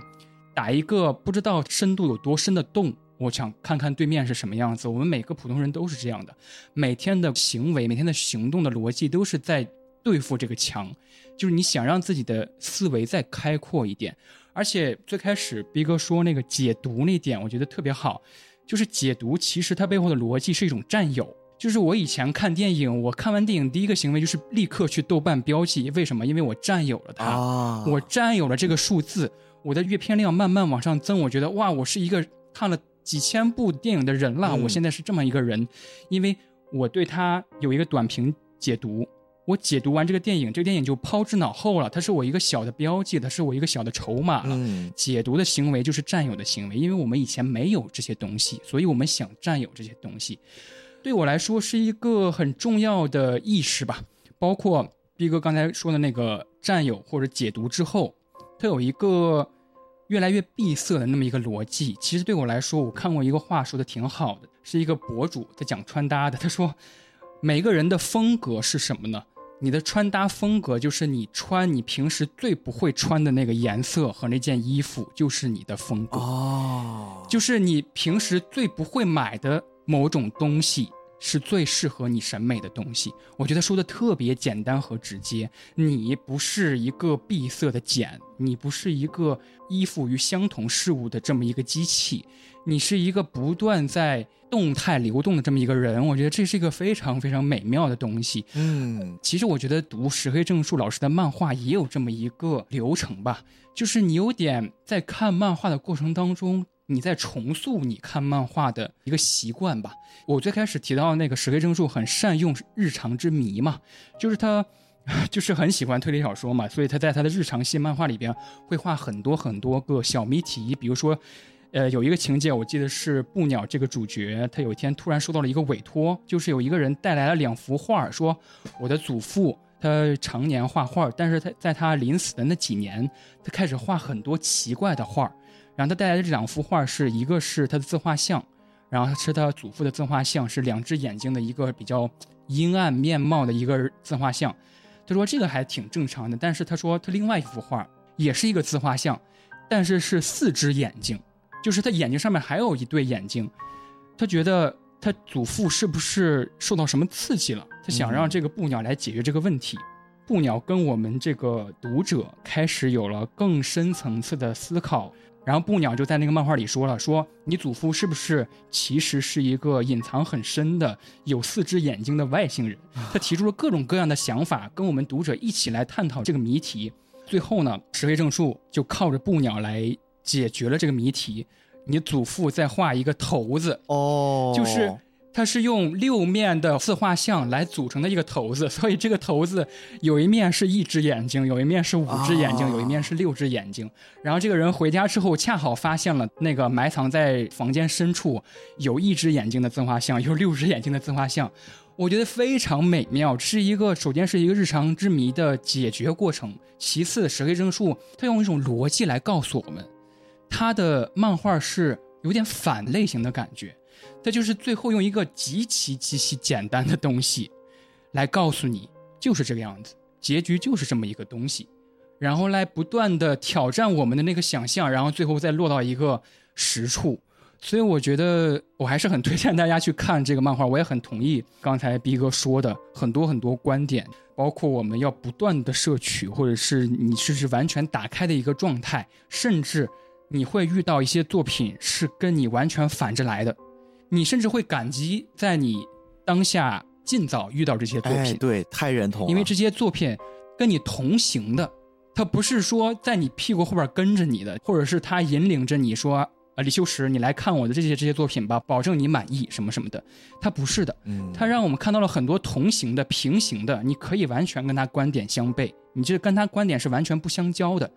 打一个不知道深度有多深的洞，我想看看对面是什么样子。我们每个普通人都是这样的，每天的行为、每天的行动的逻辑都是在对付这个墙，就是你想让自己的思维再开阔一点。而且最开始逼哥说那个解读那点，我觉得特别好，就是解读其实它背后的逻辑是一种占有。就是我以前看电影，我看完电影第一个行为就是立刻去豆瓣标记，为什么？因为我占有了它，我占有了这个数字，我的阅片量慢慢往上增。我觉得哇，我是一个看了几千部电影的人了，我现在是这么一个人，因为我对它有一个短评解读。我解读完这个电影，这个电影就抛之脑后了。它是我一个小的标记，它是我一个小的筹码了。解读的行为就是占有的行为，因为我们以前没有这些东西，所以我们想占有这些东西。对我来说是一个很重要的意识吧。包括毕哥刚才说的那个占有或者解读之后，它有一个越来越闭塞的那么一个逻辑。其实对我来说，我看过一个话说的挺好的，是一个博主在讲穿搭的。他说，每个人的风格是什么呢？你的穿搭风格就是你穿你平时最不会穿的那个颜色和那件衣服，就是你的风格哦，就是你平时最不会买的某种东西，是最适合你审美的东西。我觉得说的特别简单和直接。你不是一个闭塞的茧，你不是一个依附于相同事物的这么一个机器，你是一个不断在。动态流动的这么一个人，我觉得这是一个非常非常美妙的东西。嗯，其实我觉得读石黑正树老师的漫画也有这么一个流程吧，就是你有点在看漫画的过程当中，你在重塑你看漫画的一个习惯吧。我最开始提到那个石黑正树很善用日常之谜嘛，就是他 就是很喜欢推理小说嘛，所以他在他的日常系漫画里边会画很多很多个小谜题，比如说。呃，有一个情节，我记得是布鸟这个主角，他有一天突然收到了一个委托，就是有一个人带来了两幅画，说我的祖父他常年画画，但是他在他临死的那几年，他开始画很多奇怪的画，然后他带来的这两幅画是一个是他的自画像，然后是他祖父的自画像，是两只眼睛的一个比较阴暗面貌的一个自画像，他说这个还挺正常的，但是他说他另外一幅画也是一个自画像，但是是四只眼睛。就是他眼睛上面还有一对眼睛，他觉得他祖父是不是受到什么刺激了？他想让这个布鸟来解决这个问题。布鸟跟我们这个读者开始有了更深层次的思考，然后布鸟就在那个漫画里说了：“说你祖父是不是其实是一个隐藏很深的有四只眼睛的外星人？”他提出了各种各样的想法，跟我们读者一起来探讨这个谜题。最后呢，石黑正树就靠着布鸟来。解决了这个谜题，你祖父在画一个头子哦，就是他是用六面的自画像来组成的一个头子，所以这个头子有一面是一只眼睛，有一面是五只眼睛，有一面是六只眼睛。然后这个人回家之后，恰好发现了那个埋藏在房间深处有一只眼睛的自画像，有六只眼睛的自画像，我觉得非常美妙。是一个首先是一个日常之谜的解决过程，其次石黑正树他用一种逻辑来告诉我们。他的漫画是有点反类型的感觉，他就是最后用一个极其极其简单的东西，来告诉你就是这个样子，结局就是这么一个东西，然后来不断的挑战我们的那个想象，然后最后再落到一个实处。所以我觉得我还是很推荐大家去看这个漫画，我也很同意刚才逼哥说的很多很多观点，包括我们要不断的摄取，或者是你是是完全打开的一个状态，甚至。你会遇到一些作品是跟你完全反着来的，你甚至会感激在你当下尽早遇到这些作品。哎，对，太认同了。因为这些作品跟你同行的，他不是说在你屁股后边跟着你的，或者是他引领着你说啊，李修石，你来看我的这些这些作品吧，保证你满意什么什么的，他不是的，嗯，他让我们看到了很多同行的、平行的，你可以完全跟他观点相悖，你这跟他观点是完全不相交的。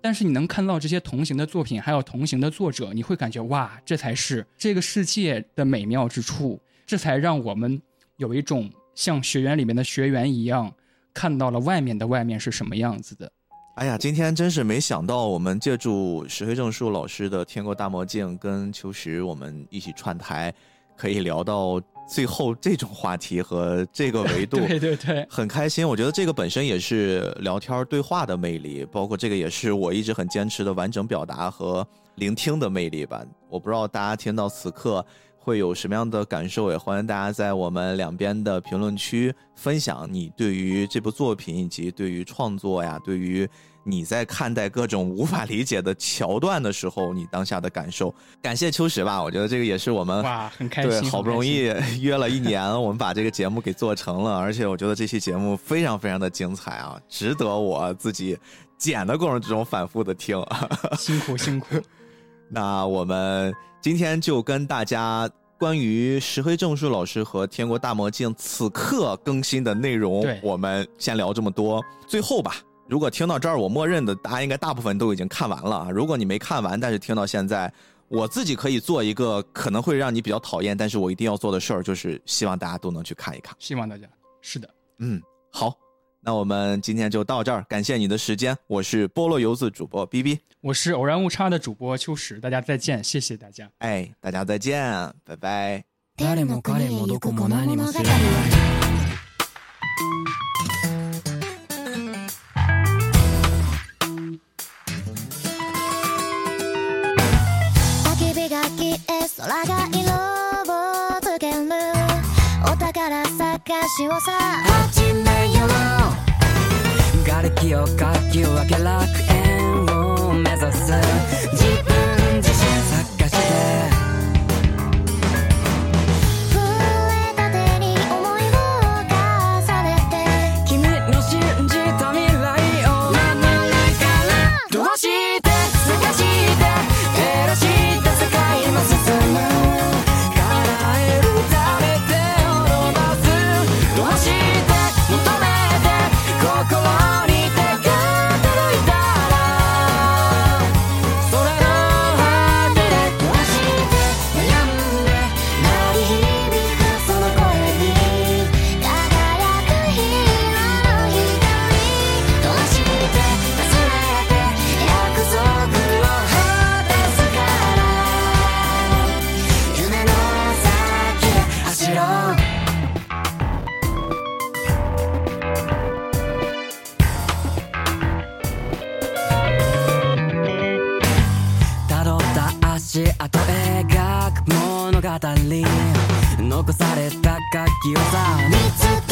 但是你能看到这些同行的作品，还有同行的作者，你会感觉哇，这才是这个世界的美妙之处，这才让我们有一种像学员里面的学员一样，看到了外面的外面是什么样子的。哎呀，今天真是没想到，我们借助石黑正树老师的《天国大魔镜》跟秋实我们一起串台，可以聊到最后这种话题和这个维度，对对对，很开心。我觉得这个本身也是聊天对话的魅力，包括这个也是我一直很坚持的完整表达和聆听的魅力吧。我不知道大家听到此刻会有什么样的感受，也欢迎大家在我们两边的评论区分享你对于这部作品以及对于创作呀，对于你在看待各种无法理解的桥段的时候，你当下的感受。感谢秋实吧，我觉得这个也是我们哇，很开心对，好不容易 约了一年，我们把这个节目给做成了，而且我觉得这期节目非常非常的精彩啊，值得我自己剪的过程之中反复的听。辛苦辛苦，那我们今天就跟大家关于石黑正树老师和天国大魔镜此刻更新的内容，我们先聊这么多。最后吧，如果听到这儿，我默认的大家应该大部分都已经看完了啊。如果你没看完，但是听到现在，我自己可以做一个可能会让你比较讨厌，但是我一定要做的事儿，就是希望大家都能去看一看。希望大家是的，嗯，好，那我们今天就到这儿，感谢你的时间，我是菠萝游子主播 B B，我是偶然误差的主播秋实，大家再见，谢谢大家。哎，大家再见，拜拜。空が色をつける。お宝探しをさ。始めよう。瓦礫をかき分け楽園を目指す。自分自身探して。描く物語残された楽器をさ。見つけ